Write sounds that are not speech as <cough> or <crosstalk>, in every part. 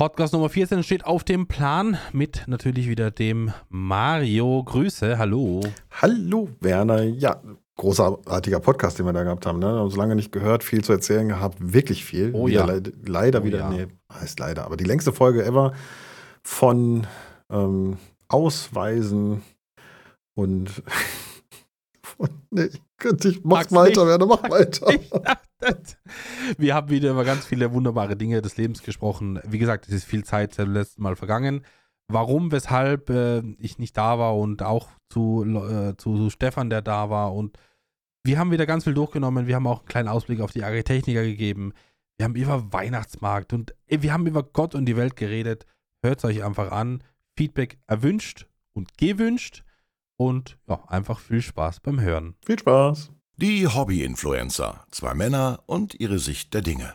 Podcast Nummer 14 steht auf dem Plan mit natürlich wieder dem Mario. Grüße, hallo. Hallo Werner. Ja, großartiger Podcast, den wir da gehabt haben. Ne? Haben so lange nicht gehört, viel zu erzählen gehabt, wirklich viel. Oh ja. Leider, leider Oh wieder, ja. nee, heißt leider, aber die längste Folge ever von ähm, Ausweisen und <laughs> von, nee, ich mach weiter. Werner, mach weiter. <laughs> Wir haben wieder über ganz viele wunderbare Dinge des Lebens gesprochen. Wie gesagt, es ist viel Zeit seit dem letzten Mal vergangen. Warum, weshalb äh, ich nicht da war und auch zu, äh, zu Stefan, der da war. Und wir haben wieder ganz viel durchgenommen. Wir haben auch einen kleinen Ausblick auf die Agritechniker gegeben. Wir haben über Weihnachtsmarkt und äh, wir haben über Gott und die Welt geredet. Hört es euch einfach an. Feedback erwünscht und gewünscht. Und ja, einfach viel Spaß beim Hören. Viel Spaß. Die Hobby-Influencer. Zwei Männer und ihre Sicht der Dinge.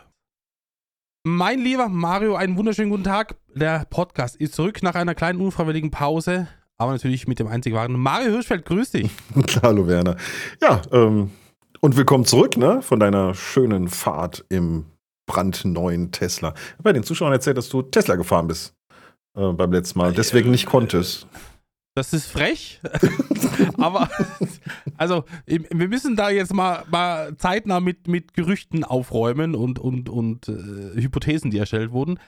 Mein lieber Mario, einen wunderschönen guten Tag. Der Podcast ist zurück nach einer kleinen unfreiwilligen Pause, aber natürlich mit dem einzig wahren Mario Hirschfeld. Grüß dich. <laughs> Hallo Werner. Ja, ähm, und willkommen zurück, ne, von deiner schönen Fahrt im brandneuen Tesla. Ich habe bei den Zuschauern erzählt, dass du Tesla gefahren bist äh, beim letzten Mal, deswegen nicht konntest. Das ist frech, <laughs> aber also wir müssen da jetzt mal, mal zeitnah mit, mit Gerüchten aufräumen und, und, und äh, Hypothesen, die erstellt wurden.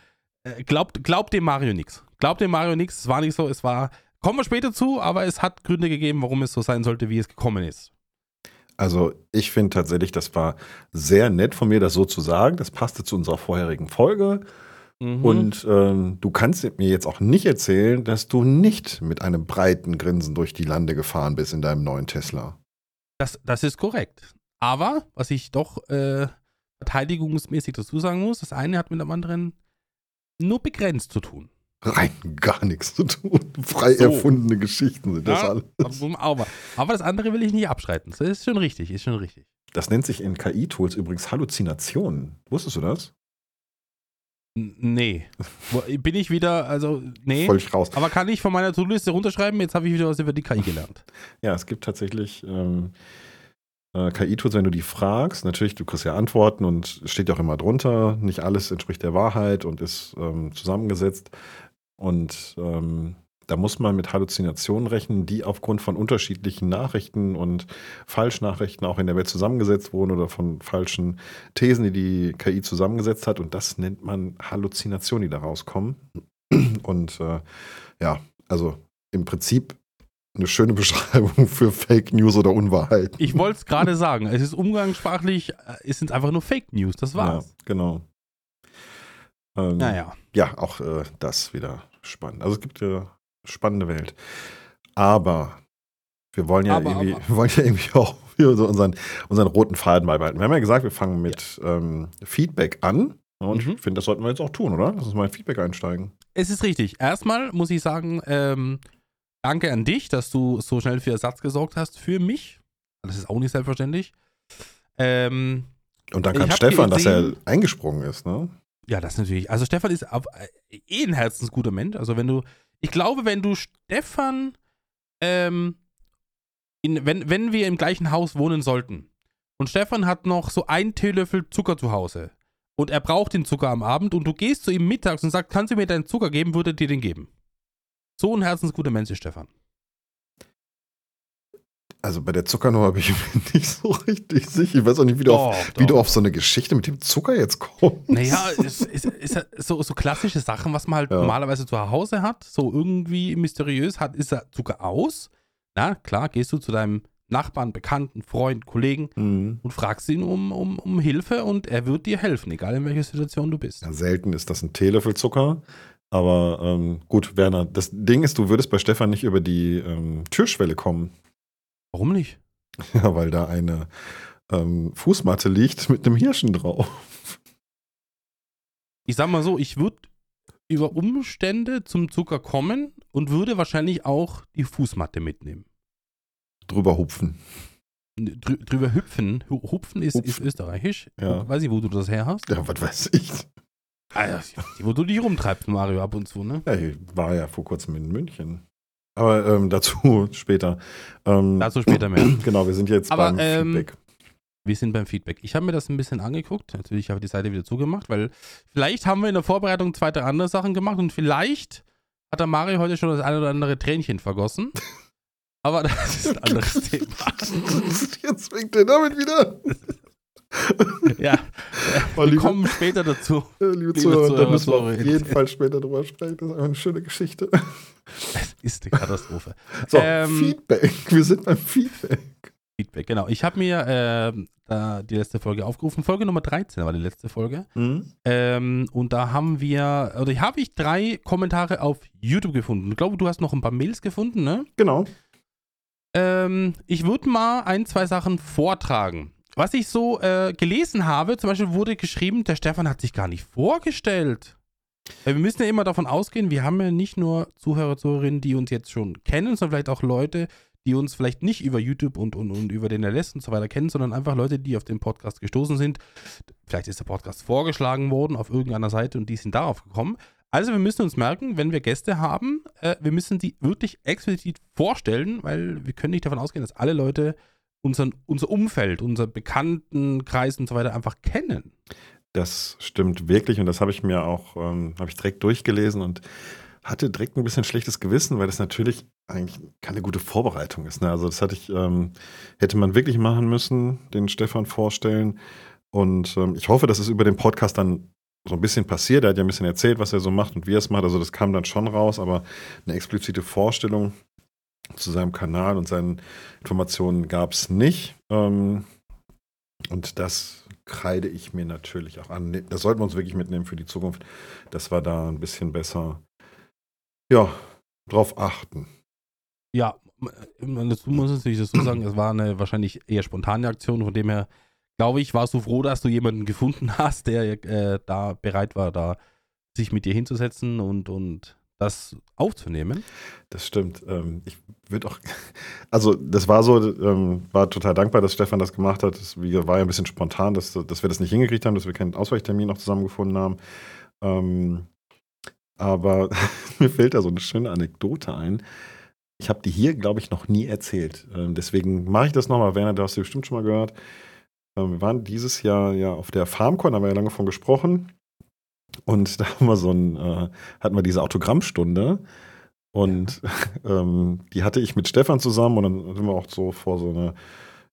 Äh, glaubt, glaubt dem Mario nichts. Glaubt dem Mario nichts. Es war nicht so. Es war. Kommen wir später zu, aber es hat Gründe gegeben, warum es so sein sollte, wie es gekommen ist. Also ich finde tatsächlich, das war sehr nett von mir, das so zu sagen. Das passte zu unserer vorherigen Folge. Mhm. Und ähm, du kannst mir jetzt auch nicht erzählen, dass du nicht mit einem breiten Grinsen durch die Lande gefahren bist in deinem neuen Tesla. Das, das ist korrekt. Aber, was ich doch äh, verteidigungsmäßig dazu sagen muss, das eine hat mit dem anderen nur begrenzt zu tun. Rein gar nichts zu tun. Frei So. erfundene Geschichten sind das Ja, alles. aber, aber das andere will ich nicht abstreiten. Das ist schon richtig, ist schon richtig. Das nennt sich in KI-Tools übrigens Halluzinationen. Wusstest du das? Nee. Bin ich wieder, also, nee. Völlig raus. Aber kann ich von meiner To-Liste runterschreiben? Jetzt habe ich wieder was über die KI gelernt. <laughs> Ja, es gibt tatsächlich ähm, äh, KI-Tools, wenn du die fragst. Natürlich, du kriegst ja Antworten und steht ja auch immer drunter. Nicht alles entspricht der Wahrheit und ist ähm, zusammengesetzt. Und ähm, da muss man mit Halluzinationen rechnen, die aufgrund von unterschiedlichen Nachrichten und Falschnachrichten auch in der Welt zusammengesetzt wurden oder von falschen Thesen, die die KI zusammengesetzt hat. Und das nennt man Halluzinationen, die da rauskommen. Und äh, ja, also im Prinzip eine schöne <laughs> Beschreibung für Fake News oder Unwahrheit. Ich wollte es gerade sagen. Es ist umgangssprachlich, äh, es sind einfach nur Fake News. Das war's. Ja, genau. Ähm, Naja. Ja, auch äh, das wieder spannend. Also es gibt ja spannende Welt. Aber wir wollen ja, Aber, irgendwie, aber. <laughs> Wollen ja irgendwie auch so unseren, unseren roten Faden beibehalten. Wir haben ja gesagt, wir fangen mit ähm, Feedback an. Und Mhm. ich finde, das sollten wir jetzt auch tun, oder? Lass uns mal in Feedback einsteigen. Es ist richtig. Erstmal muss ich sagen, ähm, danke an dich, dass du so schnell für Ersatz gesorgt hast für mich. Das ist auch nicht selbstverständlich. Ähm, Und kann hab Stefan, dass er eingesprungen ist, ne? ja, das natürlich. Also Stefan ist auf, eh ein herzensguter Mensch. Also wenn du, ich glaube, wenn du Stefan, ähm, in, wenn, wenn wir im gleichen Haus wohnen sollten und Stefan hat noch so ein Teelöffel Zucker zu Hause und er braucht den Zucker am Abend und du gehst zu ihm mittags und sagst, kannst du mir deinen Zucker geben, würde er dir den geben. So ein herzensguter Mensch ist Stefan. Also bei der Zuckernummer bin ich <laughs> mir nicht so richtig sicher. Ich weiß auch nicht, wie du, auf, Doch, wie doch. du auf so eine Geschichte mit dem Zucker jetzt kommst. Naja, es ist, ist so, so klassische Sachen, was man halt Ja. normalerweise zu Hause hat, so irgendwie mysteriös hat, ist er Zucker aus. Na klar, gehst du zu deinem Nachbarn, Bekannten, Freund, Kollegen Mhm. und fragst ihn um, um, um Hilfe und er wird dir helfen, egal in welcher Situation du bist. Ja, selten ist das ein Teelöffel Zucker. Aber ähm, gut, Werner, das Ding ist, du würdest bei Stefan nicht über die ähm, Türschwelle kommen. Warum nicht? <laughs> Ja, weil da eine ähm, Fußmatte liegt mit einem Hirschen drauf. Ich sag mal so, ich würde über Umstände zum Zucker kommen und würde wahrscheinlich auch die Fußmatte mitnehmen. Drüber hupfen. Drü drüber hüpfen. Hu- Hupfen ist, ist Hupfen. österreichisch. Ja. Weiß ich, wo du das her hast. Ja, was weiß ich. Ja, wo du dich rumtreibst, Mario, ab und zu, ne? Ja, ich war ja vor kurzem in München. Aber ähm, <laughs> dazu später. Ähm, Dazu später mehr. <clears throat> Genau, wir sind jetzt Aber, beim ähm, Feedback. Wir sind beim Feedback. Ich habe mir das ein bisschen angeguckt. Natürlich habe ich die Seite wieder zugemacht, weil vielleicht haben wir in der Vorbereitung zwei, drei andere Sachen gemacht und vielleicht hat der Mario heute schon das eine oder andere Tränchen vergossen. <laughs> Aber das ist ein anderes Thema. Jetzt fängt der damit wieder. <laughs> Ja, Oh, wir liebe- kommen später dazu. Äh, Liebe Liebe Zuhörer, da Zuhörer, müssen wir auf jeden Fall später drüber sprechen. Das ist einfach eine schöne Geschichte. Es ist eine Katastrophe. <laughs> So, Ähm, Feedback. Wir sind beim Feedback. Feedback, genau. Ich habe mir da die letzte Folge aufgerufen. Folge Nummer 13 war die letzte Folge. Ähm, und da haben wir, oder habe ich drei Kommentare auf YouTube gefunden. Ich glaube, du hast noch ein paar Mails gefunden, ne? Genau. Ähm, ich würde mal ein, zwei Sachen vortragen. Was ich so äh, gelesen habe, zum Beispiel wurde geschrieben, der Stefan hat sich gar nicht vorgestellt. Wir müssen ja immer davon ausgehen, wir haben ja nicht nur Zuhörer, Zuhörerinnen, die uns jetzt schon kennen, sondern vielleicht auch Leute, die uns vielleicht nicht über YouTube und, und, und über den LS und so weiter kennen, sondern einfach Leute, die auf den Podcast gestoßen sind. Vielleicht ist der Podcast vorgeschlagen worden auf irgendeiner Seite und die sind darauf gekommen. Also wir müssen uns merken, wenn wir Gäste haben, äh, wir müssen die wirklich explizit vorstellen, weil wir können nicht davon ausgehen, dass alle Leute unseren, unser Umfeld, unser Bekanntenkreis und so weiter einfach kennen. Das stimmt wirklich und das habe ich mir auch, ähm, habe ich direkt durchgelesen und hatte direkt ein bisschen schlechtes Gewissen, weil das natürlich eigentlich keine gute Vorbereitung ist. Ne? Also das hatte ich, ähm, hätte man wirklich machen müssen, den Stefan vorstellen. Und ähm, ich hoffe, dass es über den Podcast dann so ein bisschen passiert. Er hat ja ein bisschen erzählt, was er so macht und wie er es macht. Also das kam dann schon raus, aber eine explizite Vorstellung zu seinem Kanal und seinen Informationen gab es nicht. Ähm, und das kreide ich mir natürlich auch an. Das sollten wir uns wirklich mitnehmen für die Zukunft, dass wir da ein bisschen besser, ja, drauf achten. Ja, dazu muss ich natürlich dazu sagen, es war eine wahrscheinlich eher spontane Aktion, von dem her glaube ich, warst du froh, dass du jemanden gefunden <laughs> hast, der äh, da bereit war, da sich mit dir hinzusetzen und, und das aufzunehmen. Das stimmt. Ähm, ich würde auch, <laughs> also das war so, ähm, war total dankbar, dass Stefan das gemacht hat. Das war ja ein bisschen spontan, dass, dass wir das nicht hingekriegt haben, dass wir keinen Ausweichtermin noch zusammengefunden haben. Ähm, aber <laughs> mir fällt da so eine schöne Anekdote ein. Ich habe die hier, glaube ich, noch nie erzählt. Deswegen mache ich das nochmal. Werner, du hast sie bestimmt schon mal gehört. Wir waren dieses Jahr ja auf der FarmCon, haben wir ja lange von gesprochen. Und da haben wir so ein, äh, hatten wir diese Autogrammstunde. Und <laughs> ähm, die hatte ich mit Stefan zusammen und dann sind wir auch so vor so eine,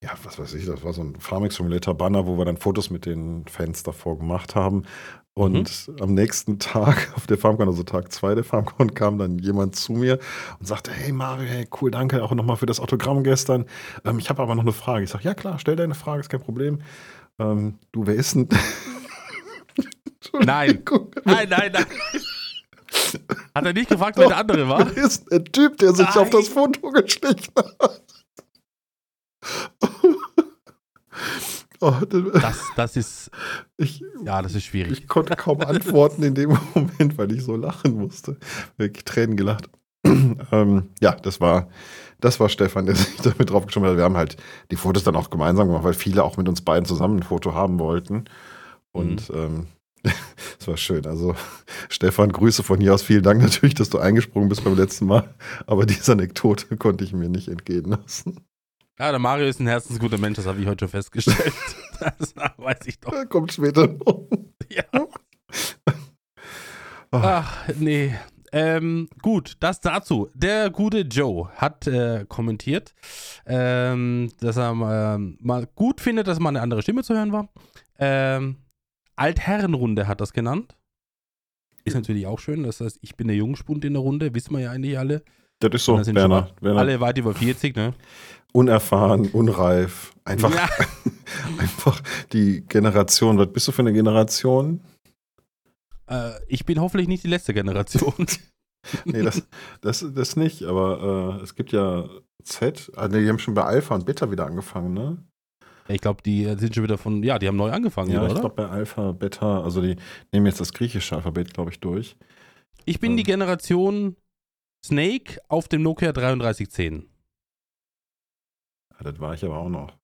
ja, was weiß ich, das war so ein Farming Simulator Banner, wo wir dann Fotos mit den Fans davor gemacht haben. Und am nächsten <laughs> Tag auf der FarmCon, also Tag 2 der FarmCon, kam dann jemand zu mir und sagte, hey Mario, hey, cool, danke auch nochmal für das Autogramm gestern. Ähm, ich habe aber noch eine Frage. Ich sage, ja klar, stell deine Frage, ist kein Problem. Ähm, du, wer ist denn... <laughs> Nein. Nein, nein, nein. Hat er nicht gefragt, wer der andere war? Wer ist der Typ, der sich Nein. auf das Foto geschlichen hat? <laughs> oh, das- Das, ist, ich, ja, das ist schwierig. ich konnte kaum antworten in dem <laughs> Moment, weil ich so lachen musste. Wirklich Tränen gelacht. <clears throat> ähm, ja, das war, das war Stefan, der sich damit drauf geschoben hat. Wir haben halt die Fotos dann auch gemeinsam gemacht, weil viele auch mit uns beiden zusammen ein Foto haben wollten. Und ähm, <laughs> es war schön. Also, Stefan, Grüße von hier aus. Vielen Dank natürlich, dass du eingesprungen bist beim letzten Mal. Aber diese Anekdote <laughs> konnte ich mir nicht entgehen lassen. Ja, der Mario ist ein herzensguter Mensch, das habe ich heute schon festgestellt. <laughs> Das weiß ich doch. Da kommt später noch. Ja. Ach, nee. Ähm, gut, das dazu. Der gute Joe hat äh, kommentiert, ähm, dass er ähm, mal gut findet, dass mal eine andere Stimme zu hören war. Ähm, Altherrenrunde hat das genannt. Ist natürlich auch schön. Das heißt, ich bin der Jungspund in der Runde, wissen wir ja eigentlich alle. das ist so, Und da sind Werner. Werner Alle weit über 40, ne? unerfahren, unreif. Einfach, Ja. <laughs> einfach die Generation. Was bist du für eine Generation? Äh, ich bin hoffentlich nicht die letzte Generation. <laughs> Nee, das, das, das nicht. Aber äh, es gibt ja Z. Nee, die haben schon bei Alpha und Beta wieder angefangen, ne? Ich glaube, die sind schon wieder von, ja, die haben neu angefangen, Ja, wieder, ich oder? glaube bei Alpha, Beta, also die nehmen jetzt das griechische Alphabet, glaube ich, durch. Ich bin Ähm. die Generation Snake auf dem Nokia 3310. Ja, das war ich aber auch noch.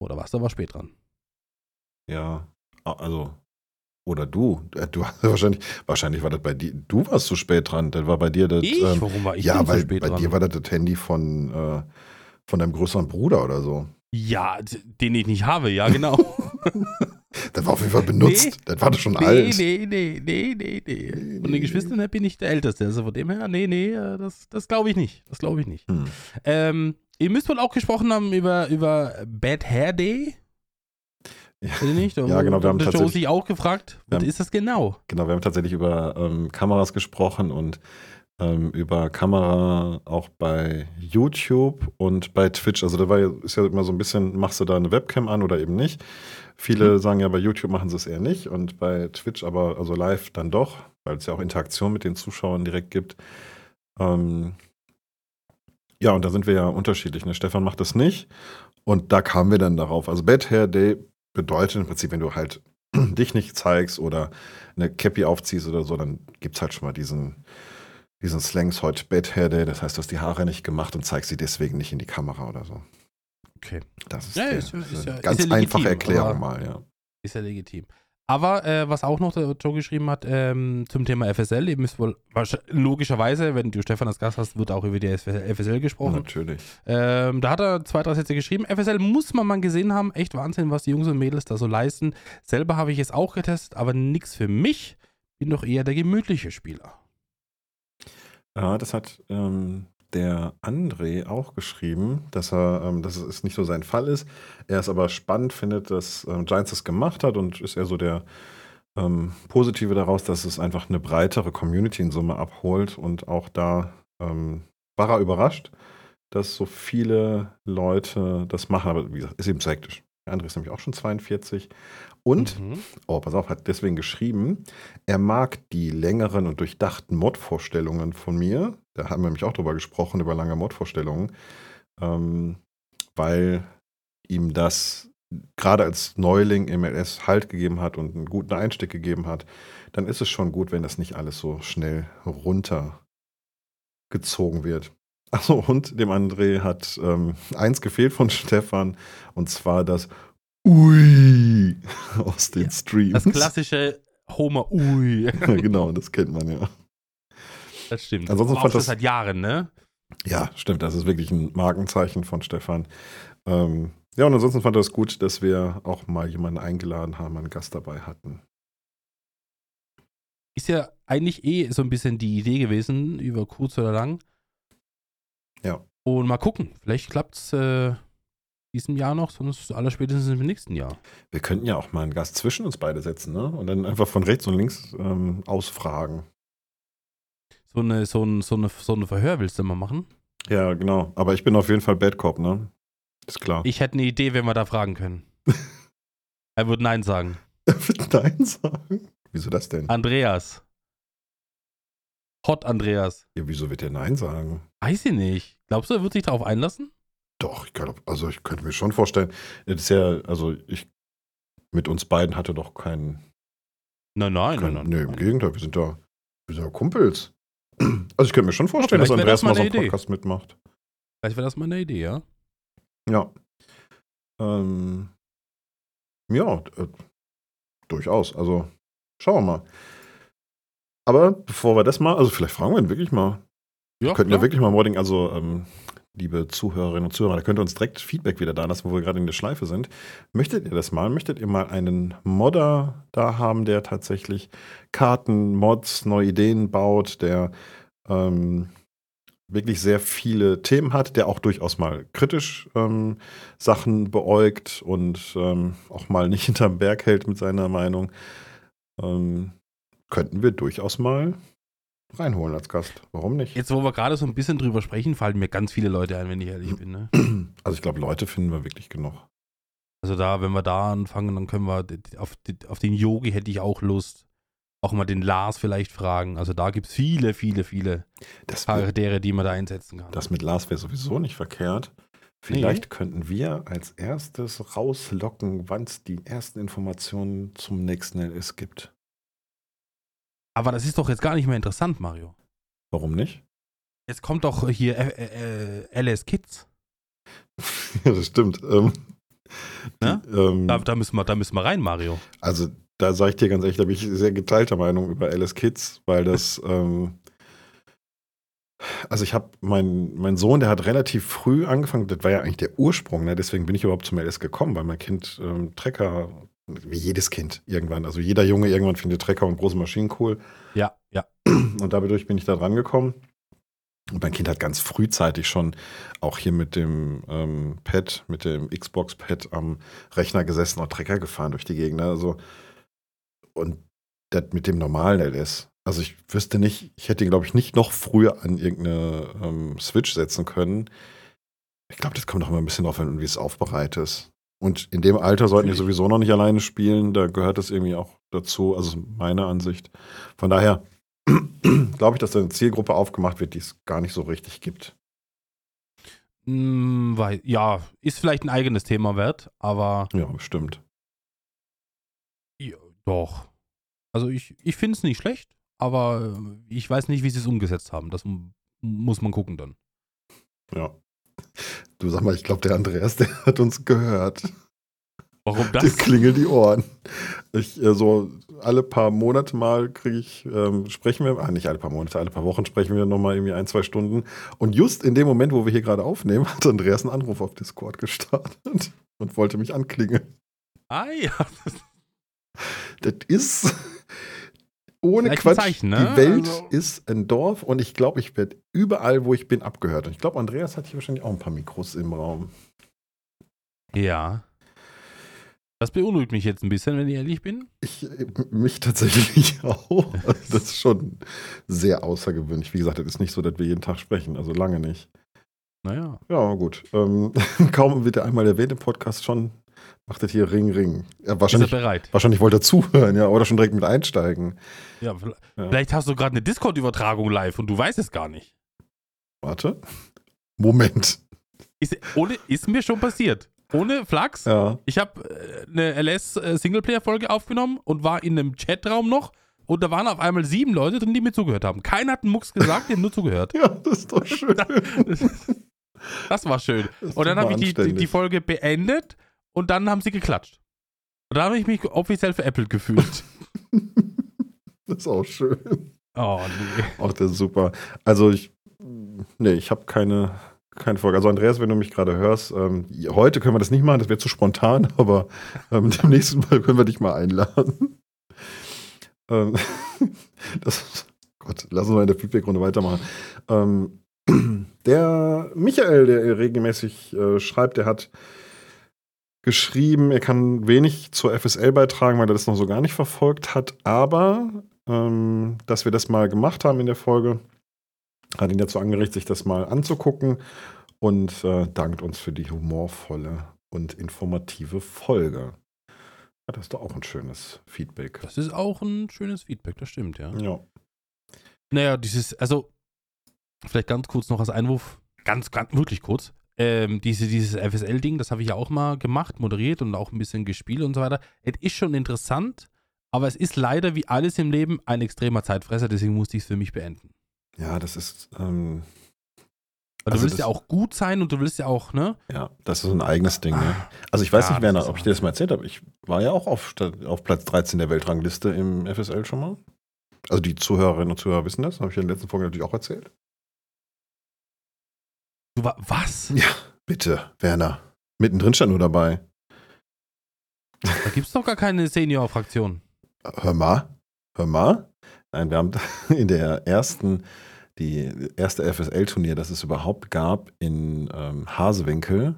Oder was? Da war spät dran. Ja, also. Oder du. Äh, Du hast <laughs> wahrscheinlich, wahrscheinlich war das bei dir. Du warst zu spät dran. Das war bei dir das. Ich? ähm, Warum war ich ja, weil so spät bei dran? dir war das das Handy von, äh, von deinem größeren Bruder oder so. Ja, den ich nicht habe, ja, genau. <laughs> Der war auf jeden Fall benutzt. Nee. Der war doch schon nee, alt. nee, nee, nee, nee, nee. Von nee. den Geschwistern bin ich der Älteste. Also von dem her, nee, nee, äh, das, das glaube ich nicht. Das glaube ich nicht. Hm. Ähm, ihr müsst wohl auch gesprochen haben über, über Bad Hair Day. Ja. Nicht? <laughs> Ja, genau, wir haben der Joe tatsächlich- sich auch gefragt, was haben- ist das genau? Genau, wir haben tatsächlich über ähm, Kameras gesprochen und ähm, über Kamera auch bei YouTube und bei Twitch. Also da war ja, ist ja immer so ein bisschen, machst du da eine Webcam an oder eben nicht. Viele sagen ja, bei YouTube machen sie es eher nicht und bei Twitch aber, also live dann doch, weil es ja auch Interaktion mit den Zuschauern direkt gibt. Ähm, ja, und da sind wir ja unterschiedlich. Ne? Stefan macht das nicht und da kamen wir dann darauf. Also Bad Hair Day bedeutet im Prinzip, wenn du halt <clears throat> dich nicht zeigst oder eine Cappy aufziehst oder so, dann gibt es halt schon mal diesen, diesen Slangs heute Day. Das heißt, du hast die Haare nicht gemacht und zeigst sie deswegen nicht in die Kamera oder so. Okay. Das ist, Ja, der, ist ja- ist ja- eine ist ganz ja legitim, einfache Erklärung aber- mal, ja. Ist ja legitim. Aber äh, was auch noch der Joe geschrieben hat ähm, zum Thema FSL, ihr müsst wohl logischerweise, wenn du Stefan als Gast hast, wird auch über die FSL gesprochen. Natürlich. Ähm, da hat er zwei, drei Sätze geschrieben. FSL muss man mal gesehen haben. Echt Wahnsinn, was die Jungs und Mädels da so leisten. Selber habe ich es auch getestet, aber nichts für mich. Bin doch eher der gemütliche Spieler. Ja, das hat ähm, der André auch geschrieben, dass er, ähm, dass es nicht so sein Fall ist. Er es aber spannend findet, dass ähm, Giants das gemacht hat und ist eher so der ähm, Positive daraus, dass es einfach eine breitere Community in Summe abholt und auch da ähm, war er überrascht, dass so viele Leute das machen, aber wie gesagt, ist eben zu hektisch. Der André ist nämlich auch schon 42 und Mhm. oh, pass auf, hat deswegen geschrieben, er mag die längeren und durchdachten Mod-Vorstellungen von mir. Da haben wir nämlich auch drüber gesprochen, über lange Mod-Vorstellungen, ähm, weil ihm das gerade als Neuling im LS Halt gegeben hat und einen guten Einstieg gegeben hat. Dann ist es schon gut, wenn das nicht alles so schnell runtergezogen wird. Achso, und dem André hat ähm, eins gefehlt von <laughs> Stefan, und zwar das Ui <laughs> aus den Ja, Streams. Das klassische Homer, ui. <laughs> genau, das kennt man ja. Das stimmt. Ansonsten fand das- seit Jahren, ne? Ja, stimmt, das ist wirklich ein Markenzeichen von Stefan. Ähm, ja, und ansonsten fand er es gut, dass wir auch mal jemanden eingeladen haben, einen Gast dabei hatten. Ist ja eigentlich eh so ein bisschen die Idee gewesen, über kurz oder lang. Ja. Und mal gucken, vielleicht klappt es äh, diesem Jahr noch, sonst allerspätestens im nächsten Jahr. Wir könnten ja auch mal einen Gast zwischen uns beide setzen, ne? Und dann einfach von rechts und links ähm, ausfragen. So eine, so, ein, so, eine, so eine Verhör willst du mal machen? Ja, genau. Aber ich bin auf jeden Fall Bad Cop, ne? Ist klar. Ich hätte eine Idee, wenn wir da fragen können. <laughs> er würde Nein sagen. Er wird Nein sagen. Wieso das denn? Andreas. Hot Andreas. Ja, wieso wird er Nein sagen? Weiß ich nicht. Glaubst du, er wird sich darauf einlassen? Doch, ich kann, also ich könnte mir schon vorstellen, das ist ja, also ich mit uns beiden hatte doch keinen Nein, nein, Kein, nein, nee, nein. im Gegenteil, wir sind da, wir sind ja Kumpels. Also ich könnte mir schon vorstellen, dass Andreas das mal so eine einen Idee. Podcast mitmacht. Vielleicht wäre das mal eine Idee, ja? Ja. Ähm, ja, äh, durchaus. Also schauen wir mal. Aber bevor wir das mal, also vielleicht fragen wir ihn wirklich mal. Ja, Wir könnten ja wirklich mal Modding, also ähm, liebe Zuhörerinnen und Zuhörer, da könnt ihr uns direkt Feedback wieder da lassen, wo wir gerade in der Schleife sind. Möchtet ihr das mal? Möchtet ihr mal einen Modder da haben, der tatsächlich Karten, Mods, neue Ideen baut, der ähm, wirklich sehr viele Themen hat, der auch durchaus mal kritisch ähm, Sachen beäugt und ähm, auch mal nicht <laughs> hinterm Berg hält mit seiner Meinung, ähm, könnten wir durchaus mal reinholen als Gast. Warum nicht? Jetzt, wo wir gerade so ein bisschen drüber sprechen, fallen mir ganz viele Leute ein, wenn ich ehrlich bin. Ne? <clears throat> Also ich glaube, Leute finden wir wirklich genug. Also da, wenn wir da anfangen, dann können wir auf, auf den Yogi hätte ich auch Lust. Auch mal den Lars vielleicht fragen. Also da gibt es viele, viele, viele Das, Charaktere, die man da einsetzen kann. das mit Lars wäre sowieso nicht verkehrt. Vielleicht könnten wir als erstes rauslocken, wann es die ersten Informationen zum nächsten LS gibt. Aber das ist doch jetzt gar nicht mehr interessant, Mario. Warum nicht? Jetzt kommt doch hier äh, äh, LS Kids. <laughs> ja, das stimmt. Ähm, Ja? die, ähm, Da, da, müssen wir, da müssen wir rein, Mario. Also, da sage ich dir ganz ehrlich, da bin ich sehr geteilter Meinung über Alice Kids, weil das, <laughs> ähm, Also ich habe mein, mein Sohn, der hat relativ früh angefangen, das war ja eigentlich der Ursprung, ne? deswegen bin ich überhaupt zum LS gekommen, weil mein Kind ähm, Trecker, wie jedes Kind irgendwann, also jeder Junge irgendwann findet Trecker und große Maschinen cool. Ja, ja. <clears throat> Und dadurch bin ich da dran gekommen. Und mein Kind hat ganz frühzeitig schon auch hier mit dem ähm, Pad, mit dem Xbox-Pad am Rechner gesessen und Trecker gefahren durch die Gegend. Also, und das mit dem normalen LS. Also ich wüsste nicht, ich hätte ihn, glaube ich, nicht noch früher an irgendeine ähm, Switch setzen können. Ich glaube, das kommt doch immer ein bisschen drauf an, wie es aufbereitet ist. Und in dem Alter sollten die sowieso noch nicht alleine spielen. Da gehört das irgendwie auch dazu. Also meine Ansicht. Von daher <clears throat> glaube ich, dass da eine Zielgruppe aufgemacht wird, die es gar nicht so richtig gibt. Weil, ja, ist vielleicht ein eigenes Thema wert, aber Ja, bestimmt. ja, doch. Also ich, ich finde es nicht schlecht, aber äh, ich weiß nicht, wie sie es umgesetzt haben. Das muss man gucken dann. Ja. Du sag mal, ich glaube, der Andreas, <laughs> der hat uns gehört. Warum Dem das? klingeln die Ohren. Ich, äh, so alle paar Monate mal kriege ich, ähm, sprechen wir, ah, nicht alle paar Monate, alle paar Wochen sprechen wir nochmal irgendwie ein, zwei Stunden. Und just in dem Moment, wo wir hier gerade aufnehmen, <laughs> hat Andreas einen Anruf auf Discord gestartet <laughs> und wollte mich anklingeln. Ah ja. Das ist ohne Vielleicht Quatsch. Zeichen, ne? Die Welt Also- ist ein Dorf und ich glaube, ich werde überall, wo ich bin, abgehört. Und ich glaube, Andreas hat hier wahrscheinlich auch ein paar Mikros im Raum. Ja. Das beunruhigt mich jetzt ein bisschen, wenn ich ehrlich bin. Ich, äh, mich tatsächlich <laughs> auch. Das ist schon sehr außergewöhnlich. Wie gesagt, es ist nicht so, dass wir jeden Tag sprechen, also lange nicht. Naja. Ja, gut. Ähm, <laughs> kaum wird er einmal erwähnt im Podcast schon, macht das hier Ring, Ring. Ja, Ist er wahrscheinlich, bereit? wahrscheinlich wollte er zuhören, ja, oder schon direkt mit einsteigen. Ja, vielleicht, Ja. vielleicht hast du gerade eine Discord-Übertragung live und du weißt es gar nicht. Warte. Moment. Ist, ohne, ist mir schon passiert. Ohne Flachs. Ja. Ich habe äh, eine LS-Singleplayer-Folge aufgenommen und war in einem Chatraum noch und da waren auf einmal sieben Leute drin, die mir zugehört haben. Keiner hat einen Mucks gesagt, die haben nur zugehört. <laughs> Ja, das ist doch schön. <laughs> Das war schön. Das Und dann habe ich die, die, Folge beendet und dann haben sie geklatscht. Und da habe ich mich offiziell veräppelt gefühlt. <laughs> Das ist auch schön. Oh, nee. Auch das ist super. Also ich, nee, ich habe keine, keine Folge. Also Andreas, wenn du mich gerade hörst, ähm, heute können wir das nicht machen, das wäre zu spontan, <laughs> aber ähm, dem nächsten Mal können wir dich mal einladen. <laughs> Ähm, <laughs> das, Gott, lass uns mal in der Feedback-Runde weitermachen. Ähm, <clears throat> der Michael, der regelmäßig äh, schreibt, der hat geschrieben, er kann wenig zur FSL beitragen, weil er das noch so gar nicht verfolgt hat, aber ähm, dass wir das mal gemacht haben in der Folge, hat ihn dazu angeregt, sich das mal anzugucken und äh, dankt uns für die humorvolle und informative Folge. Ja, das ist doch auch ein schönes Feedback. Das ist auch ein schönes Feedback, das stimmt, ja. Ja. Naja, dieses, also, vielleicht ganz kurz noch als Einwurf, ganz, ganz, wirklich kurz. Ähm, diese, dieses FSL-Ding, das habe ich ja auch mal gemacht, moderiert und auch ein bisschen gespielt und so weiter. Es ist schon interessant, aber es ist leider wie alles im Leben ein extremer Zeitfresser, deswegen musste ich es für mich beenden. Ja, das ist, ähm, Also du willst das- ja auch gut sein und du willst ja auch, ne? ja, das ist ein eigenes Ding. Ne? Also ich weiß Ja, nicht, Werner, ob ich dir das mal erzählt habe. Ich war ja auch auf, auf Platz 13 der Weltrangliste im FSL schon mal. Also die Zuhörerinnen und Zuhörer wissen das, habe ich in der letzten Folge natürlich auch erzählt. Du war, was? <laughs> Ja, bitte, Werner. Mittendrin stand nur dabei. Da gibt es doch gar keine Senior-Fraktion. Hör mal, hör mal. Nein, wir haben <laughs> in der ersten, die erste FSL-Turnier, das es überhaupt gab, in ähm, Hasewinkel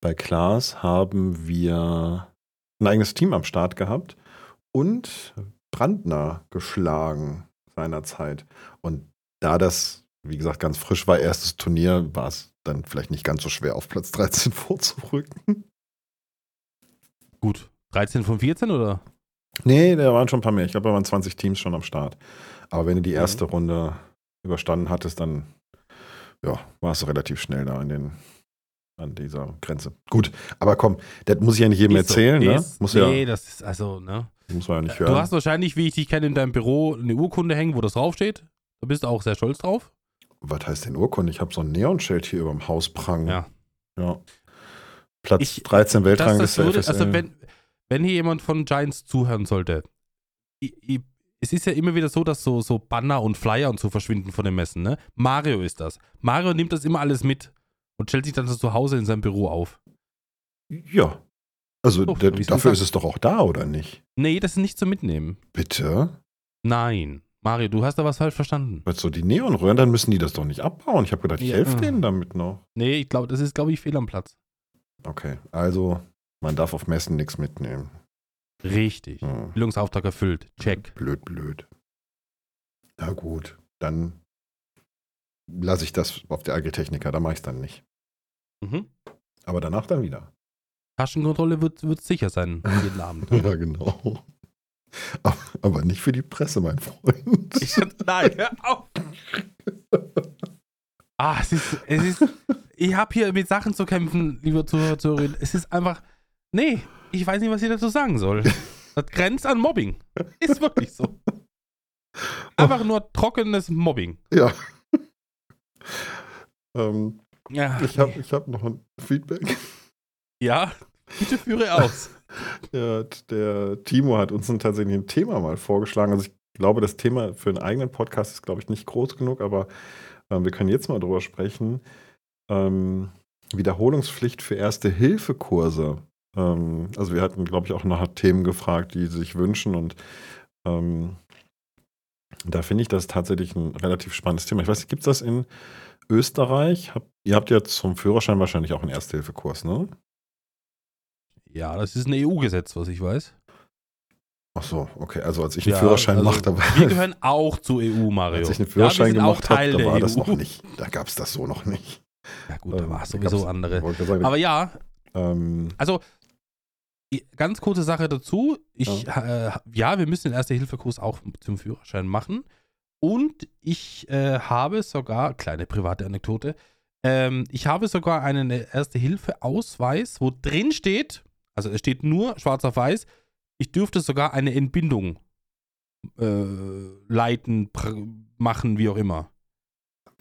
bei Klaas, haben wir ein eigenes Team am Start gehabt und Brandner geschlagen seinerzeit. Und da das, wie gesagt, ganz frisch war, erstes Turnier, war es dann vielleicht nicht ganz so schwer, auf Platz 13 <laughs> vorzurücken. Gut. 13 von 14 oder? Nee, da waren schon ein paar mehr. Ich glaube, da waren 20 Teams schon am Start. Aber wenn du die erste Runde überstanden hattest, dann ja, warst du relativ schnell da an, den, an dieser Grenze. Gut, aber komm, das muss ich ja nicht jedem Ist so. erzählen, ne? Ist- Muss, nee, ja, das ist also, ne? muss man ja nicht Du hören. hast wahrscheinlich, wie ich dich kenne, in deinem Büro eine Urkunde hängen, wo das draufsteht. Da bist du auch sehr stolz drauf. Was heißt denn Urkunde? Ich habe so ein Neonschild hier über dem Haus prangen. Ja. ja. Platz Ich- 13 Das, das Weltrangliste also wenn, wenn hier jemand von Giants zuhören sollte, ich, ich, es ist ja immer wieder so, dass so, so Banner und Flyer und so verschwinden von den Messen, ne? Mario ist das. Mario nimmt das immer alles mit und stellt sich dann zu Hause in seinem Büro auf. Ja. Also So, der, dafür ist es doch auch da, oder nicht? Nee, das ist nicht zum Mitnehmen. Bitte? Nein. Mario, du hast da was falsch verstanden. Weil so die Neonröhren, dann müssen die das doch nicht abbauen. Ich habe gedacht, ich Ja. helfe denen damit noch. Nee, ich glaube, das ist, glaube ich, fehl am Platz. Okay, also man darf auf Messen nichts mitnehmen. Richtig. Hm. Bildungsauftrag erfüllt. Check. Blöd, blöd. Na gut, dann lasse ich das auf der Agritechniker, da mache ich es dann nicht. Mhm. Aber danach dann wieder. Taschenkontrolle wird, wird sicher sein, <laughs> jeden Abend. Ja, genau. Aber, aber nicht für die Presse, mein Freund. Ich, nein, hör auf. Ah, es ist, es ist, ich habe hier mit Sachen zu kämpfen, liebe Zuhörer, Zuhörerinnen. Es ist einfach, nee, ich weiß nicht, was ich dazu sagen soll. <laughs> Das grenzt an Mobbing. Ist wirklich so. Einfach nur trockenes Mobbing. Ja. <laughs> ähm, Ja, ich habe ich hab noch ein Feedback. ja bitte führe <laughs> aus. Der, der Timo hat uns ein, tatsächlich ein Thema mal vorgeschlagen. Also ich glaube, das Thema für einen eigenen Podcast ist, glaube ich, nicht groß genug, aber ähm, wir können jetzt mal drüber sprechen. Ähm, Wiederholungspflicht für Erste-Hilfe-Kurse. Ähm, also wir hatten, glaube ich, auch nach Themen gefragt, die sie sich wünschen und ähm, da finde ich das tatsächlich ein relativ spannendes Thema. Ich weiß nicht, gibt es das in Österreich? Hab, ihr habt ja zum Führerschein wahrscheinlich auch einen Erste-Hilfe-Kurs, ne? Ja, das ist ein EU-Gesetz, was ich weiß. Ach so, okay. Also als ich einen Ja, Führerschein also machte, Wir gehören auch zur EU, Mario. Als ich einen Führerschein ja, gemacht habe, da war EU. das noch nicht. Da gab es das so noch nicht. Ja gut, da Ähm, war es da sowieso andere. sagen, Aber ja, ähm, also ganz kurze Sache dazu. Ich, ja, äh, ja wir müssen den Erste-Hilfe-Kurs auch zum Führerschein machen. Und ich äh, habe sogar, kleine private Anekdote, ähm, ich habe sogar einen Erste-Hilfe-Ausweis, wo drin steht, also es steht nur schwarz auf weiß, ich dürfte sogar eine Entbindung äh, leiten, machen, wie auch immer.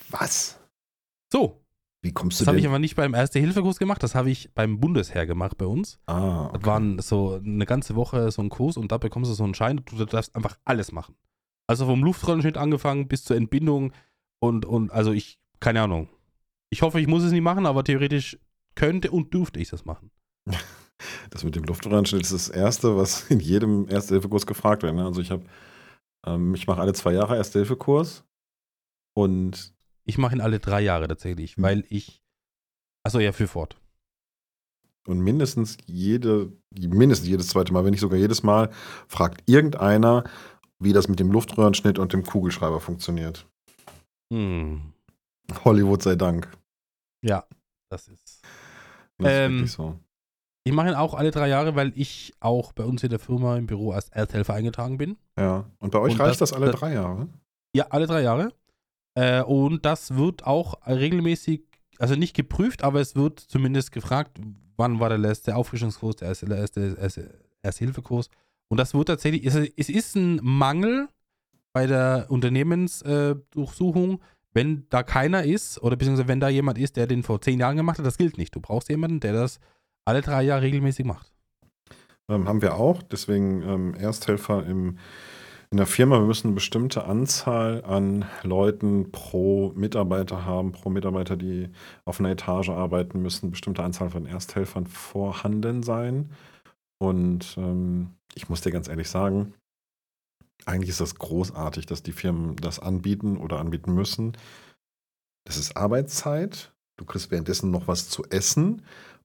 was? So, Wie kommst du das habe ich aber nicht beim Erste-Hilfe-Kurs gemacht, das habe ich beim Bundesheer gemacht bei uns. ah, Das okay. waren so eine ganze Woche so ein Kurs und da bekommst du so einen Schein, du darfst einfach alles machen. Also vom Luftrollenschnitt angefangen bis zur Entbindung und, und also ich, keine Ahnung. Ich hoffe, ich muss es nicht machen, aber theoretisch könnte und dürfte ich das machen. <laughs> Das mit dem Luftröhrenschnitt ist das Erste, was in jedem Erste-Hilfe-Kurs gefragt wird. Ne? Also ich habe, ähm, ich mache alle zwei Jahre Erste-Hilfe-Kurs und Ich mache ihn alle drei Jahre tatsächlich, Hm. weil ich, achso ja, für fort. Und mindestens jede, mindestens jedes zweite Mal, wenn nicht sogar jedes Mal, fragt irgendeiner, wie das mit dem Luftröhrenschnitt und dem Kugelschreiber funktioniert. Hm. Hollywood sei Dank. Ja, das ist. Das ist Ähm, wirklich so. Ich mache ihn auch alle drei Jahre, weil ich auch bei uns in der Firma im Büro als Ersthelfer eingetragen bin. Ja. Und bei euch und reicht das- das, alle das- drei Jahre? Ja, alle drei Jahre. Äh, und das wird auch regelmäßig, also nicht geprüft, aber es wird zumindest gefragt, wann war der letzte Auffrischungskurs, der erste, erste, erste, erste Hilfekurs. Und das wird tatsächlich, es, es ist ein Mangel bei der Unternehmensdurchsuchung, wenn da keiner ist oder beziehungsweise wenn da jemand ist, der den vor zehn Jahren gemacht hat, das gilt nicht. Du brauchst jemanden, der das alle drei Jahre regelmäßig macht. Ähm, haben wir auch. Deswegen ähm, Ersthelfer im, in der Firma. Wir müssen eine bestimmte Anzahl an Leuten pro Mitarbeiter haben, pro Mitarbeiter, die auf einer Etage arbeiten müssen, bestimmte Anzahl von Ersthelfern vorhanden sein. Und ähm, ich muss dir ganz ehrlich sagen, eigentlich ist das großartig, dass die Firmen das anbieten oder anbieten müssen. Das ist Arbeitszeit. Du kriegst währenddessen noch was zu essen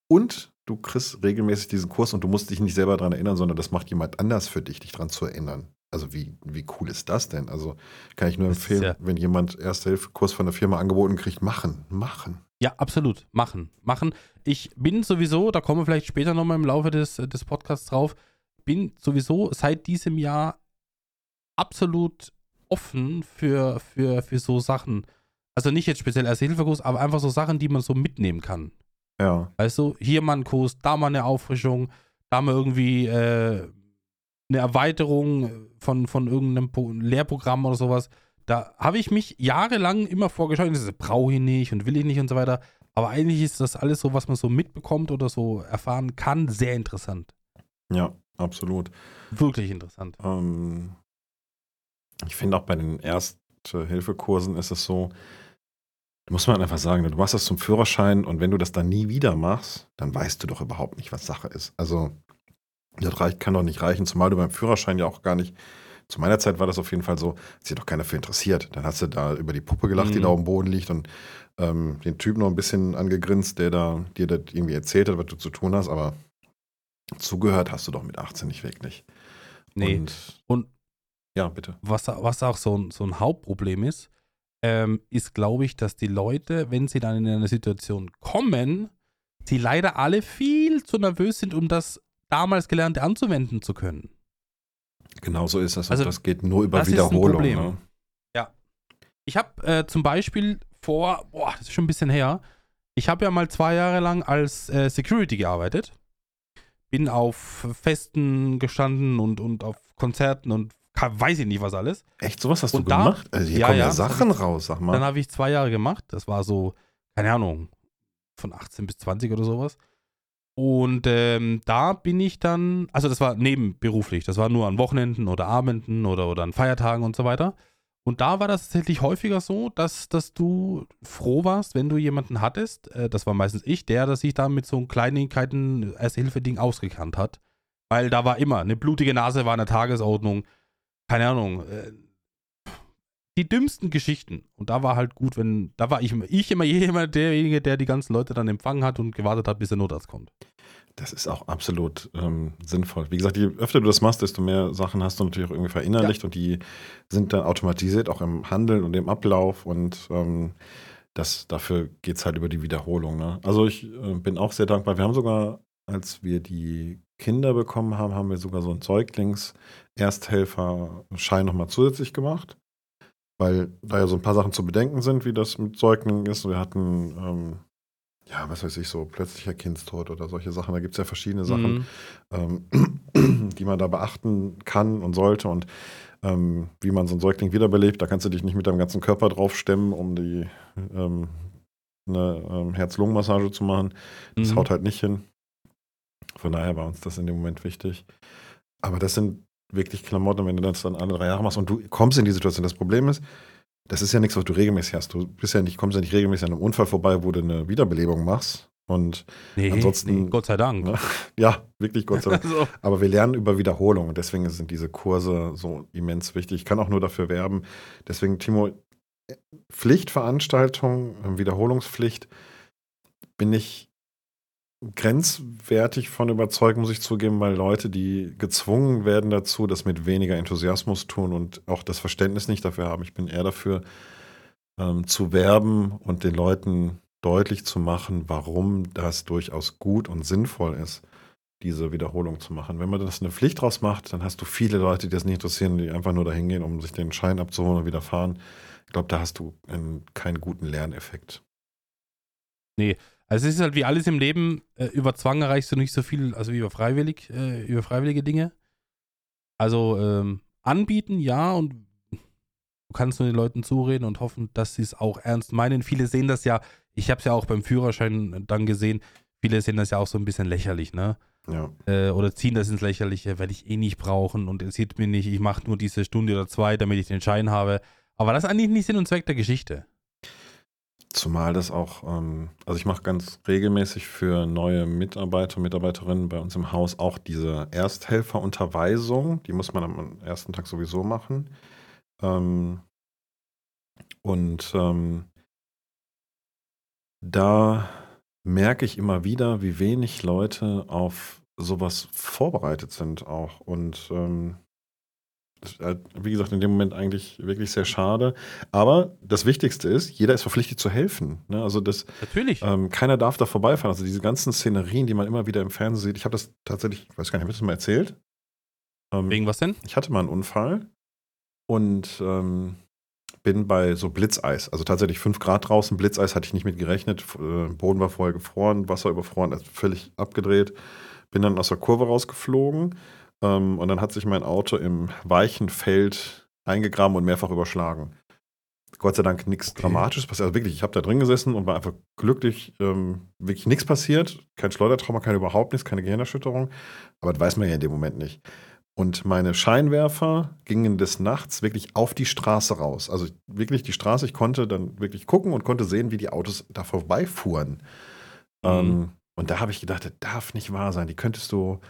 und du kriegst regelmäßig diesen Kurs und du musst dich nicht selber daran erinnern, sondern das macht jemand anders für dich, dich daran zu erinnern. Also wie, wie cool ist das denn? Also kann ich nur Das empfehlen, ja- wenn jemand Erste-Hilfe-Kurs von der Firma angeboten kriegt, machen, machen. Ja, absolut. Machen. Machen. Ich bin sowieso, da kommen wir vielleicht später nochmal im Laufe des, des Podcasts drauf, bin sowieso seit diesem Jahr absolut offen für, für, für so Sachen. Also nicht jetzt speziell als Hilfekurs, aber einfach so Sachen, die man so mitnehmen kann. Ja, Weißt du, hier mal ein Kurs, da mal eine Auffrischung, da mal irgendwie äh, eine Erweiterung von, von irgendeinem Po- Lehrprogramm oder sowas. Da habe ich mich jahrelang immer vorgeschaut, das brauche ich nicht und will ich nicht und so weiter. Aber eigentlich ist das alles so, was man so mitbekommt oder so erfahren kann, sehr interessant. ja, absolut. Wirklich interessant. Ähm, Ich finde auch bei den Erste-Hilfe-Kursen ist es so, muss man einfach sagen, du machst das zum Führerschein und wenn du das dann nie wieder machst, dann weißt du doch überhaupt nicht, was Sache ist. Also, das reicht, kann doch nicht reichen, zumal du beim Führerschein ja auch gar nicht. Zu meiner Zeit war das auf jeden Fall so, hat sich doch keiner für interessiert. Dann hast du da über die Puppe gelacht, die Mhm. da auf dem Boden liegt und ähm, den Typ noch ein bisschen angegrinst, der da dir das irgendwie erzählt hat, was du zu tun hast, aber zugehört hast du doch mit 18 nicht wirklich. Nee. Und, Und ja, bitte. was, was auch so, ein- so ein Hauptproblem ist, ähm, ist, glaube ich, dass die Leute, wenn sie dann in eine Situation kommen, sie leider alle viel zu nervös sind, um das damals Gelernte anzuwenden zu können. Genau so ist das. Also, das geht nur über Wiederholung. Problem. Ne? Ich habe äh, zum Beispiel vor, boah, das ist schon ein bisschen her, ich habe ja mal zwei Jahre lang als äh, Security gearbeitet. Bin auf Festen gestanden und, und auf Konzerten und weiß ich nicht was alles. Echt, sowas hast Und du da- gemacht? Also hier Ja, kommen ja, ja, Sachen raus, sag mal. Dann habe ich zwei Jahre gemacht. Das war so, keine Ahnung, von 18 bis 20 oder sowas. Und ähm, da bin ich dann, also das war nebenberuflich, das war nur an Wochenenden oder Abenden oder, oder an Feiertagen und so weiter. Und da war das tatsächlich häufiger so, dass, dass du froh warst, wenn du jemanden hattest, äh, das war meistens ich, der, der sich da mit so Kleinigkeiten, Erste-Hilfe-Ding ausgekannt hat. Weil da war immer, eine blutige Nase war in der Tagesordnung, keine Ahnung, äh, die dümmsten Geschichten. Und da war halt gut, wenn, da war ich, immer- ich immer jemand derjenige, der die ganzen Leute dann empfangen hat und gewartet hat, bis der Notarzt kommt. Das ist auch absolut ähm, sinnvoll. Wie gesagt, je öfter du das machst, desto mehr Sachen hast du natürlich auch irgendwie verinnerlicht und die sind dann automatisiert auch im Handeln und im Ablauf und ähm, das, dafür geht es halt über die Wiederholung. Ne? Also ich äh, bin auch sehr dankbar. Wir haben sogar, als wir die Kinder bekommen haben, haben wir sogar so einen Säuglings-Ersthelfer-Schein nochmal zusätzlich gemacht. Weil da ja so ein paar Sachen zu bedenken sind, wie das mit Säuglingen ist. Wir hatten, ähm, ja, was weiß ich, so plötzlicher Kindstod oder solche Sachen. Da gibt es ja verschiedene Sachen, Mhm. ähm, <clears throat> die man da beachten kann und sollte. Und ähm, wie man so einen Säugling wiederbelebt, da kannst du dich nicht mit deinem ganzen Körper drauf stemmen, um die ähm, eine ähm, Herz-Lungen-Massage zu machen. Das Mhm. haut halt nicht hin. Von daher war uns das in dem Moment wichtig. Aber das sind wirklich Klamotten, wenn du das dann alle drei Jahre machst und du kommst in die Situation. Das Problem ist, das ist ja nichts, was du regelmäßig hast. Du bist ja nicht, kommst ja nicht regelmäßig an einem Unfall vorbei, wo du eine Wiederbelebung machst. Und Nee, Ansonsten- nee, Gott sei Dank. Ne? <laughs> ja, wirklich Gott sei Dank. <laughs> Also, Aber wir lernen über Wiederholung und deswegen sind diese Kurse so immens wichtig. Ich kann auch nur dafür werben. Deswegen, Timo, Pflichtveranstaltung, äh, Wiederholungspflicht, bin ich grenzwertig von überzeugt, muss ich zugeben, weil Leute, die gezwungen werden dazu, das mit weniger Enthusiasmus tun und auch das Verständnis nicht dafür haben. Ich bin eher dafür, ähm, zu werben und den Leuten deutlich zu machen, warum das durchaus gut und sinnvoll ist diese Wiederholung zu machen. Wenn man das eine Pflicht draus macht, dann hast du viele Leute, die das nicht interessieren, die einfach nur dahin gehen, um sich den Schein abzuholen und wieder fahren. Ich glaube, da hast du einen, keinen guten Lerneffekt. Also es ist halt wie alles im Leben, äh, über Zwang erreichst du nicht so viel, also wie über freiwillig, äh, über freiwillige Dinge. Also ähm, anbieten, ja, und du kannst nur den Leuten zureden und hoffen, dass sie es auch ernst meinen. Viele sehen das ja, ich habe es ja auch beim Führerschein dann gesehen, viele sehen das ja auch so ein bisschen lächerlich, ne? Ja. äh, oder ziehen das ins Lächerliche, weil ich eh nicht brauchen und es sieht mir nicht, ich mache nur diese Stunde oder zwei, damit ich den Schein habe. Aber das ist eigentlich nicht Sinn und Zweck der Geschichte. Zumal das auch, ähm, also ich mache ganz regelmäßig für neue Mitarbeiter und Mitarbeiterinnen bei uns im Haus auch diese Ersthelferunterweisung. Die muss man am ersten Tag sowieso machen. Ähm, und ähm, da merke ich immer wieder, wie wenig Leute auf sowas vorbereitet sind auch. Und ähm, wie gesagt, in dem Moment eigentlich wirklich sehr schade. Aber das Wichtigste ist, jeder ist verpflichtet zu helfen. Ne? Also das, Natürlich. ähm, keiner darf da vorbeifahren. Also diese ganzen Szenerien, die man immer wieder im Fernsehen sieht. Ich habe das tatsächlich, ich weiß gar nicht, habe ich das mal erzählt? Ähm, Wegen was denn? ich hatte mal einen Unfall und ähm, bin bei so Blitzeis, also tatsächlich 5 Grad draußen, Blitzeis hatte ich nicht mit gerechnet, äh, Boden war vorher gefroren, Wasser überfroren, also völlig abgedreht, bin dann aus der Kurve rausgeflogen ähm, und dann hat sich mein Auto im weichen Feld eingegraben und mehrfach überschlagen. Gott sei Dank nichts Okay. Dramatisches passiert. Also wirklich, ich habe da drin gesessen und war einfach glücklich, ähm, wirklich nichts passiert, kein Schleudertrauma, kein überhaupt nichts, keine Gehirnerschütterung, aber das weiß man ja in dem Moment nicht. Und meine Scheinwerfer gingen des Nachts wirklich auf die Straße raus. Also wirklich die Straße, ich konnte dann wirklich gucken und konnte sehen, wie die Autos da vorbeifuhren. Mhm. Ähm, und da habe ich gedacht, das darf nicht wahr sein. Die könntest du,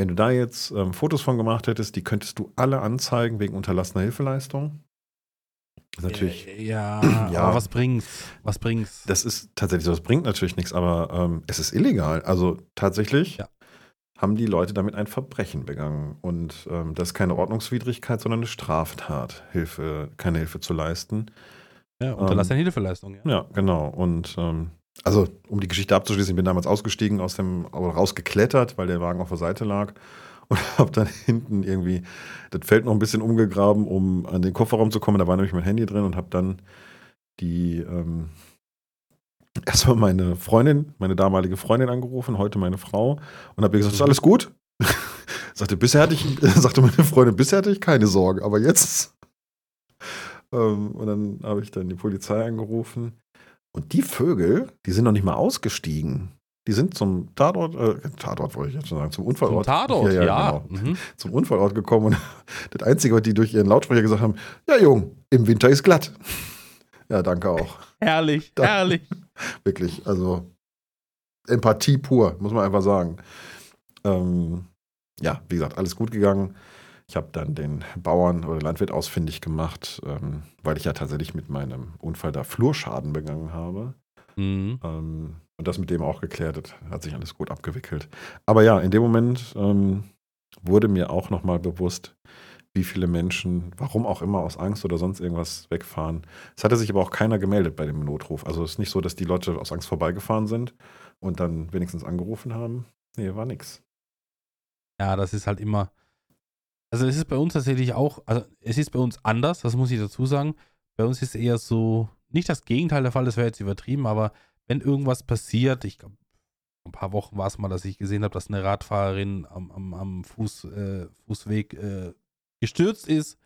wenn du da jetzt ähm, Fotos von gemacht hättest, die könntest du alle anzeigen wegen unterlassener Hilfeleistung. Das ist natürlich, Äh, Ja, <clears throat> Ja. aber was bringt's? Was bringt's? das ist tatsächlich so, das bringt natürlich nichts, aber ähm, es ist illegal. Also tatsächlich Ja. haben die Leute damit ein Verbrechen begangen. Und ähm, das ist keine Ordnungswidrigkeit, sondern eine Straftat, Hilfe, keine Hilfe zu leisten. ja, unterlassene Hilfeleistung, ja. Ja, genau. Und ähm, also, um die Geschichte abzuschließen, ich bin damals ausgestiegen aus dem, rausgeklettert, weil der Wagen auf der Seite lag. <laughs> Und habe dann hinten irgendwie das Feld noch ein bisschen umgegraben, um an den Kofferraum zu kommen. Da war nämlich mein Handy drin und habe dann die ähm, erstmal meine Freundin, meine damalige Freundin angerufen, heute meine Frau, und habe ihr gesagt, ist alles gut? <laughs> sagte, bisher hatte ich, <laughs> sagte meine Freundin, bisher hatte ich keine Sorgen, aber jetzt. Ähm, und dann habe ich dann die Polizei angerufen. Und die Vögel, die sind noch nicht mal ausgestiegen. Die sind zum Tatort, äh, Tatort wollte ich jetzt schon sagen, zum Zum Unfallort. Tatort, ja. ja, genau. Mhm. Zum Unfallort gekommen und <laughs> das Einzige, was die durch ihren Lautsprecher gesagt haben, ja Jung, im Winter ist glatt. Ja, danke auch. <laughs> Herrlich, Da- herrlich. <laughs> Wirklich, also Empathie pur, muss man einfach sagen. Ähm, ja, wie gesagt, alles gut gegangen. Ich habe dann den Bauern oder Landwirt ausfindig gemacht, ähm, weil ich ja tatsächlich mit meinem Unfall da Flurschaden begangen habe. Mhm. Ähm, und das mit dem auch geklärt, das hat sich alles gut abgewickelt. Aber ja, in dem Moment ähm, wurde mir auch nochmal bewusst, wie viele Menschen, warum auch immer, aus Angst oder sonst irgendwas wegfahren. Es hatte sich aber auch keiner gemeldet bei dem Notruf. Also es ist nicht so, dass die Leute aus Angst vorbeigefahren sind und dann wenigstens angerufen haben. Nee, war nix. Ja, das ist halt immer. Also es ist bei uns tatsächlich auch, also es ist bei uns anders, das muss ich dazu sagen. Bei uns ist eher so, nicht das Gegenteil der Fall, das wäre jetzt übertrieben, aber wenn irgendwas passiert, ich glaube, ein paar Wochen war es mal, dass ich gesehen habe, dass eine Radfahrerin am, am, am Fuß, äh, Fußweg äh, gestürzt ist.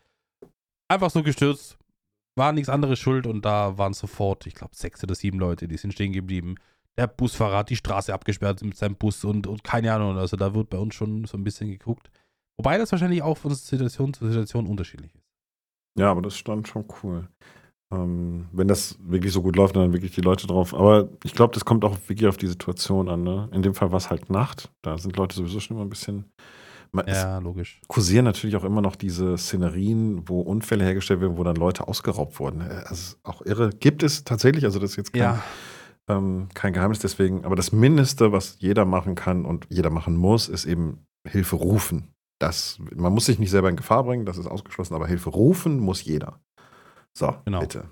Einfach so gestürzt, war nichts anderes schuld und da waren sofort, ich glaube, sechs oder sieben Leute, die sind stehen geblieben. Der Busfahrer hat die Straße abgesperrt mit seinem Bus und, und keine Ahnung. Also da wird bei uns schon so ein bisschen geguckt. Wobei das wahrscheinlich auch von Situation zu Situation unterschiedlich ist. Ja, aber das stand schon cool. Ähm, wenn das wirklich so gut läuft, dann wirklich die Leute drauf. Aber ich glaube, das kommt auch wirklich auf die Situation an. Ne? In dem Fall war es halt Nacht. Da sind Leute sowieso schon immer ein bisschen. Man, Ja, logisch. kursieren natürlich auch immer noch diese Szenerien, wo Unfälle hergestellt werden, wo dann Leute ausgeraubt wurden. Also auch irre. Gibt es tatsächlich, also das ist jetzt kein, Ja, ähm, kein Geheimnis deswegen, aber das Mindeste, was jeder machen kann und jeder machen muss, ist eben Hilfe rufen. Das, man muss sich nicht selber in Gefahr bringen, das ist ausgeschlossen, aber Hilfe rufen muss jeder. So, Genau. bitte.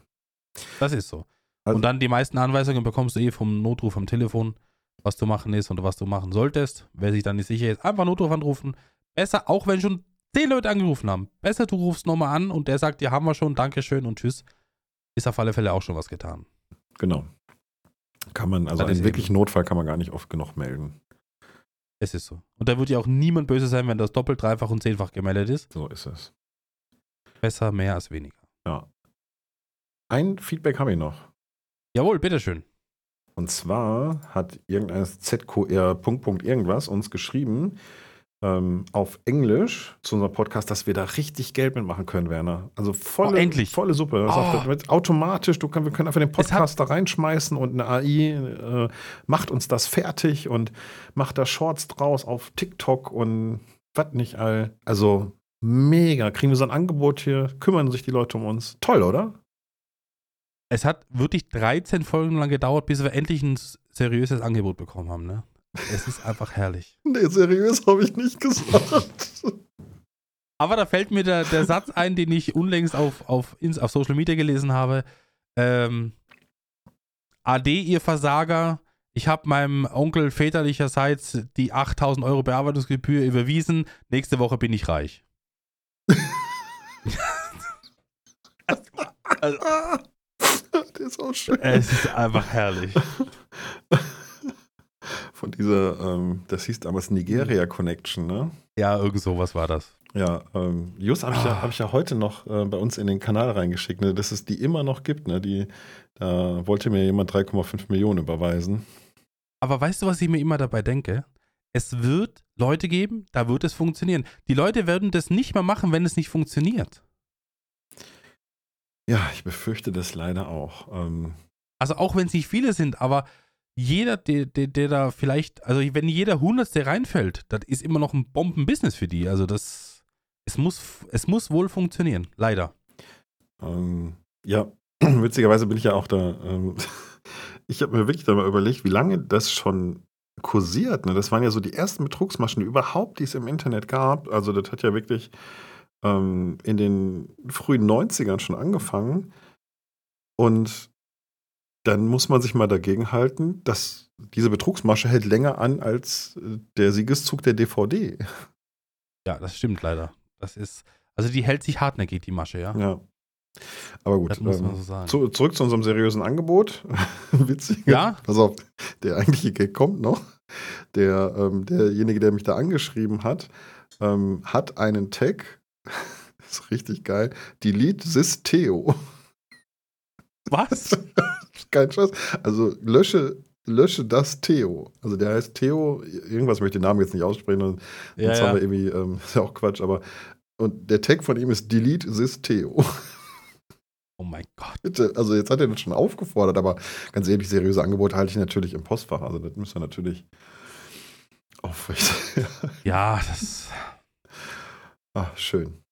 das ist so. Also- und dann die meisten Anweisungen bekommst du eh vom Notruf am Telefon, was du machen ist und was du machen solltest. Wer sich dann nicht sicher ist, einfach Notruf anrufen. Besser, auch wenn schon zehn Leute angerufen haben. Besser, du rufst nochmal an und der sagt, ja, haben wir schon, Dankeschön und tschüss. Ist auf alle Fälle auch schon was getan. Genau. Kann man, also einen wirklichen Notfall kann man gar nicht oft genug melden. Es ist so. Und da wird ja auch niemand böse sein, wenn das doppelt, dreifach und zehnfach gemeldet ist. So ist es. Besser mehr als weniger. Ja. Ein Feedback habe ich noch. Jawohl, bitteschön. Und zwar hat irgendein ZQR Punkt, Punkt irgendwas uns geschrieben ähm, auf Englisch zu unserem Podcast, dass wir da richtig Geld mitmachen können, Werner. Also volle, Oh, endlich. volle Suppe. Oh. damit automatisch, du kann, wir können einfach den Podcast da reinschmeißen und eine AI äh, macht uns das fertig und macht da Shorts draus auf TikTok und was nicht all. Also mega. Kriegen wir so ein Angebot hier, kümmern sich die Leute um uns. Toll, oder? Es hat wirklich 13 Folgen lang gedauert, bis wir endlich ein seriöses Angebot bekommen haben. Ne? Es ist einfach herrlich. Nee, seriös habe ich nicht gesagt. Aber da fällt mir der, der Satz ein, den ich unlängst auf, auf, ins- auf Social Media gelesen habe. Ähm, AD, ihr Versager. Ich habe meinem Onkel väterlicherseits die 8000 Euro Bearbeitungsgebühr überwiesen. Nächste Woche bin ich reich. <laughs> also, Der ist auch schön. es ist einfach herrlich. <laughs> Von dieser, ähm, das hieß damals Nigeria Connection, ne? Ja, irgend sowas war das. Ja, ähm, Just habe ich, ja, hab ich ja heute noch äh, bei uns in den Kanal reingeschickt, ne, dass es die immer noch gibt. Ne? Die, da wollte mir jemand 3,5 Millionen überweisen. Aber weißt du, was ich mir immer dabei denke? es wird Leute geben, da wird es funktionieren. Die Leute werden das nicht mehr machen, wenn es nicht funktioniert. Ja, ich befürchte das leider auch. Ähm, Also auch wenn es nicht viele sind, aber jeder, der, der, der da vielleicht, also wenn jeder Hundertste reinfällt, das ist immer noch ein Bombenbusiness für die. Also das, es muss, es muss wohl funktionieren, leider. ähm, ja, <clears throat> witzigerweise bin ich ja auch da. Ähm, <laughs> ich habe mir wirklich da mal überlegt, wie lange das schon kursiert. Ne? Das waren ja so die ersten Betrugsmaschen überhaupt, die es im Internet gab. Also das hat ja wirklich ähm, in den frühen 90ern schon angefangen. Und dann muss man sich mal dagegen halten, dass diese Betrugsmasche hält länger an als äh, der Siegeszug der DVD. Ja, das stimmt leider. Das ist, also die hält sich hartnäckig, die Masche, ja. Ja. Aber gut, Das muss man ähm, so sagen. zu, zurück zu unserem seriösen Angebot. <laughs> Witzig. Ja? Pass auf, der eigentliche Gag kommt noch. Der, ähm, derjenige, der mich da angeschrieben hat, ähm, hat einen Tag, <laughs> ist richtig geil, Delete this Theo. Was? <laughs> Kein Spaß. Also lösche, lösche das Theo. Also der heißt Theo, irgendwas möchte ich den Namen jetzt nicht aussprechen, und Ja, haben ja. wir irgendwie, ähm, <laughs> ist ja auch Quatsch, aber und der Tag von ihm ist Delete this Theo. <laughs> Oh mein Gott. Bitte, also jetzt hat er das schon aufgefordert, aber ganz ehrlich, seriöse Angebote halte ich natürlich im Postfach. Also das müssen wir natürlich aufrecht. <laughs> Ja, das. ah, schön.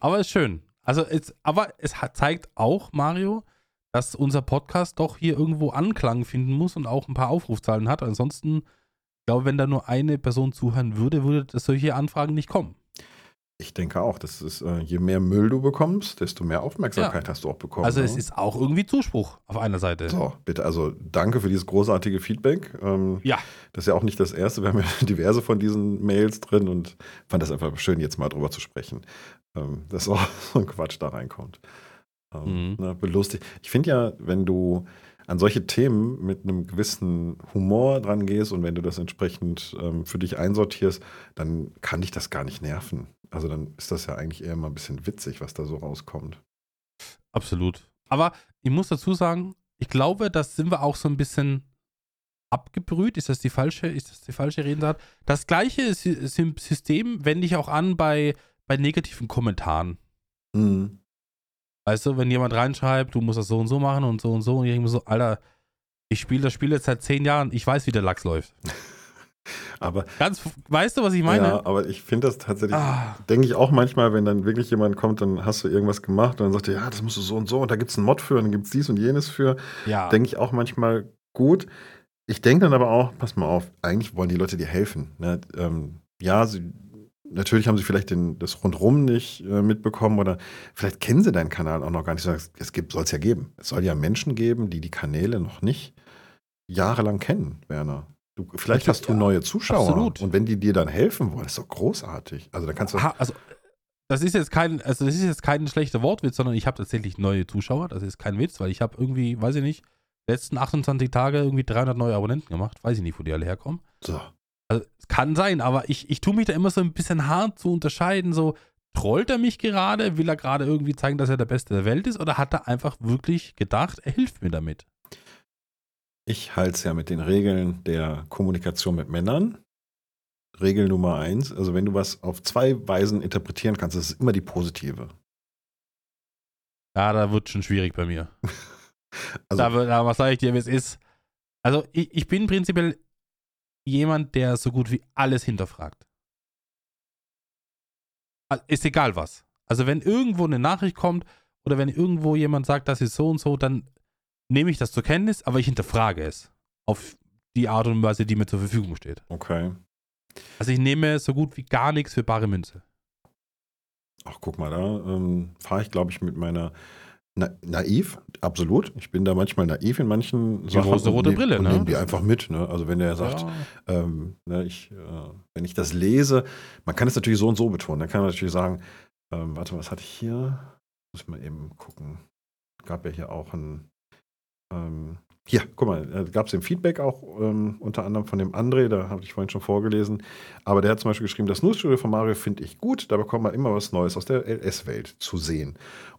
Aber ist schön. Also es, aber es hat, zeigt auch, Mario, dass unser Podcast doch hier irgendwo Anklang finden muss und auch ein paar Aufrufzahlen hat. Ansonsten, ich glaube, wenn da nur eine Person zuhören würde, würde das solche Anfragen nicht kommen. Ich denke auch, das ist, äh, je mehr Müll du bekommst, desto mehr Aufmerksamkeit hast du auch bekommen. Also ne? es ist auch irgendwie Zuspruch auf einer Seite. So, bitte, also danke für dieses großartige Feedback. Ähm, Ja. Das ist ja auch nicht das erste. Wir haben ja <laughs> diverse von diesen Mails drin und fand das einfach schön, jetzt mal drüber zu sprechen. Ähm, dass auch <laughs> so ein Quatsch da reinkommt. Ähm, Mhm. ne, belustigt. Ich finde ja, wenn du an solche Themen mit einem gewissen Humor dran gehst und wenn du das entsprechend ähm, für dich einsortierst, dann kann dich das gar nicht nerven. Also dann ist das ja eigentlich eher mal ein bisschen witzig, was da so rauskommt. Absolut. Aber ich muss dazu sagen, ich glaube, das sind wir auch so ein bisschen abgebrüht. Ist das die falsche, ist das die falsche Redensart? Das gleiche Sy- Sy- System wende ich auch an bei, bei negativen Kommentaren. Mhm. Weißt du, wenn jemand reinschreibt, du musst das so und so machen und so und so, und ich denke mir so, Alter, ich spiele das Spiel jetzt seit zehn Jahren, ich weiß, wie der Lachs läuft. <laughs> Aber Ganz, weißt du, was ich meine? Ja, aber ich finde das tatsächlich, Ah. denke ich auch manchmal, wenn dann wirklich jemand kommt, dann hast du irgendwas gemacht und dann sagt er, ja, das musst du so und so und da gibt es einen Mod für und dann gibt es dies und jenes für. Ja. Denke ich auch manchmal gut. Ich denke dann aber auch, pass mal auf, eigentlich wollen die Leute dir helfen. Ne? Ähm, ja, sie, natürlich haben sie vielleicht den, das Rundrum nicht äh, mitbekommen oder vielleicht kennen sie deinen Kanal auch noch gar nicht. Es gibt, soll es ja geben. Es soll ja Menschen geben, die die Kanäle noch nicht jahrelang kennen, Werner. Du, vielleicht Natürlich, hast du ja. neue Zuschauer. Absolut. Und wenn die dir dann helfen wollen, ist doch großartig. Also dann kannst du. Ha, also, das ist jetzt kein, also das ist jetzt kein schlechter Wortwitz, sondern ich habe tatsächlich neue Zuschauer. Das ist kein Witz, weil ich habe irgendwie, weiß ich nicht, letzten 28 Tage irgendwie 300 neue Abonnenten gemacht. Weiß ich nicht, wo die alle herkommen. So. Also, es kann sein, aber ich, ich tue mich da immer so ein bisschen hart zu unterscheiden. So, trollt er mich gerade? Will er gerade irgendwie zeigen, dass er der Beste der Welt ist? Oder hat er einfach wirklich gedacht, er hilft mir damit? Ich halte es ja mit den Regeln der Kommunikation mit Männern. Regel Nummer eins, also wenn du was auf zwei Weisen interpretieren kannst, das ist immer die positive. Ja, da wird schon schwierig bei mir. <laughs> Also, da, da, was sage ich dir, wie es ist? Also, ich, ich bin prinzipiell jemand, der so gut wie alles hinterfragt. Ist egal was. Also, wenn irgendwo eine Nachricht kommt oder wenn irgendwo jemand sagt, das ist so und so, dann nehme ich das zur Kenntnis, aber ich hinterfrage es. Auf die Art und Weise, die mir zur Verfügung steht. okay. Also, ich nehme so gut wie gar nichts für bare Münze. Ach, guck mal, da ähm, fahre ich, glaube ich, mit meiner Na naiv, absolut. Ich bin da manchmal naiv in manchen Die Sachen. rosa-rote und nehm- Brille, und ne? nehm die einfach mit. Ne? Also wenn der sagt, Ja. ähm, ne, ich, äh, wenn ich das lese, man kann es natürlich so und so betonen. Dann kann man natürlich sagen, ähm, warte, was hatte ich hier? Muss ich mal eben gucken. Gab ja hier auch ein, ähm, hier, guck mal, gab es im Feedback auch ähm, unter anderem von dem André, da habe ich vorhin schon vorgelesen. Aber der hat zum Beispiel geschrieben, das News-Studio von Mario finde ich gut, da bekommt man immer was Neues aus der LS-Welt zu sehen.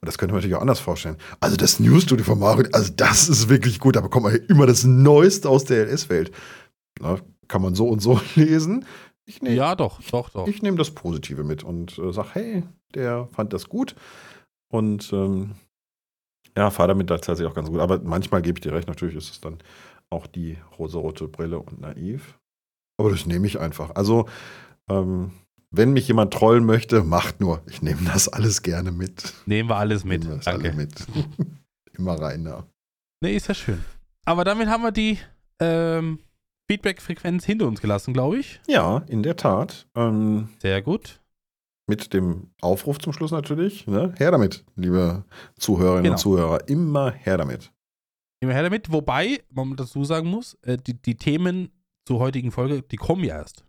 Und das könnte man natürlich auch anders vorstellen. Also das News-Studio von Mario, also das ist wirklich gut, da bekommt man immer das Neueste aus der LS-Welt. Kann man so und so <laughs> lesen. Ich nehme Ja, doch, doch, doch. ich nehm das Positive mit und äh, sag, hey, der fand das gut. Und ähm, ja, fahre damit tatsächlich auch ganz gut. Aber manchmal gebe ich dir recht, natürlich ist es dann auch die rosarote Brille und naiv. Aber das nehme ich einfach. Also, ähm, wenn mich jemand trollen möchte, macht nur. Ich nehme das alles gerne mit. Nehmen wir alles mit. Nehmen wir das Danke. alle mit. <laughs> Immer rein da. Nee, ist ja schön. Aber damit haben wir die ähm, Feedback-Frequenz hinter uns gelassen, glaube ich. Ja, in der Tat. Ähm, Sehr gut. Mit dem Aufruf zum Schluss natürlich. Ne? Her damit, liebe Zuhörerinnen Genau. und Zuhörer. Immer her damit. Wir her damit. Wobei, man dazu sagen muss, äh, die, die Themen zur heutigen Folge, die kommen ja erst.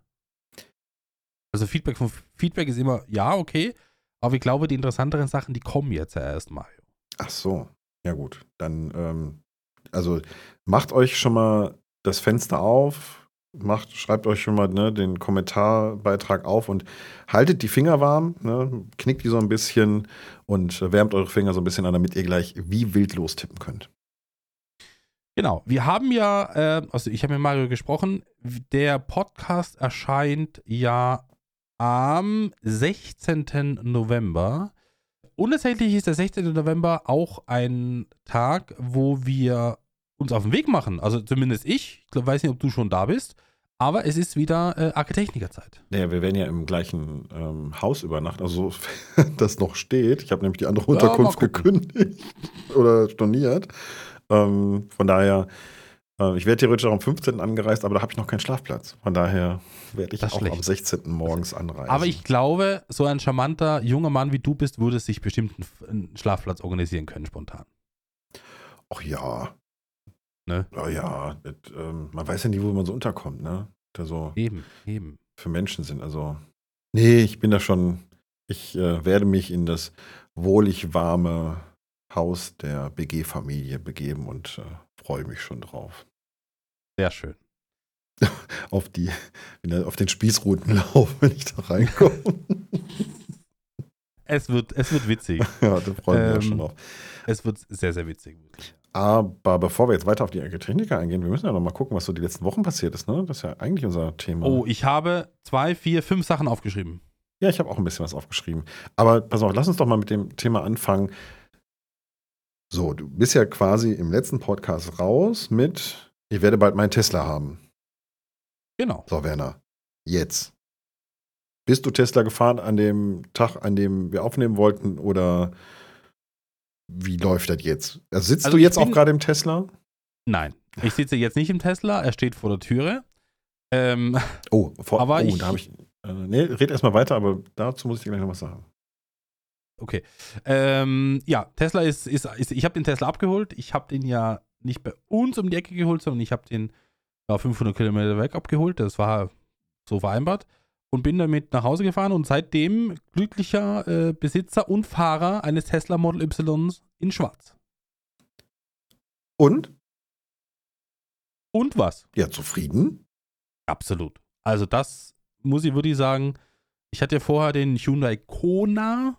Also Feedback von Feedback ist immer, ja, okay. Aber ich glaube, die interessanteren Sachen, die kommen jetzt ja erst, Mario. Ach so. Ja, gut. Dann, ähm, also macht euch schon mal das Fenster auf. Macht, schreibt euch schon mal ne, den Kommentarbeitrag auf und haltet die Finger warm, ne, knickt die so ein bisschen und wärmt eure Finger so ein bisschen an, damit ihr gleich wie wild lostippen könnt. Genau. Wir haben ja, äh, also ich habe mit Mario gesprochen, der Podcast erscheint ja am 16. November. Und tatsächlich ist der 16. November auch ein Tag, wo wir uns auf den Weg machen. Also zumindest ich. Ich weiß nicht, ob du schon da bist. Aber es ist wieder äh, Architektnikerzeit. Naja, wir werden ja im gleichen ähm, Haus übernachten, also <laughs> das noch steht. Ich habe nämlich die andere Ja, Unterkunft gucken. gekündigt <laughs> oder storniert. Ähm, von daher, äh, ich werde theoretisch auch am 15. angereist, aber da habe ich noch keinen Schlafplatz. Von daher werde ich Das auch schlecht. am 16. morgens anreisen. Aber ich glaube, so ein charmanter junger Mann wie du bist, würde sich bestimmt einen Schlafplatz organisieren können, spontan. Ach ja. Ne? Ja, ja. Das, ähm, man weiß ja nie, wo man so unterkommt, ne? Da so Eben, eben. für Menschen sind. Also, nee, ich bin da schon. Ich äh, werde mich in das wohlig warme Haus der BG-Familie begeben und äh, freue mich schon drauf. Sehr schön. <laughs> Auf die, auf den Spießrutenlauf, <laughs> wenn ich da reinkomme. <laughs> Es wird, es wird witzig. <laughs> ja, da freue ich mich Ähm, schon drauf. Es wird sehr, sehr witzig. Aber bevor wir jetzt weiter auf die Techniker eingehen, wir müssen ja noch mal gucken, was so die letzten Wochen passiert ist, ne? Das ist ja eigentlich unser Thema. Oh, ich habe zwei, vier, fünf Sachen aufgeschrieben. Ja, ich habe auch ein bisschen was aufgeschrieben. Aber pass auf, lass uns doch mal mit dem Thema anfangen. So, du bist ja quasi im letzten Podcast raus mit, ich werde bald meinen Tesla haben. Genau. So, Werner, jetzt. Bist du Tesla gefahren an dem Tag, an dem wir aufnehmen wollten oder wie läuft das jetzt? Also sitzt Also du jetzt auch gerade im Tesla? Nein. Ich sitze jetzt nicht im Tesla, er steht vor der Türe. Ähm, Oh, vor, Aber oh ich- da habe ich. Äh, nee, red erstmal weiter, aber dazu muss ich dir gleich noch was sagen. okay. Ähm, ja, Tesla ist, ist, ist ich habe den Tesla abgeholt. Ich habe den ja nicht bei uns um die Ecke geholt, sondern ich habe den ja, 500 Kilometer weg abgeholt. Das war so vereinbart. Und bin damit nach Hause gefahren und seitdem glücklicher äh, Besitzer und Fahrer eines Tesla Model Y in Schwarz. Und? Und was? Ja, zufrieden? Absolut. Also das muss ich wirklich sagen, ich hatte ja vorher den Hyundai Kona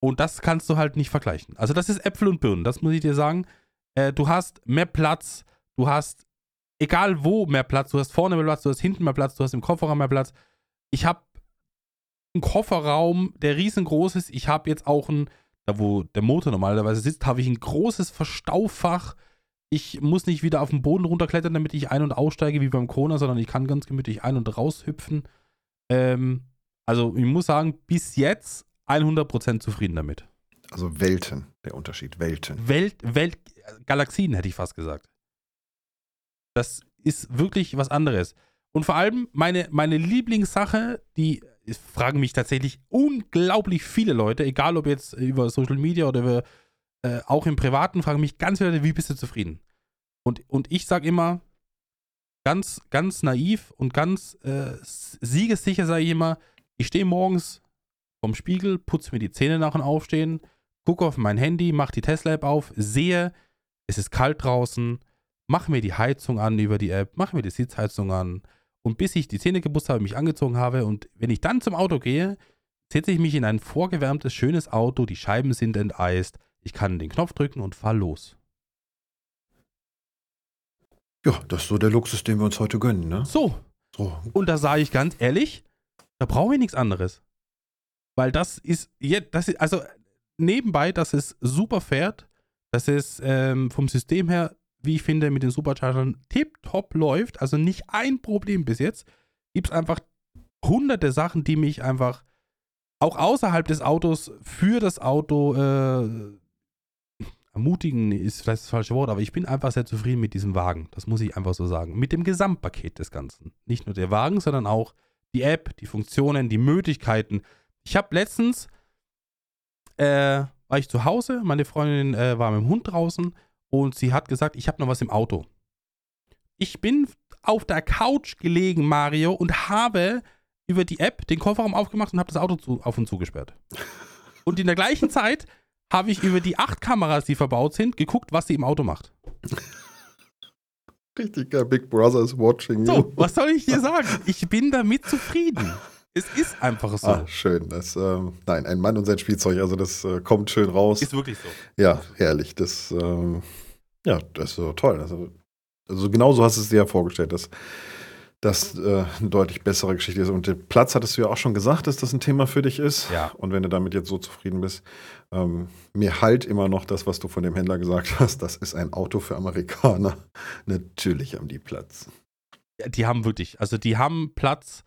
und das kannst du halt nicht vergleichen. Also das ist Äpfel und Birnen, das muss ich dir sagen. Äh, du hast mehr Platz, du hast egal wo mehr Platz, du hast vorne mehr Platz, du hast hinten mehr Platz, du hast im Kofferraum mehr Platz. Ich habe einen Kofferraum, der riesengroß ist. Ich habe jetzt auch ein, da wo der Motor normalerweise sitzt, habe ich ein großes Verstaufach. Ich muss nicht wieder auf den Boden runterklettern, damit ich ein- und aussteige wie beim Kona, sondern ich kann ganz gemütlich ein- und raushüpfen. Ähm, also ich muss sagen, bis jetzt 100% zufrieden damit. Also Welten, der Unterschied, Welten. Welt, Welt, Galaxien hätte ich fast gesagt. Das ist wirklich was anderes. Und vor allem meine, meine Lieblingssache, die fragen mich tatsächlich unglaublich viele Leute, egal ob jetzt über Social Media oder über, äh, auch im Privaten, fragen mich ganz viele Leute, wie bist du zufrieden? Und, und ich sage immer, ganz, ganz naiv und ganz äh, siegessicher sage ich immer, ich stehe morgens vom Spiegel, putze mir die Zähne nach dem Aufstehen, gucke auf mein Handy, mache die Tesla-App auf, sehe, es ist kalt draußen, mache mir die Heizung an über die App, mache mir die Sitzheizung an und bis ich die Zähne geputzt habe, mich angezogen habe und wenn ich dann zum Auto gehe, setze ich mich in ein vorgewärmtes, schönes Auto, die Scheiben sind enteist, ich kann den Knopf drücken und fahr los. Ja, das ist so der Luxus, den wir uns heute gönnen, ne? So, Oh, Und da sage ich ganz ehrlich, da brauche ich nichts anderes. Weil das ist, das ist, also nebenbei, dass es super fährt, dass es ähm, vom System her, wie ich finde, mit den Superchargern tipptopp läuft, also nicht ein Problem bis jetzt, gibt es einfach hunderte Sachen, die mich einfach auch außerhalb des Autos für das Auto äh, ermutigen, ist vielleicht das falsche Wort, aber ich bin einfach sehr zufrieden mit diesem Wagen. Das muss ich einfach so sagen. Mit dem Gesamtpaket des Ganzen. Nicht nur der Wagen, sondern auch die App, die Funktionen, die Möglichkeiten. Ich habe letztens, äh, war ich zu Hause, meine Freundin äh, war mit dem Hund draußen und sie hat gesagt, ich habe noch was im Auto. Ich bin auf der Couch gelegen, Mario, und habe über die App den Kofferraum aufgemacht und habe das Auto zu, auf und zugesperrt. Und in der gleichen Zeit habe ich über die acht Kameras, die verbaut sind, geguckt, was sie im Auto macht. richtig geil. Big Brother is watching you. So, was soll ich dir sagen? <laughs> Ich bin damit zufrieden. Es ist einfach so. Ah, schön. Das, ähm, nein, ein Mann und sein Spielzeug, also das äh, kommt schön raus. Ist wirklich so. Ja, herrlich. Das, ähm, ja, das ist so toll. Also, also genau so hast du es dir ja vorgestellt, dass das äh, eine deutlich bessere Geschichte ist. Und den Platz hattest du ja auch schon gesagt, dass das ein Thema für dich ist. Ja. Und wenn du damit jetzt so zufrieden bist, ähm, mir halt immer noch das, was du von dem Händler gesagt hast, das ist ein Auto für Amerikaner. <laughs> Natürlich haben die Platz. Ja, Die haben wirklich, also die haben Platz,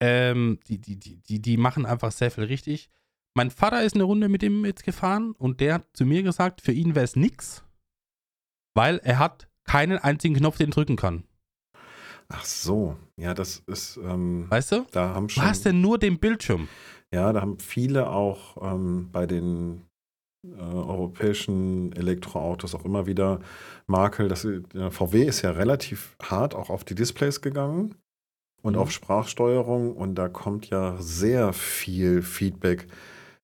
ähm, die, die, die, die, die machen einfach sehr viel richtig. Mein Vater ist eine Runde mit ihm jetzt gefahren und der hat zu mir gesagt, für ihn wäre es nix, weil er hat keinen einzigen Knopf, den er drücken kann. Ach so, ja, das ist, ähm, Weißt du? da haben Du schon, hast ja nur den Bildschirm. ja, da haben viele auch ähm, bei den äh, europäischen Elektroautos auch immer wieder Makel. Sie- ja, VW ist ja relativ hart auch auf die Displays gegangen und Mhm. auf Sprachsteuerung und da kommt ja sehr viel Feedback,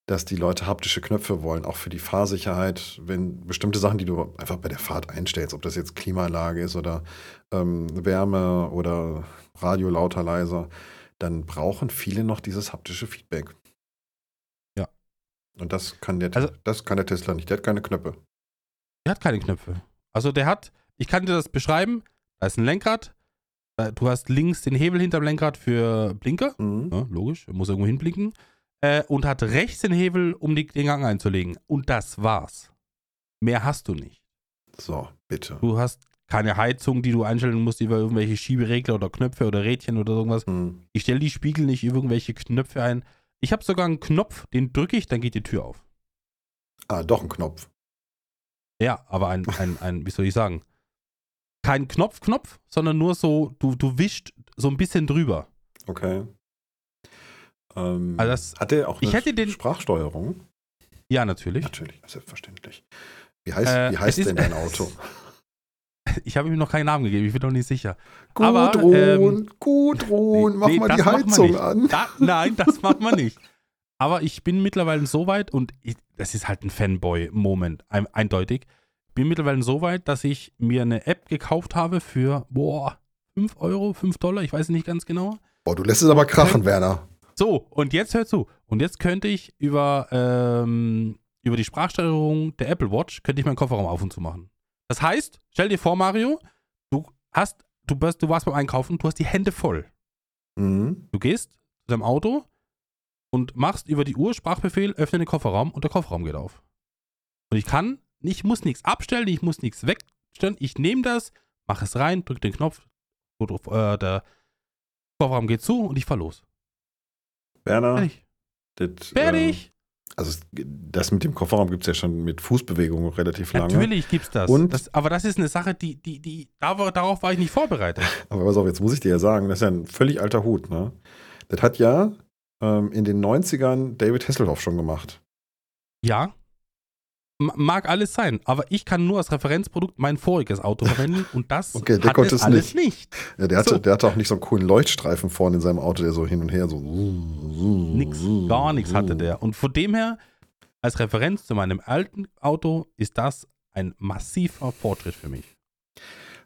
dass die Leute haptische Knöpfe wollen, auch für die Fahrsicherheit, wenn bestimmte Sachen, die du einfach bei der Fahrt einstellst, ob das jetzt Klimaanlage ist oder ähm, Wärme oder Radio lauter, leiser, dann brauchen viele noch dieses haptische Feedback. Ja. Und das kann der, Also- das kann der Tesla nicht. Der hat keine Knöpfe. Der hat keine Knöpfe. Also der hat, ich kann dir das beschreiben, da ist ein Lenkrad, da- du hast links den Hebel hinterm Lenkrad für Blinker, Mhm. ja, logisch, er muss irgendwo hinblinken, äh, und hat rechts den Hebel, um die, den Gang einzulegen. Und das war's. Mehr hast du nicht. So, bitte. Du hast keine Heizung, die du einstellen musst über irgendwelche Schieberegler oder Knöpfe oder Rädchen oder irgendwas. Mhm. Ich stelle die Spiegel nicht über irgendwelche Knöpfe ein. Ich habe sogar einen Knopf, den drücke ich, dann geht die Tür auf. Ah, doch ein Knopf. Ja, aber ein, ein, ein wie soll ich sagen, kein Knopf-Knopf, sondern nur so, du, du wischst so ein bisschen drüber. Okay. Ähm, Also das- hat der auch ich eine hätte den- Sprachsteuerung? Ja, natürlich. Natürlich, selbstverständlich. Wie heißt, Äh, wie heißt es ist- denn dein <laughs> Auto? Ich habe ihm noch keinen Namen gegeben, ich bin noch nicht sicher. Aber, Gudrun, ähm, Gudrun, mach Nee, mal die Heizung an. Da, nein, das machen wir nicht. Aber ich bin mittlerweile so weit und ich, das ist halt ein Fanboy-Moment, ein, eindeutig. Bin mittlerweile so weit, dass ich mir eine App gekauft habe für, boah, 5 Euro, 5 Dollar, ich weiß nicht ganz genau. Boah, du lässt es aber krachen, Werner. So, und jetzt hör zu. Und jetzt könnte ich über, ähm, über die Sprachsteuerung der Apple Watch, könnte ich meinen Kofferraum auf und zu machen. Das heißt, stell dir vor, Mario, du hast, du, bist, du warst beim Einkaufen, du hast die Hände voll. Mhm. Du gehst zu deinem Auto und machst über die Uhr Sprachbefehl, öffne den Kofferraum und der Kofferraum geht auf. Und ich kann, ich muss nichts abstellen, ich muss nichts wegstellen. Ich nehme das, mache es rein, drücke den Knopf, äh, der Kofferraum geht zu und ich fahr los. Werner, Fertig. das, Fertig. Ähm, also das mit dem Kofferraum gibt es ja schon mit Fußbewegungen relativ lange. Natürlich gibt's das. Und- das. Aber das ist eine Sache, die, die, die, darauf, darauf war ich nicht vorbereitet. <laughs> Aber pass auf, jetzt muss ich dir ja sagen, das ist ja ein völlig alter Hut. Ne? Das hat ja ähm, in den 90ern David Hasselhoff schon gemacht. Ja. Mag alles sein, aber ich kann nur als Referenzprodukt mein voriges Auto verwenden und das Okay, der hat konnte es es alles nicht. Ja, der, hatte, So. der hatte auch nicht so einen coolen Leuchtstreifen vorne in seinem Auto, der so hin und her so. Nix, gar nichts hatte der. Und von dem her, als Referenz zu meinem alten Auto, ist das ein massiver Fortschritt für mich.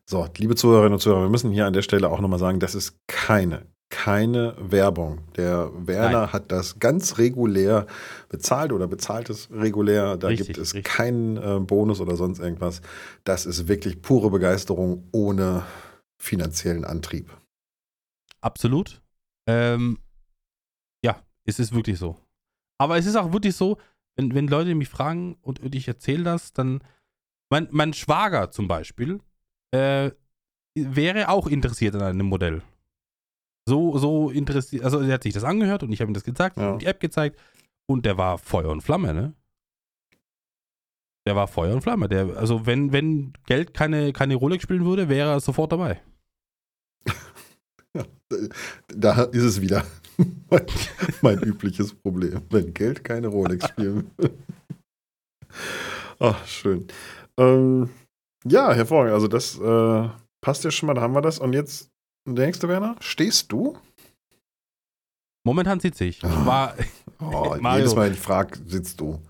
So, liebe Zuhörerinnen und Zuhörer, wir müssen hier an der Stelle auch nochmal sagen, das ist keine, keine Werbung. Der Werner Nein. hat das ganz regulär bezahlt oder bezahlt es regulär. Da Richtig, gibt es richtig. keinen äh, Bonus oder sonst irgendwas. Das ist wirklich pure Begeisterung ohne finanziellen Antrieb. absolut. Ähm, ja, es ist wirklich so. Aber es ist auch wirklich so, wenn, wenn Leute mich fragen und, und ich erzähle das, dann. Mein, mein Schwager zum Beispiel äh, wäre auch interessiert an einem Modell. So, so interessiert. Also, er hat sich das angehört und ich habe ihm das gezeigt, Ja. die App gezeigt und der war Feuer und Flamme, ne? Der war Feuer und Flamme. Der, also, wenn, wenn Geld keine, keine Rolex spielen würde, wäre er sofort dabei. <laughs> Da ist es wieder. <laughs> mein, mein übliches Problem. Wenn Geld keine Rolex spielen will. Ach, schön. Ähm, ja, hervorragend. Also das äh, passt ja schon mal, da haben wir das. Und jetzt, der nächste Werner, stehst du? Momentan sitze ich. Ich Ah. war, Oh, <laughs> Mario. jedes Mal, wenn ich frage, sitzt du.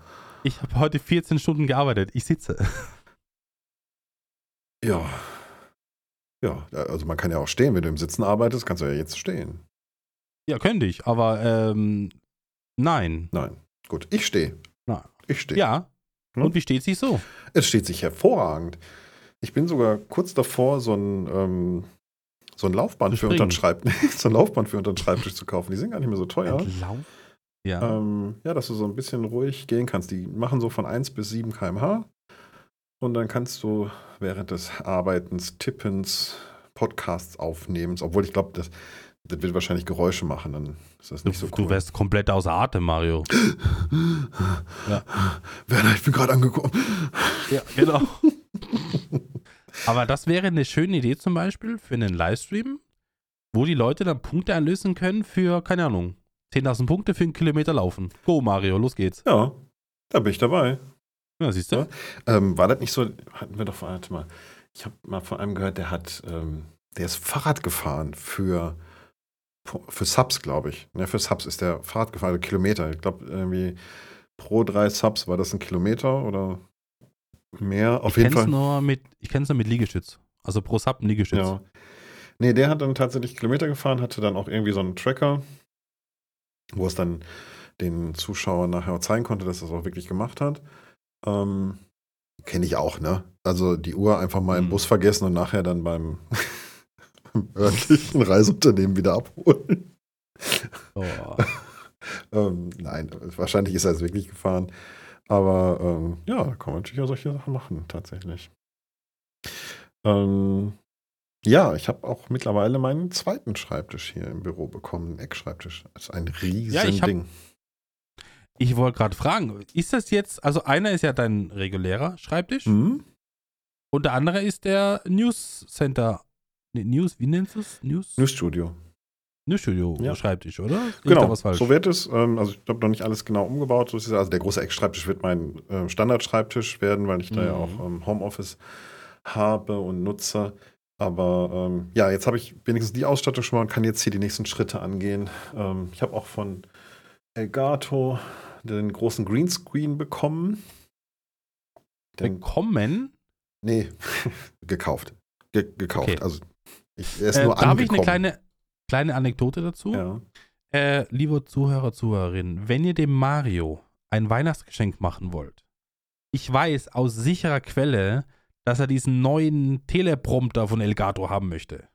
ich habe heute 14 Stunden gearbeitet. Ich sitze. <laughs> Ja. Ja, also man kann ja auch stehen. Wenn du im Sitzen arbeitest, kannst du ja jetzt stehen. Ja, könnte ich, aber ähm, nein. Nein. Gut, ich stehe. Ich stehe. Ja. Hm? Und wie steht sich so? Es steht sich hervorragend. Ich bin sogar kurz davor, so ein, ähm, so ein Laufband für unter den. Schreibtisch, <laughs> so ein Laufband für unter den Schreibtisch zu kaufen. Die sind gar nicht mehr so teuer. Ein Lauf? Ja. Ähm, ja, dass du so ein bisschen ruhig gehen kannst. Die machen so von 1 bis 7 km/h. Und dann kannst du während des Arbeitens, Tippens, Podcasts aufnehmen. Obwohl ich glaube, das, das wird wahrscheinlich Geräusche machen. Dann ist das du, nicht so cool. du wärst komplett außer Atem, Mario. <laughs> Ja. Werner, ich bin gerade angekommen. Ja, genau. <laughs> aber das wäre eine schöne Idee zum Beispiel für einen Livestream, wo die Leute dann Punkte einlösen können für, keine Ahnung, 10.000 Punkte für einen Kilometer laufen. Go, Mario, los geht's. Ja, da bin ich dabei. Ja, siehst du? Ja. Ähm, war das nicht so, hatten wir doch vor warte mal, ich habe mal von einem gehört, der hat, ähm, der ist Fahrrad gefahren für, für Subs, glaube ich. Ja, für Subs ist der Fahrrad gefahren, also Kilometer. Ich glaube, irgendwie pro drei Subs war das ein Kilometer oder mehr. Auf ich jeden kenn's Fall. nur mit, ich kenn's nur mit Liegestütz. Also pro Sub ein Liegestütz. Ja. Nee, der hat dann tatsächlich Kilometer gefahren, hatte dann auch irgendwie so einen Tracker, wo es dann den Zuschauern nachher auch zeigen konnte, dass er es auch wirklich gemacht hat. Ähm, Kenne ich auch, ne? Also die Uhr einfach mal im Hm. Bus vergessen und nachher dann beim, <laughs> beim örtlichen Reiseunternehmen wieder abholen. Oh. <laughs> Ähm, nein, wahrscheinlich ist er es wirklich gefahren. Aber ähm, ja, da kann man natürlich auch solche Sachen machen, tatsächlich. Ähm, ja, ich habe auch mittlerweile meinen zweiten Schreibtisch hier im Büro bekommen, einen Eckschreibtisch. Das ist ein riesen Ja, ich hab- Ding. Ich wollte gerade fragen, ist das jetzt, also einer ist ja dein regulärer Schreibtisch Mhm. und der andere ist der News Center, nee, News, wie nennst du es? News? News Studio. Newsstudio Ja. Schreibtisch, oder? Ich Genau, so wird es. Ähm, also ich habe noch nicht alles genau umgebaut. So. Also der große Eckschreibtisch wird mein ähm, Standardschreibtisch werden, weil ich da ja Mhm. auch ähm, Homeoffice habe und nutze. Aber ähm, ja, jetzt habe ich wenigstens die Ausstattung schon mal und kann jetzt hier die nächsten Schritte angehen. Ähm, ich habe auch von Elgato den großen Greenscreen bekommen. Den, Bekommen? nee, <laughs> gekauft. Ge gekauft. Okay. Also ich, er ist Äh, nur da habe angekommen. ich eine kleine, kleine Anekdote dazu. ja. Äh, liebe Zuhörer, Zuhörerinnen, wenn ihr dem Mario ein Weihnachtsgeschenk machen wollt, ich weiß aus sicherer Quelle, dass er diesen neuen Teleprompter von Elgato haben möchte.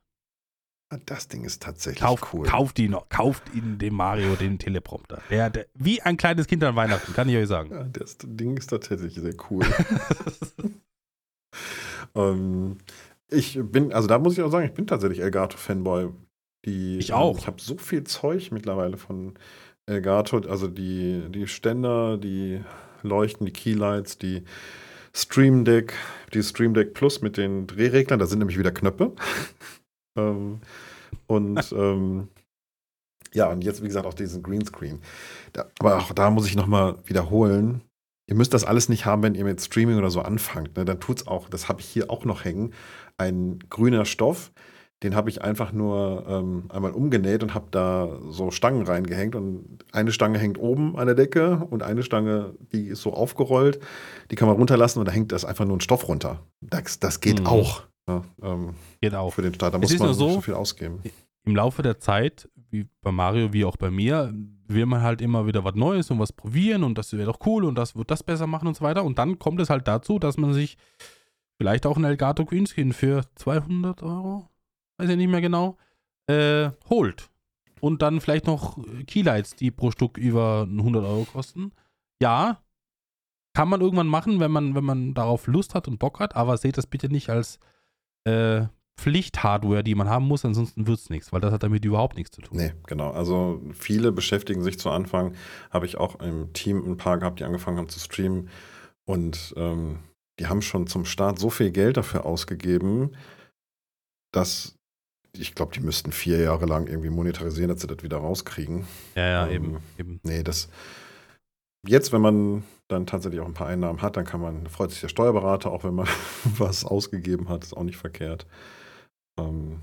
Das Ding ist tatsächlich Kauft, cool. kauft ihn, kauft ihn dem Mario den Teleprompter. Der, der, wie ein kleines Kind an Weihnachten, kann ich euch sagen. Ja, das Ding ist tatsächlich sehr cool. <laughs> ähm, ich bin, also da muss ich auch sagen, ich bin tatsächlich Elgato-Fanboy. Die, Ich auch. Ich habe so viel Zeug mittlerweile von Elgato, also die, die Ständer, die Leuchten, die Keylights, die Stream Deck, die Stream Deck Plus mit den Drehreglern, da sind nämlich wieder Knöpfe. <laughs> ähm, und <laughs> ähm, ja, und jetzt, wie gesagt, auch diesen Greenscreen. Da, aber auch da muss ich nochmal wiederholen. Ihr müsst das alles nicht haben, wenn ihr mit Streaming oder so anfangt. Ne? Dann tut's auch, das habe ich hier auch noch hängen, ein grüner Stoff. Den habe ich einfach nur ähm, einmal umgenäht und habe da so Stangen reingehängt. Und eine Stange hängt oben an der Decke und eine Stange, die ist so aufgerollt. Die kann man runterlassen und da hängt das einfach nur ein Stoff runter. Das, das geht Mhm. auch. Ne? Ähm, Geht auch. für den Start. Da Es muss man nur nicht so, so viel ausgeben. Im Laufe der Zeit, wie bei Mario, wie auch bei mir, will man halt immer wieder was Neues und was probieren und das wäre doch cool und das wird das besser machen und so weiter. Und dann kommt es halt dazu, dass man sich vielleicht auch ein Elgato Greenscreen für 200 Euro, weiß ich nicht mehr genau, äh, holt und dann vielleicht noch Keylights, die pro Stück über 100 Euro kosten. Ja, kann man irgendwann machen, wenn man, wenn man darauf Lust hat und Bock hat, aber seht das bitte nicht als äh, Pflichthardware, die man haben muss, ansonsten wird es nichts, weil das hat damit überhaupt nichts zu tun. Nee, genau. Also viele beschäftigen sich zu Anfang, habe ich auch im Team ein paar gehabt, die angefangen haben zu streamen und ähm, die haben schon zum Start so viel Geld dafür ausgegeben, dass ich glaube, die müssten vier Jahre lang irgendwie monetarisieren, dass sie das wieder rauskriegen. Ja, ja, Ähm, eben, eben. Nee, das. Jetzt, wenn man dann tatsächlich auch ein paar Einnahmen hat, dann kann man, freut sich der Steuerberater, auch wenn man <laughs> was ausgegeben hat, ist auch nicht verkehrt. Ähm,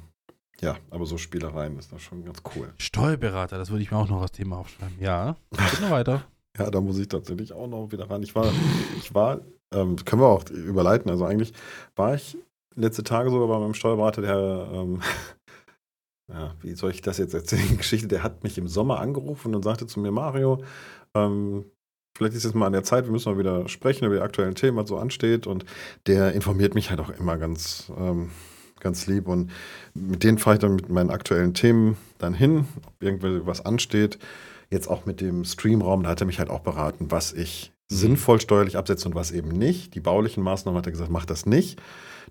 ja, aber so Spielereien ist das schon ganz cool. Steuerberater, das würde ich mir auch noch als Thema aufschreiben. Ja, geht noch weiter. <laughs> Ja, da muss ich tatsächlich auch noch wieder ran. Ich war, ich war, ähm, können wir auch überleiten. Also eigentlich war ich letzte Tage sogar bei meinem Steuerberater, der, ähm, ja, wie soll ich das jetzt erzählen? <laughs> Geschichte, der hat mich im Sommer angerufen und sagte zu mir, Mario, ähm, vielleicht ist jetzt mal an der Zeit, wir müssen mal wieder sprechen über die aktuellen Themen, was so ansteht. Und der informiert mich halt auch immer ganz, ähm, ganz lieb. Und mit denen fahre ich dann mit meinen aktuellen Themen dann hin, ob irgendwas ansteht. Jetzt auch mit dem Streamraum, da hat er mich halt auch beraten, was ich. Sinnvoll steuerlich absetze und was eben nicht. Die baulichen Maßnahmen hat er gesagt, mach das nicht.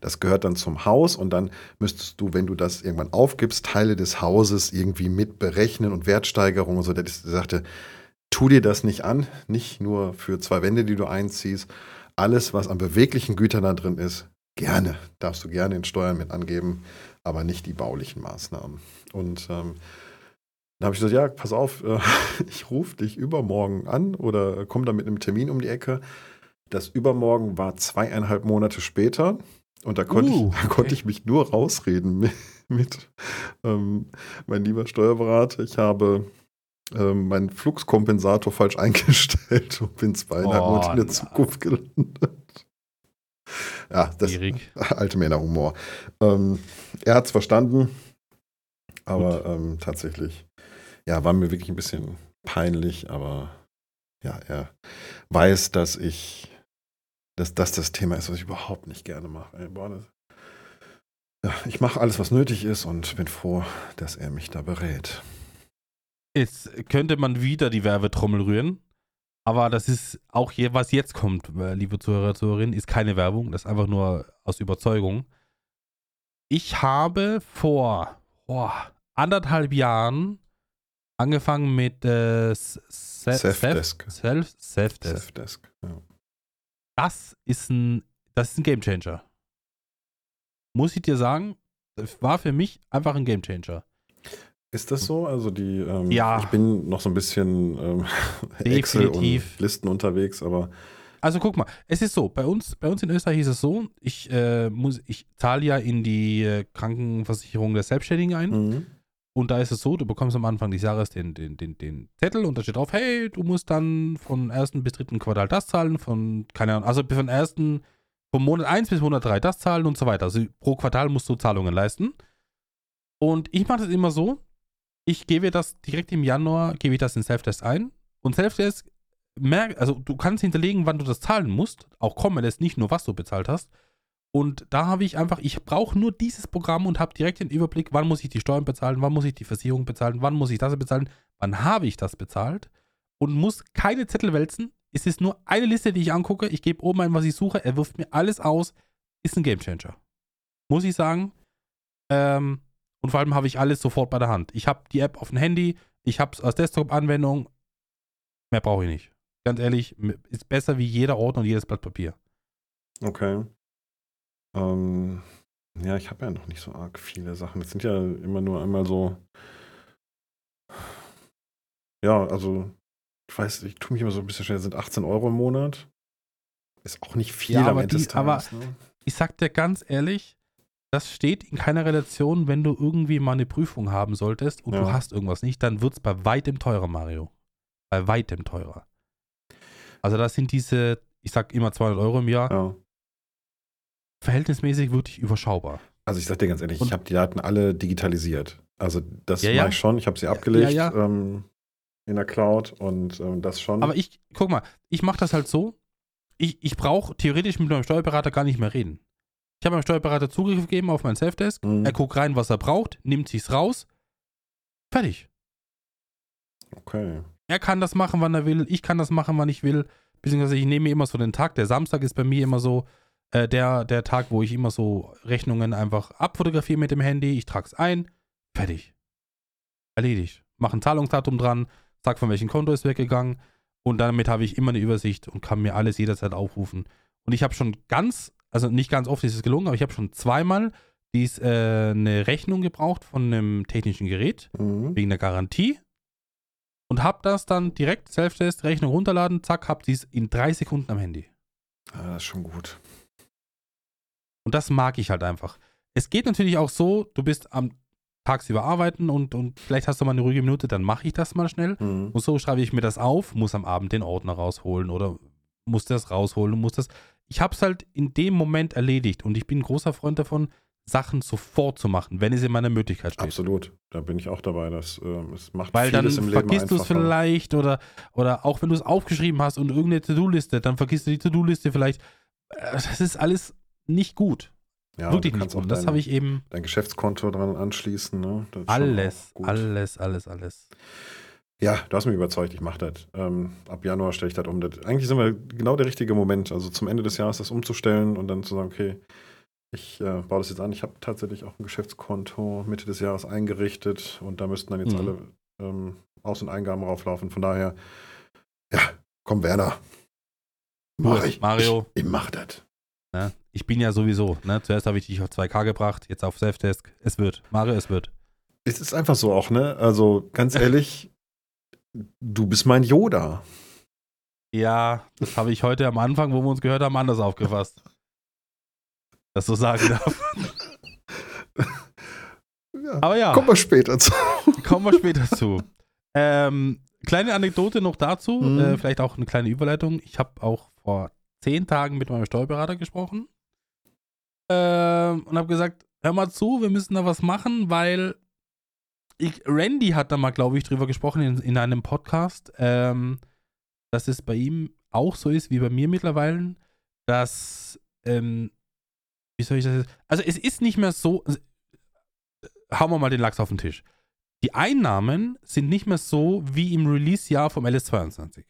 Das gehört dann zum Haus und dann müsstest du, wenn du das irgendwann aufgibst, Teile des Hauses irgendwie mit berechnen und Wertsteigerung und so. Der sagte, tu dir das nicht an, nicht nur für zwei Wände, die du einziehst. Alles, was an beweglichen Gütern da drin ist, gerne, darfst du gerne in Steuern mit angeben, aber nicht die baulichen Maßnahmen. Und ähm, dann habe ich gesagt, ja, pass auf, äh, <laughs> ich rufe dich übermorgen an oder komm dann mit einem Termin um die Ecke. Das Übermorgen war zweieinhalb Monate später und da konnte, Uh, ich, da konnte okay. ich mich nur rausreden mit, mit ähm, mein lieber Steuerberater. Ich habe ähm, meinen Fluxkompensator falsch <laughs> eingestellt und bin zweieinhalb Oh, Monate in der. Zukunft gelandet. Ja, das Schwierig. <laughs> alte Männerhumor. Ähm, er hat es verstanden, aber ähm, tatsächlich, ja, war mir wirklich ein bisschen peinlich, aber ja, er weiß, dass ich, dass das das Thema ist, was ich überhaupt nicht gerne mache. Boah, das, ja, ich mache alles, was nötig ist und bin froh, dass er mich da berät. Jetzt könnte man wieder die Werbetrommel rühren, aber das ist auch hier, was jetzt kommt, äh, liebe Zuhörer, Zuhörerinnen, ist keine Werbung, das ist einfach nur aus Überzeugung. Ich habe vor boah, anderthalb Jahren angefangen mit äh, S- Se- Safdesk. Self, Selfdesk. Safdesk. Ja. Das ist ein, das ist ein Gamechanger. Muss ich dir sagen, war für mich einfach ein Gamechanger. Ist das so? Also die, ähm, Ja. ich bin noch so ein bisschen ähm, <laughs> Excel und. Listen unterwegs, aber Also guck mal, es ist so, bei uns, bei uns in Österreich ist es so, ich, äh, muss, ich zahle ja in die äh, Krankenversicherung der Selbstständigen ein mhm. Und da ist es so, du bekommst am Anfang des Jahres den, den, den, den Zettel und da steht drauf, hey, du musst dann von ersten bis dritten Quartal das zahlen, von, keine Ahnung, also von ersten, vom Monat 1 bis Monat 3 das zahlen und so weiter. Also pro Quartal musst du Zahlungen leisten. Und ich mache das immer so, ich gebe das direkt im Januar, gebe ich das in Selfdesk ein und Selfdesk merkt, also du kannst hinterlegen, wann du das zahlen musst, auch kommen lässt, nicht nur was du bezahlt hast. Und da habe ich einfach, ich brauche nur dieses Programm und habe direkt den Überblick, wann muss ich die Steuern bezahlen, wann muss ich die Versicherung bezahlen, wann muss ich das bezahlen, wann habe ich das bezahlt und muss keine Zettel wälzen. Es ist nur eine Liste, die ich angucke. Ich gebe oben ein, was ich suche. Er wirft mir alles aus. Ist ein Gamechanger. Muss ich sagen. Ähm, und vor allem habe ich alles sofort bei der Hand. Ich habe die App auf dem Handy, ich habe es als Desktop-Anwendung. Mehr brauche ich nicht. Ganz ehrlich, ist besser wie jeder Ordner und jedes Blatt Papier. okay. Ähm, ja, ich habe ja noch nicht so arg viele Sachen. Das sind ja immer nur einmal so. Ja, also, ich weiß, ich tue mich immer so ein bisschen das sind 18 Euro im Monat. Ist auch nicht viel Ja, am aber Ende des die- aber- Tages. ne? Ich sag dir ganz ehrlich, das steht in keiner Relation, wenn du irgendwie mal eine Prüfung haben solltest und Ja. du hast irgendwas nicht, dann wird es bei weitem teurer, Mario. Bei weitem teurer. Also das sind diese, ich sag immer 200 Euro im Jahr, Ja. Verhältnismäßig wirklich überschaubar. Also ich sag dir ganz ehrlich, Und- ich habe die Daten alle digitalisiert. Also das Ja, mache ja. ich schon. Ich habe sie abgelegt ja. Ähm, in der Cloud und ähm, das schon. Aber ich, guck mal, ich mache das halt so, ich, ich brauche theoretisch mit meinem Steuerberater gar nicht mehr reden. Ich habe meinem Steuerberater Zugriff gegeben auf mein Selfdesk, Mhm. er guckt rein, was er braucht, nimmt sich's raus, Fertig. Okay. Er kann das machen, wann er will. Ich kann das machen, wann ich will. Beziehungsweise ich nehme mir immer so den Tag. Der Samstag ist bei mir immer so äh, der, der Tag, wo ich immer so Rechnungen einfach abfotografiere mit dem Handy. Ich trage es ein. Fertig. Erledigt. Mache ein Zahlungsdatum dran. Sag, von welchem Konto ist weggegangen. Und damit habe ich immer eine Übersicht und kann mir alles jederzeit aufrufen. Und ich habe schon ganz, also nicht ganz oft ist es gelungen, aber ich habe schon zweimal dies, äh, eine Rechnung gebraucht von einem technischen Gerät Mhm. wegen der Garantie und habe das dann direkt Self-Test, Rechnung runterladen, zack, hab dies in drei Sekunden am Handy. Ah, das ist schon gut. Und das mag ich halt einfach. Es geht natürlich auch so, du bist am tagsüber arbeiten und, und vielleicht hast du mal eine ruhige Minute, dann mache ich das mal schnell. Mhm. Und so schreibe ich mir das auf, muss am Abend den Ordner rausholen oder muss das rausholen und muss das. Ich habe es halt in dem Moment erledigt und ich bin ein großer Freund davon, Sachen sofort zu machen, wenn es in meiner Möglichkeit steht. Absolut. Da bin ich auch dabei. Das, ähm, es macht Weil dann im Leben vergisst du es vielleicht oder, oder auch wenn du es aufgeschrieben hast und irgendeine To-Do-Liste, dann vergisst du die To-Do-Liste vielleicht. Äh, Das ist alles nicht gut. Ja, Wirklich du nicht gut. Und das dein, habe ich eben dein Geschäftskonto dran anschließen. Ne? Alles, alles, alles, alles. Ja, du hast mich überzeugt, ich mache das. Ähm, ab Januar stelle ich das um. Das, eigentlich sind wir genau der richtige Moment, also zum Ende des Jahres das umzustellen und dann zu sagen, okay, ich äh, baue das jetzt an. Ich habe tatsächlich auch ein Geschäftskonto Mitte des Jahres eingerichtet und da müssten dann jetzt Mhm. alle ähm, Aus- und Eingaben rauflaufen. Von daher, ja, komm Werner. Mach ich. Mario. Ich, ich mach das. Ne? Ich bin ja sowieso, ne? Zuerst habe ich dich auf 2K gebracht, jetzt auf Selfdesk. Es wird. Mario, es wird. Es ist einfach so auch, ne? Also ganz <laughs> ehrlich, du bist mein Yoda. Ja, das habe ich heute am Anfang, wo wir uns gehört haben, anders aufgefasst. Das so sagen darf. <laughs> Ja. Aber ja. Kommen wir später zu. Kommen wir später zu. Ähm, kleine Anekdote noch dazu, Mhm. äh, vielleicht auch eine kleine Überleitung. Ich habe auch vor zehn Tagen mit meinem Steuerberater gesprochen ähm, und habe gesagt, hör mal zu, wir müssen da was machen, weil ich, Randy hat da mal, glaube ich, drüber gesprochen in, in einem Podcast, ähm, dass es bei ihm auch so ist wie bei mir mittlerweile, dass, ähm, wie soll ich das jetzt, also es ist nicht mehr so, also, hauen wir mal den Lachs auf den Tisch. Die Einnahmen sind nicht mehr so wie im Release-Jahr vom LS22.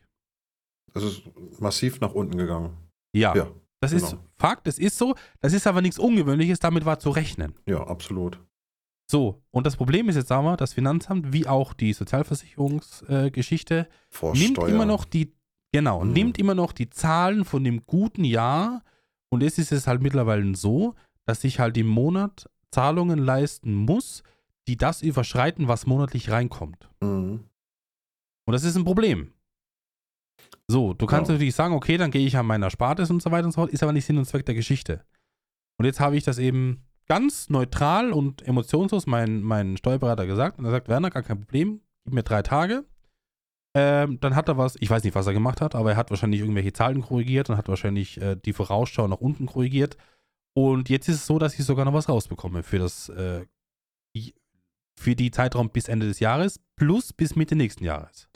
Das ist massiv nach unten gegangen. Ja, Ja, das ist genau. Fakt, es ist so. Das ist aber nichts Ungewöhnliches, damit war zu rechnen. ja, absolut. So, und das Problem ist jetzt aber, das Finanzamt, wie auch die Sozialversicherungsgeschichte, äh, nimmt immer noch die, genau, Mhm. nimmt immer noch die Zahlen von dem guten Jahr und es ist es halt mittlerweile so, dass ich halt im Monat Zahlungen leisten muss, die das überschreiten, was monatlich reinkommt. Mhm. Und das ist ein Problem. So, du kannst Ja. natürlich sagen, okay, dann gehe ich an meiner Spartes und so weiter und so fort, ist aber nicht Sinn und Zweck der Geschichte. Und jetzt habe ich das eben ganz neutral und emotionslos meinen mein Steuerberater gesagt und er sagt, Werner, gar kein Problem, gib mir drei Tage. Ähm, dann hat er was, ich weiß nicht, was er gemacht hat, aber er hat wahrscheinlich irgendwelche Zahlen korrigiert und hat wahrscheinlich äh, die Vorausschau nach unten korrigiert. Und jetzt ist es so, dass ich sogar noch was rausbekomme für das, äh, für die Zeitraum bis Ende des Jahres plus bis Mitte nächsten Jahres.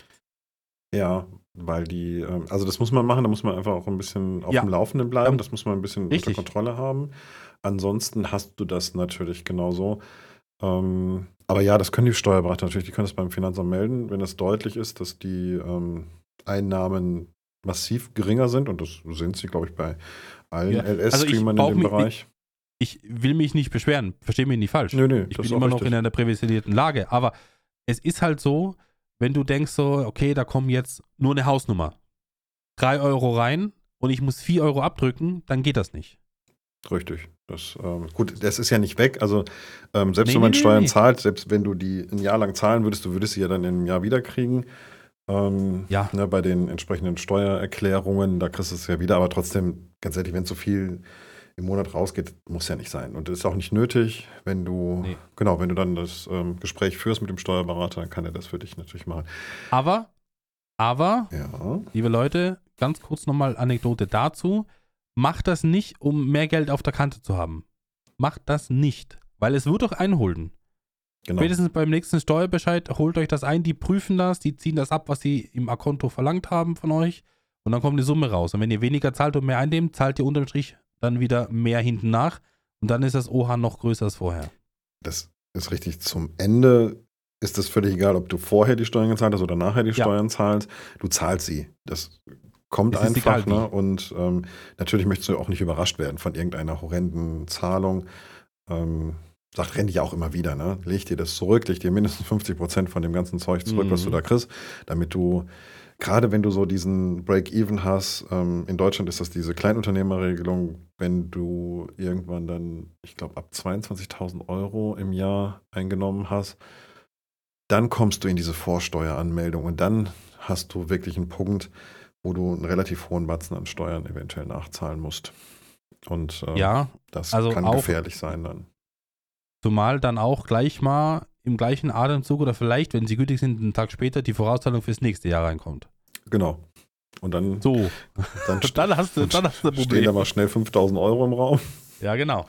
Ja, weil die, ähm, also das muss man machen, da muss man einfach auch ein bisschen auf Ja. dem Laufenden bleiben, das muss man ein bisschen richtig. unter Kontrolle haben. Ansonsten hast du das natürlich genauso. Ähm, aber ja, das können die Steuerberater natürlich, die können das beim Finanzamt melden, wenn es deutlich ist, dass die ähm, Einnahmen massiv geringer sind und das sind sie, glaube ich, bei allen Ja. Also ich LS-Streamern brauch in dem Bereich. ich will mich nicht beschweren, verstehe mich nicht falsch. Nö, nö, ich bin immer auch noch richtig. in einer privilegierten Lage, aber es ist halt so, wenn du denkst so, okay, da kommen jetzt nur eine Hausnummer, drei Euro rein und ich muss vier Euro abdrücken, dann geht das nicht. Richtig. Das, ähm, gut, das ist ja nicht weg. Also ähm, selbst Nee, wenn man nee, Steuern nee. zahlt, selbst wenn du die ein Jahr lang zahlen würdest, du würdest sie ja dann in einem Jahr wiederkriegen. Ähm, Ja. Ne, bei den entsprechenden Steuererklärungen, da kriegst du es ja wieder, aber trotzdem, ganz ehrlich, wenn so viel im Monat rausgeht, muss ja nicht sein. Und das ist auch nicht nötig, wenn du, Nee. genau, wenn du dann das ähm, Gespräch führst mit dem Steuerberater, dann kann er das für dich natürlich machen. Aber, aber, Ja. liebe Leute, ganz kurz nochmal Anekdote dazu. Macht das nicht, um mehr Geld auf der Kante zu haben. Macht das nicht, weil es wird euch einholen. Genau. Spätestens beim nächsten Steuerbescheid holt euch das ein, die prüfen das, die ziehen das ab, was sie im Akonto verlangt haben von euch und dann kommt die Summe raus. Und wenn ihr weniger zahlt und mehr einnehmt, zahlt ihr unterm Strich dann wieder mehr hinten nach und dann ist das OH noch größer als vorher. Das ist richtig. Zum Ende ist es völlig egal, ob du vorher die Steuern gezahlt hast oder nachher die Ja. Steuern zahlst. Du zahlst sie. Das kommt Es einfach. Ne? Und ähm, natürlich möchtest du auch nicht überrascht werden von irgendeiner horrenden Zahlung. Ähm, sagt Randy ja auch immer wieder, ne? Leg dir das zurück, leg dir mindestens 50 Prozent von dem ganzen Zeug zurück, was Mhm. du da kriegst, damit du, gerade wenn du so diesen Break-Even hast, ähm, in Deutschland ist das diese Kleinunternehmerregelung, wenn du irgendwann dann, ich glaube, ab 22.000 Euro im Jahr eingenommen hast, dann kommst du in diese Vorsteueranmeldung und dann hast du wirklich einen Punkt, wo du einen relativ hohen Batzen an Steuern eventuell nachzahlen musst. Und ähm, Ja, das also kann gefährlich sein dann. zumal dann auch gleich mal im gleichen Atemzug oder vielleicht, wenn sie gültig sind, einen Tag später die Vorauszahlung fürs nächste Jahr reinkommt. Genau. Und dann, So, <laughs> dann, dann hast du, dann hast du ein stehen da Problem. mal schnell 5000 Euro im Raum. Ja, genau.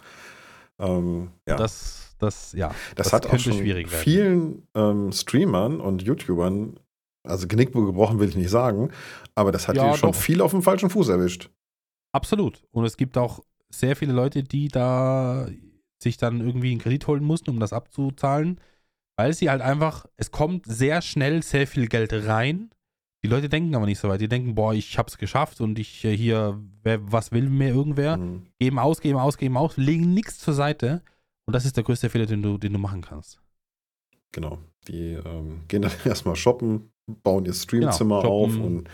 Ähm, ja. Das, Das, das, ja. hat auch schon vielen ähm, Streamern und YouTubern, also Genick gebrochen will ich nicht sagen, aber das hat Ja, die schon doch. viel auf dem falschen Fuß erwischt. Absolut. Und es gibt auch sehr viele Leute, die da sich dann irgendwie einen Kredit holen mussten, um das abzuzahlen, weil sie halt einfach, es kommt sehr schnell sehr viel Geld rein. Die Leute denken aber nicht so weit. Die denken, boah, ich hab's geschafft und ich äh, hier, wer, was will mir irgendwer? Mhm. Geben aus, geben aus, geben aus, legen nichts zur Seite. Und das ist der größte Fehler, den du, den du machen kannst. Genau. Die ähm, gehen dann <laughs> erstmal shoppen, bauen ihr Streamzimmer Genau, auf und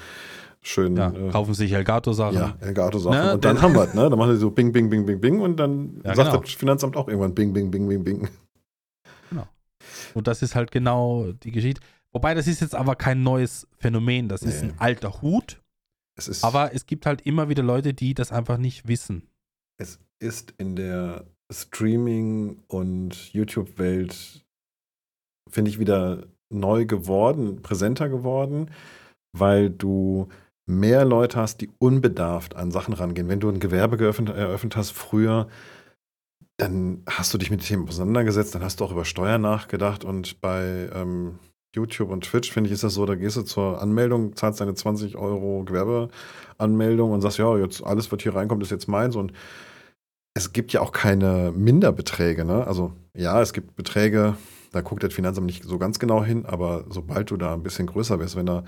schön Ja, äh, kaufen sich Elgato-Sachen. Ja, Elgato-Sachen. Ne, und dann das- haben wir es, ne? Dann machen sie so Bing, Bing, Bing, Bing, Bing und dann Ja, sagt genau. das Finanzamt auch irgendwann Bing, Bing, Bing, Bing, Bing. Und das ist halt genau die Geschichte. Wobei, das ist jetzt aber kein neues Phänomen. Das ist Nee. ein alter Hut. Es ist, Aber es gibt halt immer wieder Leute, die das einfach nicht wissen. es ist in der Streaming- und YouTube-Welt, finde ich, wieder neu geworden, präsenter geworden, weil du mehr Leute hast, die unbedarft an Sachen rangehen. Wenn du ein Gewerbe geöffnet, eröffnet hast früher, dann hast du dich mit den Themen auseinandergesetzt, dann hast du auch über Steuern nachgedacht und bei ähm, YouTube und Twitch, finde ich, ist das so, da gehst du zur Anmeldung, zahlst deine 20 Euro Gewerbeanmeldung und sagst, ja, jetzt alles, was hier reinkommt, ist jetzt meins und es gibt ja auch keine Minderbeträge, ne? Also ja, es gibt Beträge, da guckt das Finanzamt nicht so ganz genau hin, aber sobald du da ein bisschen größer bist, wenn da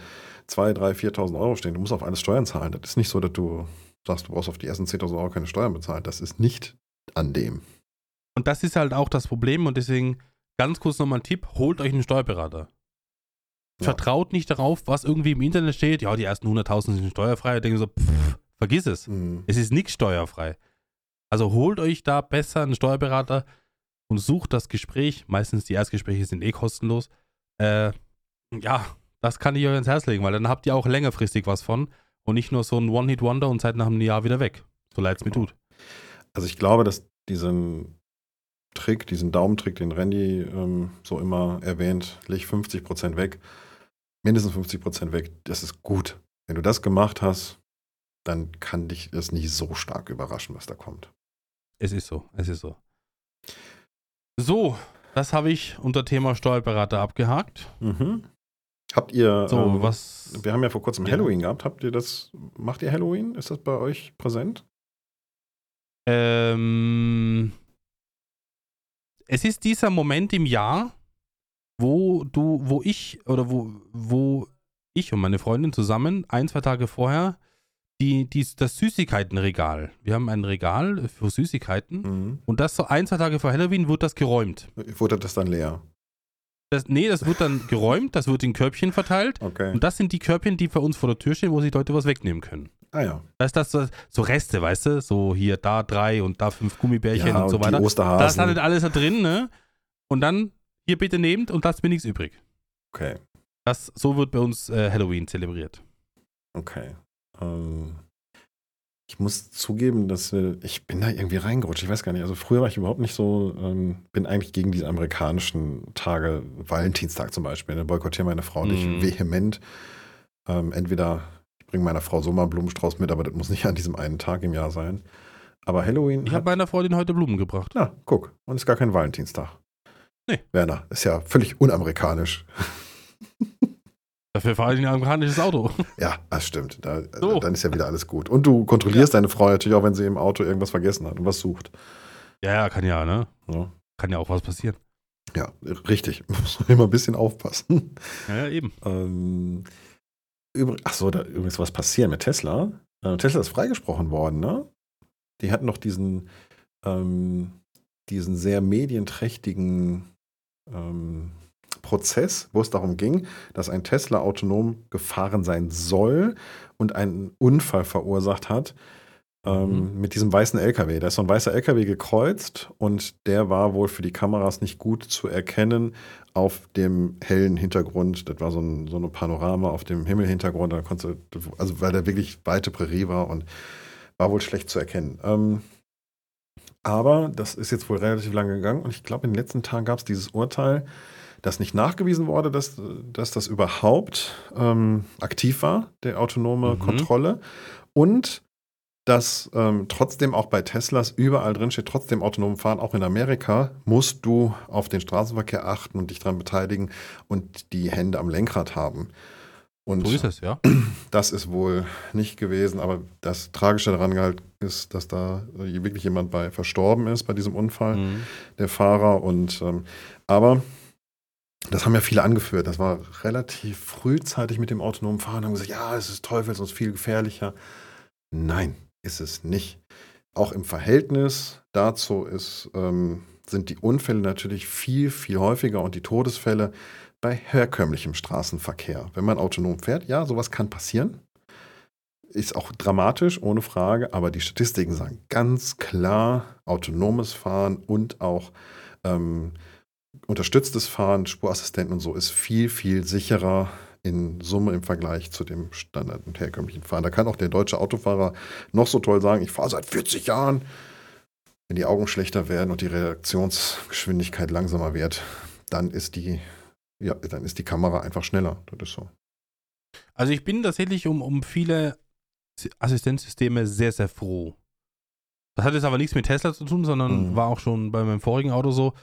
2.000, 3.000, 4.000 Euro stehen, du musst auf alles Steuern zahlen. Das ist nicht so, dass du sagst, du brauchst auf die ersten 10.000 Euro keine Steuern bezahlen. Das ist nicht an dem. Und das ist halt auch das Problem und deswegen ganz kurz nochmal ein Tipp, holt euch einen Steuerberater. Ja. Vertraut nicht darauf, was irgendwie im Internet steht, ja, die ersten 100.000 sind steuerfrei. Ich denke so, pff, vergiss es. Mhm. Es ist nichts steuerfrei. Also holt euch da besser einen Steuerberater und sucht das Gespräch. Meistens die Erstgespräche sind eh kostenlos. Äh, ja, das kann ich euch ans Herz legen, weil dann habt ihr auch längerfristig was von und nicht nur so ein One-Hit-Wonder und seid nach einem Jahr wieder weg. So leid es mir Genau. tut. Also ich glaube, dass diesen Trick, diesen Daumentrick, den Randy ähm, so immer erwähnt, leg 50% weg, mindestens 50% weg, das ist gut. Wenn du das gemacht hast, dann kann dich das nicht so stark überraschen, was da kommt. Es ist so, es ist so. So, das habe ich unter Thema Steuerberater abgehakt. Mhm. Habt ihr, So, ähm, was. wir haben ja vor kurzem Ja. Halloween gehabt, habt ihr das, macht ihr Halloween? Ist das bei euch präsent? Ähm, es ist dieser Moment im Jahr, wo du, wo ich oder wo, wo ich und meine Freundin zusammen ein, zwei Tage vorher die, die, das Süßigkeitenregal. Wir haben ein Regal für Süßigkeiten Mhm. und das so ein, zwei Tage vor Halloween wird das geräumt. Wurde das dann leer? Das, nee, das wird dann geräumt, das wird in Körbchen verteilt Okay. und das sind die Körbchen, die bei uns vor der Tür stehen, wo sich Leute was wegnehmen können. Ah ja. Da ist das so, Reste, weißt du? So hier da drei und da fünf Gummibärchen ja, und so weiter. Da ist Osterhasen. halt alles da drin, ne? Und dann hier bitte nehmt und lasst mir nichts übrig. okay, Das, so wird bei uns äh, Halloween zelebriert. okay. Ähm, ich muss zugeben, dass wir, ich bin da irgendwie reingerutscht. Ich weiß gar nicht. Also früher war ich überhaupt nicht so, ähm, bin eigentlich gegen diese amerikanischen Tage, Valentinstag zum Beispiel. Da boykottiere meine Frau nicht Mhm. vehement. Ähm, entweder bringe meiner Frau so mal einen Blumenstrauß mit, aber das muss nicht an diesem einen Tag im Jahr sein. Aber Halloween. Ich habe meiner Freundin heute Blumen gebracht. Na, guck. Und ist gar kein Valentinstag. Nee. Werner, ist ja völlig unamerikanisch. <laughs> Dafür fahre ich ein amerikanisches Auto. <laughs> Ja, das stimmt. Da, So. Dann ist ja wieder alles gut. Und du kontrollierst deine Frau natürlich auch, wenn sie im Auto irgendwas vergessen hat und was sucht. ja, ja, kann ja, ne? Ja. Kann ja auch was passieren. Ja, richtig. <laughs> Muss man immer ein bisschen aufpassen. Ja, ja eben. Ähm, übr- ach so, da übrigens was passiert mit Tesla. Äh, Tesla ist freigesprochen worden, ne? Die hatten noch diesen, ähm, diesen sehr medienträchtigen ähm, Prozess, wo es darum ging, dass ein Tesla autonom gefahren sein soll und einen Unfall verursacht hat ähm, mit diesem weißen LKW. Da ist so ein weißer LKW gekreuzt und der war wohl für die Kameras nicht gut zu erkennen auf dem hellen Hintergrund. Das war so, ein, so eine Panorama auf dem Himmelhintergrund. Da konntest du, also weil der wirklich weite Prärie war und war wohl schlecht zu erkennen. Ähm, aber das ist jetzt wohl relativ lange gegangen und ich glaube, in den letzten Tagen gab es dieses Urteil, dass nicht nachgewiesen wurde, dass, dass das überhaupt ähm, aktiv war, der autonome Mhm. Kontrolle. Und dass ähm, trotzdem auch bei Teslas überall drin steht, trotzdem autonom fahren, auch in Amerika, musst du auf den Straßenverkehr achten und dich daran beteiligen und die Hände am Lenkrad haben. Und So ist es, ja. das ist wohl nicht gewesen, aber das Tragische daran halt ist, dass da äh, wirklich jemand bei verstorben ist bei diesem Unfall, Mhm. der Fahrer. Und ähm, aber das haben ja viele angeführt. Das war relativ frühzeitig mit dem autonomen Fahren. Haben gesagt, ja, es ist Teufels und es ist viel gefährlicher. Nein, ist es nicht. Auch im Verhältnis dazu ist, ähm, sind die Unfälle natürlich viel, viel häufiger und die Todesfälle bei herkömmlichem Straßenverkehr. Wenn man autonom fährt, ja, sowas kann passieren. Ist auch dramatisch, ohne Frage, aber die Statistiken sagen ganz klar, autonomes Fahren und auch ähm, unterstütztes Fahren, Spurassistenten und so ist viel, viel sicherer in Summe im Vergleich zu dem Standard- und herkömmlichen Fahren. Da kann auch der deutsche Autofahrer noch so toll sagen, ich fahre seit 40 Jahren. Wenn die Augen schlechter werden und die Reaktionsgeschwindigkeit langsamer wird, dann ist die, ja, dann ist die Kamera einfach schneller. Das ist so. Also ich bin tatsächlich um, um viele Assistenzsysteme sehr, sehr froh. Das hat jetzt aber nichts mit Tesla zu tun, sondern Mhm. war auch schon bei meinem vorigen Auto so.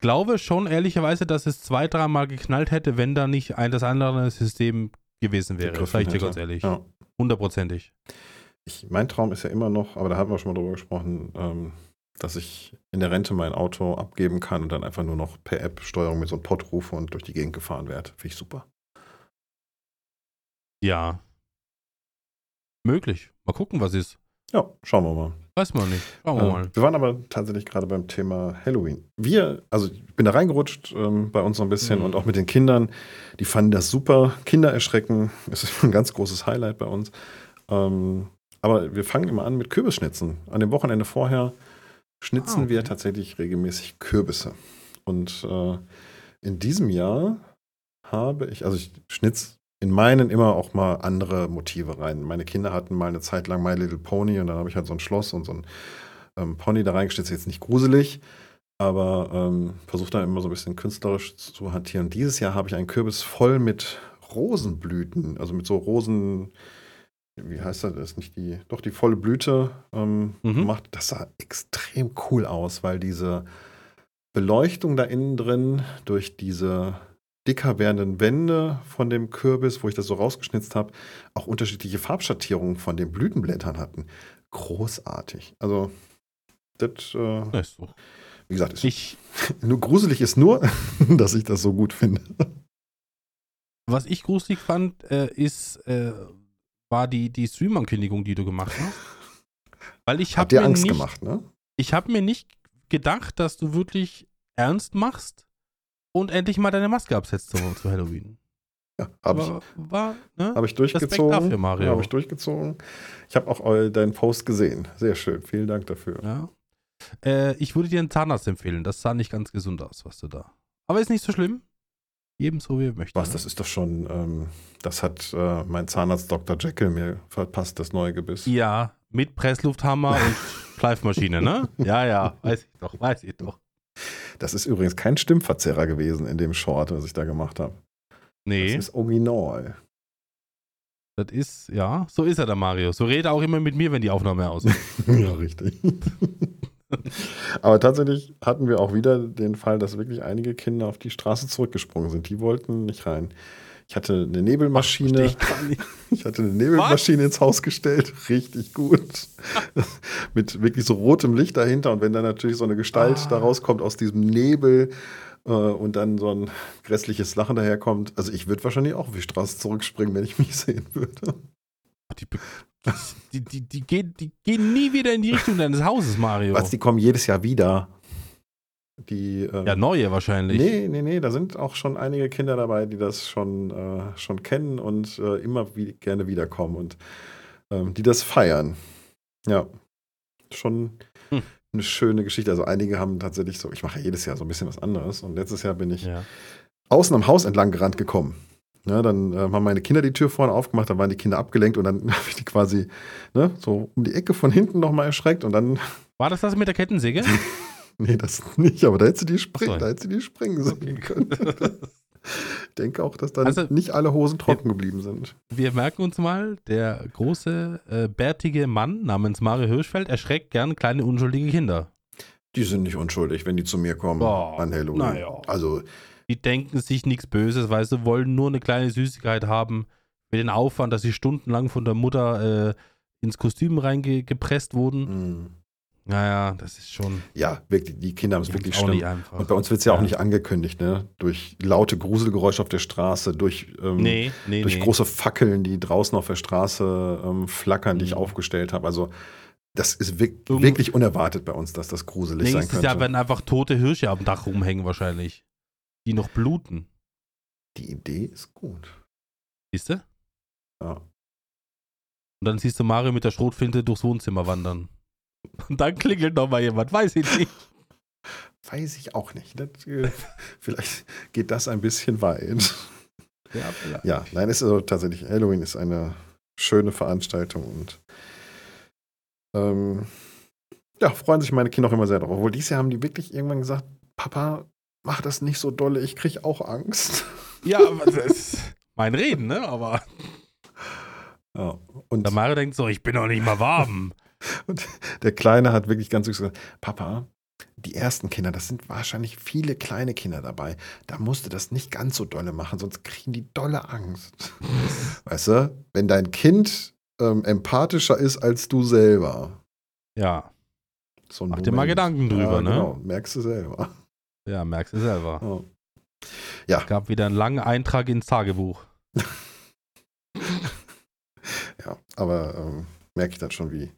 Glaube schon ehrlicherweise, dass es zwei, dreimal geknallt hätte, wenn da nicht ein das andere System gewesen wäre. Sag ich dir ganz ehrlich. Ja. Hundertprozentig. Ich, mein Traum ist ja immer noch, aber da haben wir schon mal drüber gesprochen, ähm, dass ich in der Rente mein Auto abgeben kann und dann einfach nur noch per App Steuerung mit so einem Pod rufe und durch die Gegend gefahren werde. Finde ich super. Ja. Möglich. Mal gucken, was ist. Ja, schauen wir mal. Weiß man nicht. Schauen wir Äh, mal. wir waren aber tatsächlich gerade beim Thema Halloween. Wir, also ich bin da reingerutscht ähm, bei uns so ein bisschen Mhm. und auch mit den Kindern. Die fanden das super. Kinder erschrecken. <laughs> Es ist ein ganz großes Highlight bei uns. Ähm, aber wir fangen immer an mit Kürbisschnitzen. An dem Wochenende vorher schnitzen Ah, okay. wir tatsächlich regelmäßig Kürbisse. Und äh, in diesem Jahr habe ich, also ich schnitz in meinen immer auch mal andere Motive rein. Meine Kinder hatten mal eine Zeit lang My Little Pony und dann habe ich halt so ein Schloss und so ein ähm, Pony da reingeschnitzt. Jetzt nicht gruselig, aber ähm, versuche da immer so ein bisschen künstlerisch zu hantieren. Dieses Jahr habe ich einen Kürbis voll mit Rosenblüten, also mit so Rosen, wie heißt das? Das ist nicht die, doch die volle Blüte ähm, Mhm. gemacht. Das sah extrem cool aus, weil diese Beleuchtung da innen drin durch diese dicker werdenden Wände von dem Kürbis, wo ich das so rausgeschnitzt habe, auch unterschiedliche Farbschattierungen von den Blütenblättern hatten. Großartig. Also, das, äh, so. wie gesagt, ist Ich, <laughs> nur gruselig ist nur, <laughs> dass ich das so gut finde. was ich gruselig fand, äh, ist, äh, war die, die Stream-Ankündigung, die du gemacht hast. Weil ich habe mir Angst nicht, gemacht, ne? ich habe mir nicht gedacht, dass du wirklich ernst machst und endlich mal deine Maske absetzt zu, zu Halloween. Ja, habe ich, war, ne? hab ich durchgezogen. dafür, Mario. Habe ich durchgezogen. Ich habe auch eu- deinen Post gesehen. Sehr schön. Vielen Dank dafür. Ja. Äh, ich würde dir einen Zahnarzt empfehlen. Das sah nicht ganz gesund aus, was du da. Aber ist nicht so schlimm. Jedem so, wie er möchte. Was, ne? das ist doch schon, ähm, das hat äh, mein Zahnarzt Dr. Jekyll mir verpasst, das neue Gebiss. Ja, mit Presslufthammer und <laughs> Schleifmaschine, ne? Ja, ja, weiß ich doch, weiß ich doch. Das ist übrigens kein Stimmverzerrer gewesen in dem Short, was ich da gemacht habe. Nee, Das ist original. das ist, ja, so ist er, der Mario. So redet er auch immer mit mir, wenn die Aufnahme aus <laughs> ist. ja, richtig. <laughs> Aber tatsächlich hatten wir auch wieder den Fall, dass wirklich einige Kinder auf die Straße zurückgesprungen sind. Die wollten nicht rein. Ich hatte eine Nebelmaschine. Ich hatte eine Nebelmaschine ins Haus gestellt. Richtig gut. <laughs> Mit wirklich so rotem Licht dahinter. Und wenn dann natürlich so eine Gestalt Ah. da rauskommt aus diesem Nebel äh, und dann so ein grässliches Lachen daherkommt. Also ich würde wahrscheinlich auch auf die Straße zurückspringen, wenn ich mich <laughs> sehen würde. Die, die, die, die, gehen, die gehen nie wieder in die Richtung deines Hauses, Mario. Was, die kommen jedes Jahr wieder. Die, ähm, ja, neue wahrscheinlich. Nee, nee, nee, da sind auch schon einige Kinder dabei, die das schon, äh, schon kennen und äh, immer wie, gerne wiederkommen und ähm, die das feiern. Ja, schon Hm. eine schöne Geschichte. Also einige haben tatsächlich so, ich mache jedes Jahr so ein bisschen was anderes und letztes Jahr bin ich Ja. außen am Haus entlang gerannt gekommen. Ja, dann äh, haben meine Kinder die Tür vorne aufgemacht, dann waren die Kinder abgelenkt und dann <laughs> habe ich die quasi ne, so um die Ecke von hinten nochmal erschreckt und dann, War das das mit der Kettensäge? <laughs> <laughs> nee, das nicht, aber da hätte sie die springen, da hätte sie die springen sehen können. <laughs> Ich denke auch, dass dann Also- nicht alle Hosen trocken geblieben sind. Wir merken uns mal, der große, äh, bärtige Mann namens Mario Hirschfeld erschreckt gern kleine, unschuldige Kinder. Die sind nicht unschuldig, wenn die zu mir kommen Boah, an Halloween. na ja. Also, Die denken sich nichts Böses, weißt du, wollen nur eine kleine Süßigkeit haben. Mit dem Aufwand, dass sie stundenlang von der Mutter äh, ins Kostüm reingepresst wurden. mh. Naja, das ist schon ja, wirklich, die Kinder haben es wirklich auch schlimm. Und bei uns wird es ja, auch Ja. nicht angekündigt, ne? Durch laute Gruselgeräusche auf der Straße, durch, ähm, nee, nee, durch nee. große Fackeln, die draußen auf der Straße ähm, flackern, die ich Mhm. aufgestellt habe. Also, das ist wirklich unerwartet bei uns, dass das gruselig sein Nächstes könnte. Jahr werden einfach tote Hirsche am Dach rumhängen wahrscheinlich. Die noch bluten. die Idee ist gut. Siehst du? Ja. Und dann siehst du Mario mit der Schrotflinte durchs Wohnzimmer wandern. <laughs> Und dann klingelt noch mal jemand, weiß ich nicht. <laughs> Weiß ich auch nicht. Das, äh, <laughs> vielleicht geht das ein bisschen weit. Ja, vielleicht. Ja, nein, es ist also tatsächlich, Halloween ist eine schöne Veranstaltung und ähm, ja, freuen sich meine Kinder auch immer sehr drauf. Obwohl dieses Jahr haben die wirklich irgendwann gesagt, Papa, mach das nicht so dolle, ich krieg auch Angst. Ja, aber das ist mein Reden, ne? Aber Ja, und, der Mario denkt so, ich bin doch nicht mal warm. Und der Kleine hat wirklich ganz süß gesagt, Papa, die ersten Kinder, das sind wahrscheinlich viele kleine Kinder dabei. Da musst du das nicht ganz so dolle machen, sonst kriegen die dolle Angst. <laughs> Weißt du, wenn dein Kind ähm, empathischer ist als du selber. Ja, So mach dir mal Moment. Gedanken drüber, ja, ne? Genau, merkst du selber. Ja, merkst du selber. Ja. Ja, Gab wieder einen langen Eintrag ins Tagebuch. <laughs> ja aber ähm, merke ich dann schon, wie.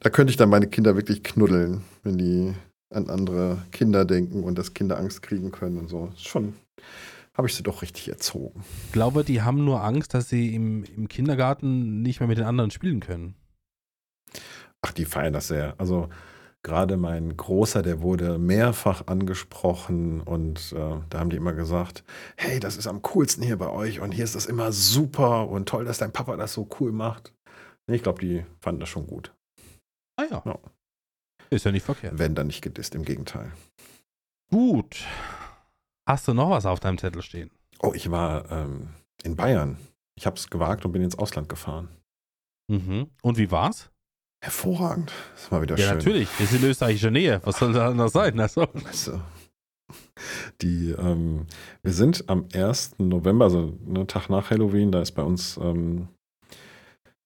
Da könnte ich dann meine Kinder wirklich knuddeln, wenn die an andere Kinder denken und dass Kinder Angst kriegen können und so. Schon habe ich sie doch richtig erzogen. Ich glaube, die haben nur Angst, dass sie im, im Kindergarten nicht mehr mit den anderen spielen können. Ach, die feiern das sehr. Also gerade mein Großer, der wurde mehrfach angesprochen und äh, da haben die immer gesagt, hey, das ist am coolsten hier bei euch und hier ist das immer super und toll, dass dein Papa das so cool macht. Ich glaube, die fanden das schon gut. Ah ja. Ja. Ist ja nicht verkehrt. Wenn dann nicht gedisst, im Gegenteil. Gut. Hast du noch was auf deinem Zettel stehen? Oh, ich war ähm, in Bayern. Ich habe es gewagt und bin ins Ausland gefahren. Mhm. Und wie war's? Hervorragend. Das war wieder Ja, schön. natürlich. Wir sind in österreichischer Nähe. Was soll da anders sein? Also, du, die, ähm, wir sind am 1. November, also einen Tag nach Halloween, da ist bei uns ähm,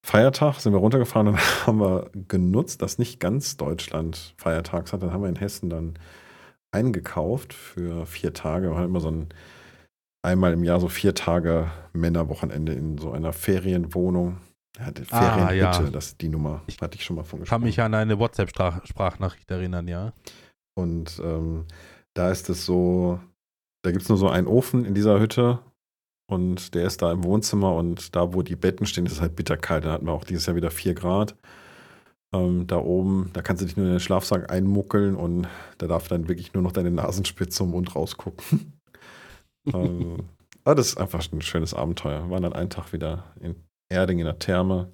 Feiertag, sind wir runtergefahren und <laughs> haben wir genutzt, dass nicht ganz Deutschland Feiertags hat. Dann haben wir in Hessen dann eingekauft für vier Tage. Wir haben immer so ein einmal im Jahr so vier Tage Männerwochenende in so einer Ferienwohnung. Ja, Ah, Ferienhütte, ja. das ist die Nummer. Ich hatte ich schon mal von kann gesprochen. mich an eine WhatsApp-Sprachnachricht erinnern, ja. Und ähm, da ist es so, da gibt es nur so einen Ofen in dieser Hütte und der ist da im Wohnzimmer und da, wo die Betten stehen, ist es halt bitterkalt. Da hatten wir auch dieses Jahr wieder 4 Grad. Ähm, da oben, da kannst du dich nur in den Schlafsack einmuckeln und da darf dann wirklich nur noch deine Nasenspitze um und rausgucken. <laughs> ähm, aber das ist einfach ein schönes Abenteuer. Wir waren dann einen Tag wieder in Erding in der Therme.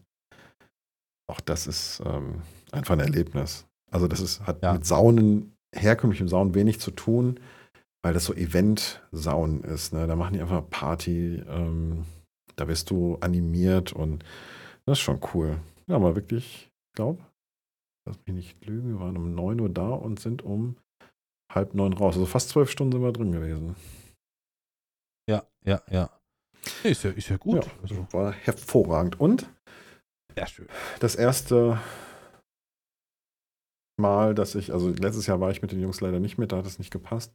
Auch das ist ähm, einfach ein Erlebnis. Also das ist, hat Ja. mit Saunen, herkömmlichem Saunen wenig zu tun, weil das so Event-Saunen ist. Ne? Da machen die einfach Party, ähm, da wirst du animiert und das ist schon cool. Ja, aber wirklich, ich glaube, lass mich nicht lügen, wir waren um 9 Uhr da und sind um halb neun raus. Also fast zwölf Stunden sind wir drin gewesen. Ja, ja, ja. Ist ja, ist ja gut. Ja, Also, war hervorragend. Und sehr schön. das erste Mal, dass ich, also letztes Jahr war ich mit den Jungs leider nicht mit, da hat es nicht gepasst.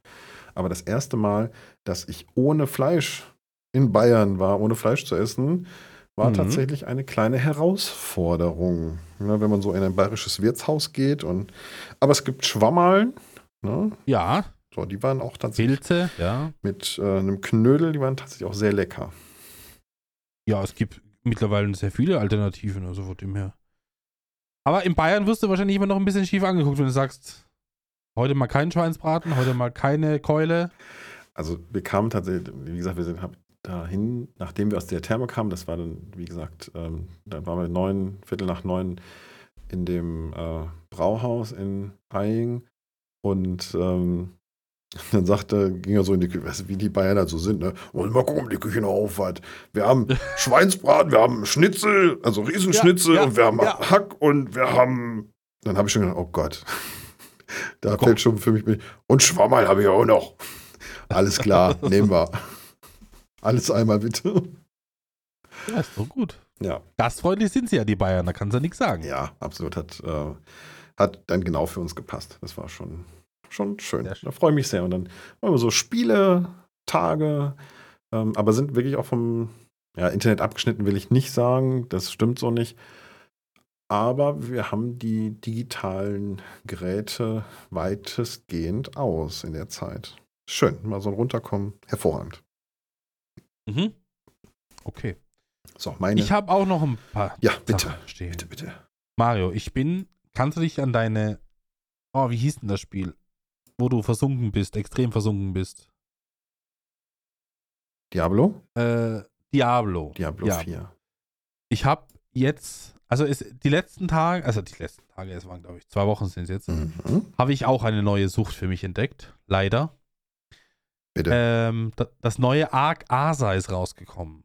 Aber das erste Mal, dass ich ohne Fleisch in Bayern war, ohne Fleisch zu essen, war Mhm. tatsächlich eine kleine Herausforderung. Ne, wenn man so in ein bayerisches Wirtshaus geht und aber es gibt Schwammerl, ne? Ja, So, die waren auch tatsächlich Pilze, ja. mit äh, einem Knödel, die waren tatsächlich auch sehr lecker. Ja, es gibt mittlerweile sehr viele Alternativen, also von dem her. Aber in Bayern wirst du wahrscheinlich immer noch ein bisschen schief angeguckt, wenn du sagst, heute mal keinen Schweinsbraten, heute mal keine Keule. Also wir kamen tatsächlich, wie gesagt, wir sind dahin, nachdem wir aus der Therme kamen, das war dann, wie gesagt, ähm, dann waren wir neun, Viertel nach neun in dem äh, Brauhaus in Eying und ähm, <laughs> dann sagte, ging er so in die Küche, wie die Bayern halt so sind, ne? Und mal gucken, ob die Küche noch auf hat. Wir haben <laughs> Schweinsbraten, wir haben Schnitzel, also Riesenschnitzel Ja, ja, und wir haben ja. Hack und wir haben. Dann habe ich schon gedacht, oh Gott. <laughs> Da Komm. fällt schon für mich. Und Schwammerl habe ich auch noch. Alles klar, nehmen wir. Alles einmal bitte. Ja, ist doch gut. Ja, Gastfreundlich sind sie ja, die Bayern, da kannst du nichts sagen. ja, absolut. Hat, äh, hat dann genau für uns gepasst. Das war schon, schon schön. Schön. Da freue ich mich sehr. Und dann waren wir so Spiele, Tage, ähm, aber sind wirklich auch vom ja, Internet abgeschnitten, will ich nicht sagen. Das stimmt so nicht. Aber wir haben die digitalen Geräte weitestgehend aus in der Zeit. Schön, mal so ein Runterkommen, hervorragend. Mhm. Okay. So, meine. Ich habe auch noch ein paar ja, bitte. Bitte, bitte. Mario, ich bin, kannst du dich an deine, oh, wie hieß denn das Spiel? Wo du versunken bist, extrem versunken bist. Diablo? Äh, Diablo. Diablo Ja. 4. Ich habe jetzt, also es, die letzten Tage, also die letzten Tage, es waren glaube ich zwei Wochen sind es jetzt, Mhm. habe ich auch eine neue Sucht für mich entdeckt. Leider. Bitte. Ähm, da, das neue Ark Asa ist rausgekommen.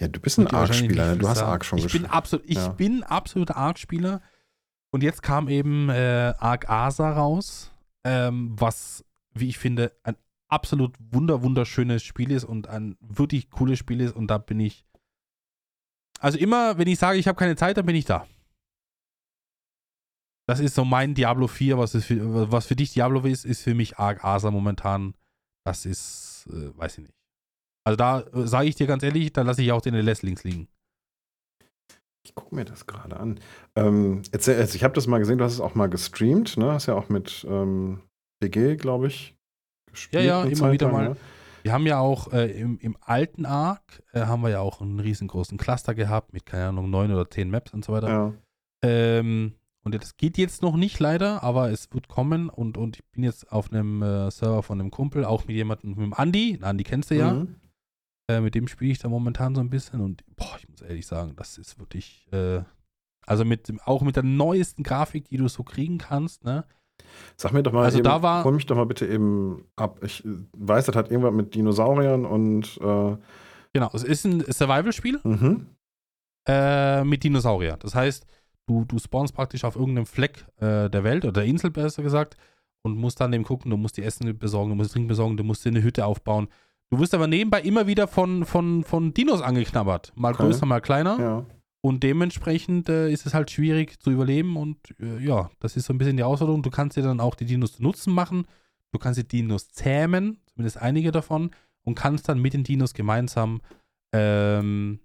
ja, du bist ein nicht ne? Du hast. Arc schon ich bin gespielt. absolut, Ich Ja. bin absoluter Arc-Spieler. Und jetzt kam eben äh, Ark Asa raus, ähm, was, wie ich finde, ein absolut wunder wunderschönes Spiel ist und ein wirklich cooles Spiel ist. Und da bin ich. Also immer, wenn ich sage, ich habe keine Zeit, dann bin ich da. Das ist so mein Diablo 4, was, ist für, was für dich Diablo ist, ist für mich Ark Asa momentan. Das ist, äh, weiß ich nicht. Also da äh, sage ich dir ganz ehrlich, da lasse ich auch den LS links liegen. Ich gucke mir das gerade an. Ähm, erzähl, also ich habe das mal gesehen, du hast es auch mal gestreamt, ne? Hast ja auch mit ähm, BG, glaube ich, gespielt. Ja, ja, immer Zeit wieder lang, mal. Ne? Wir haben ja auch äh, im, im alten Arc, äh, haben wir ja auch einen riesengroßen Cluster gehabt mit, keine Ahnung, neun oder zehn Maps und so weiter. Ja. Ähm, und das geht jetzt noch nicht leider, aber es wird kommen und, und ich bin jetzt auf einem äh, Server von einem Kumpel, auch mit jemandem, mit dem Andi, Andi kennst du ja, Mhm. Äh, mit dem spiele ich da momentan so ein bisschen und boah, ich muss ehrlich sagen, das ist wirklich, äh, also mit dem, auch mit der neuesten Grafik, die du so kriegen kannst, ne? Sag mir doch mal, Also eben, da war- hol mich doch mal bitte eben ab. Ich äh, weiß, das hat irgendwas mit Dinosauriern und äh, Genau, es ist ein Survival-Spiel mhm. äh, mit Dinosaurier. Das heißt, du, du spawnst praktisch auf irgendeinem Fleck der Welt oder der Insel besser gesagt und musst dann eben gucken, du musst die Essen besorgen, du musst Trinken besorgen, du musst dir eine Hütte aufbauen. Du wirst aber nebenbei immer wieder von, von, von Dinos angeknabbert. Mal Okay. größer, mal kleiner. ja. Und dementsprechend äh, ist es halt schwierig zu überleben und äh, ja, das ist so ein bisschen die Herausforderung. Du kannst dir dann auch die Dinos zu Nutzen machen. Du kannst die Dinos zähmen, zumindest einige davon, und kannst dann mit den Dinos gemeinsam ähm,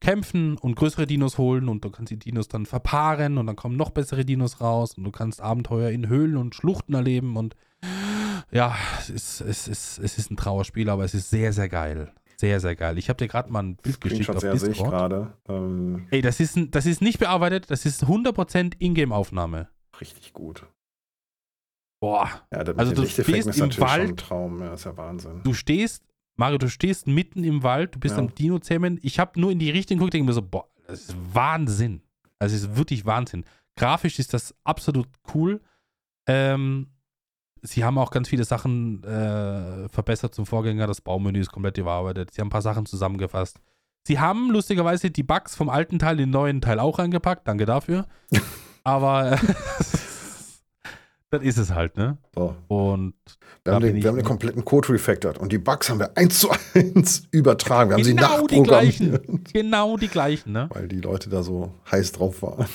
kämpfen und größere Dinos holen und du kannst die Dinos dann verpaaren und dann kommen noch bessere Dinos raus und du kannst Abenteuer in Höhlen und Schluchten erleben und ja, es ist, es ist, es ist ein Trauerspiel, aber es ist sehr, sehr geil. Sehr, sehr geil. Ich habe dir gerade mal ein Bild geschickt auf sehe ich Discord. gerade. Ähm, Ey, das ist, ein- das ist nicht bearbeitet, das ist 100% Ingame-Aufnahme. richtig gut. Boah. Ja, Also du stehst im Wald- Traum. Ja, ist ja Wahnsinn. Du stehst, Mario, du stehst mitten im Wald, du bist Ja. am Dino zähmen. Ich habe nur in die Richtung geguckt, denke mir so, boah, das ist Wahnsinn. Also es ist wirklich Wahnsinn. Grafisch ist das absolut cool. Ähm, sie haben auch ganz viele Sachen äh, verbessert zum Vorgänger. Das Baumenü ist komplett überarbeitet. Sie haben ein paar Sachen zusammengefasst. Sie haben lustigerweise die Bugs vom alten Teil in den neuen Teil auch reingepackt. Danke dafür. <laughs> Aber äh, <laughs> Das ist es halt, ne? So. Und Wir, haben den, wir haben den kompletten Code refactored und die Bugs haben wir eins zu eins <laughs> übertragen. Wir haben Genau sie die gleichen. nachprogrammiert. genau die gleichen, ne? Weil die Leute da so heiß drauf waren.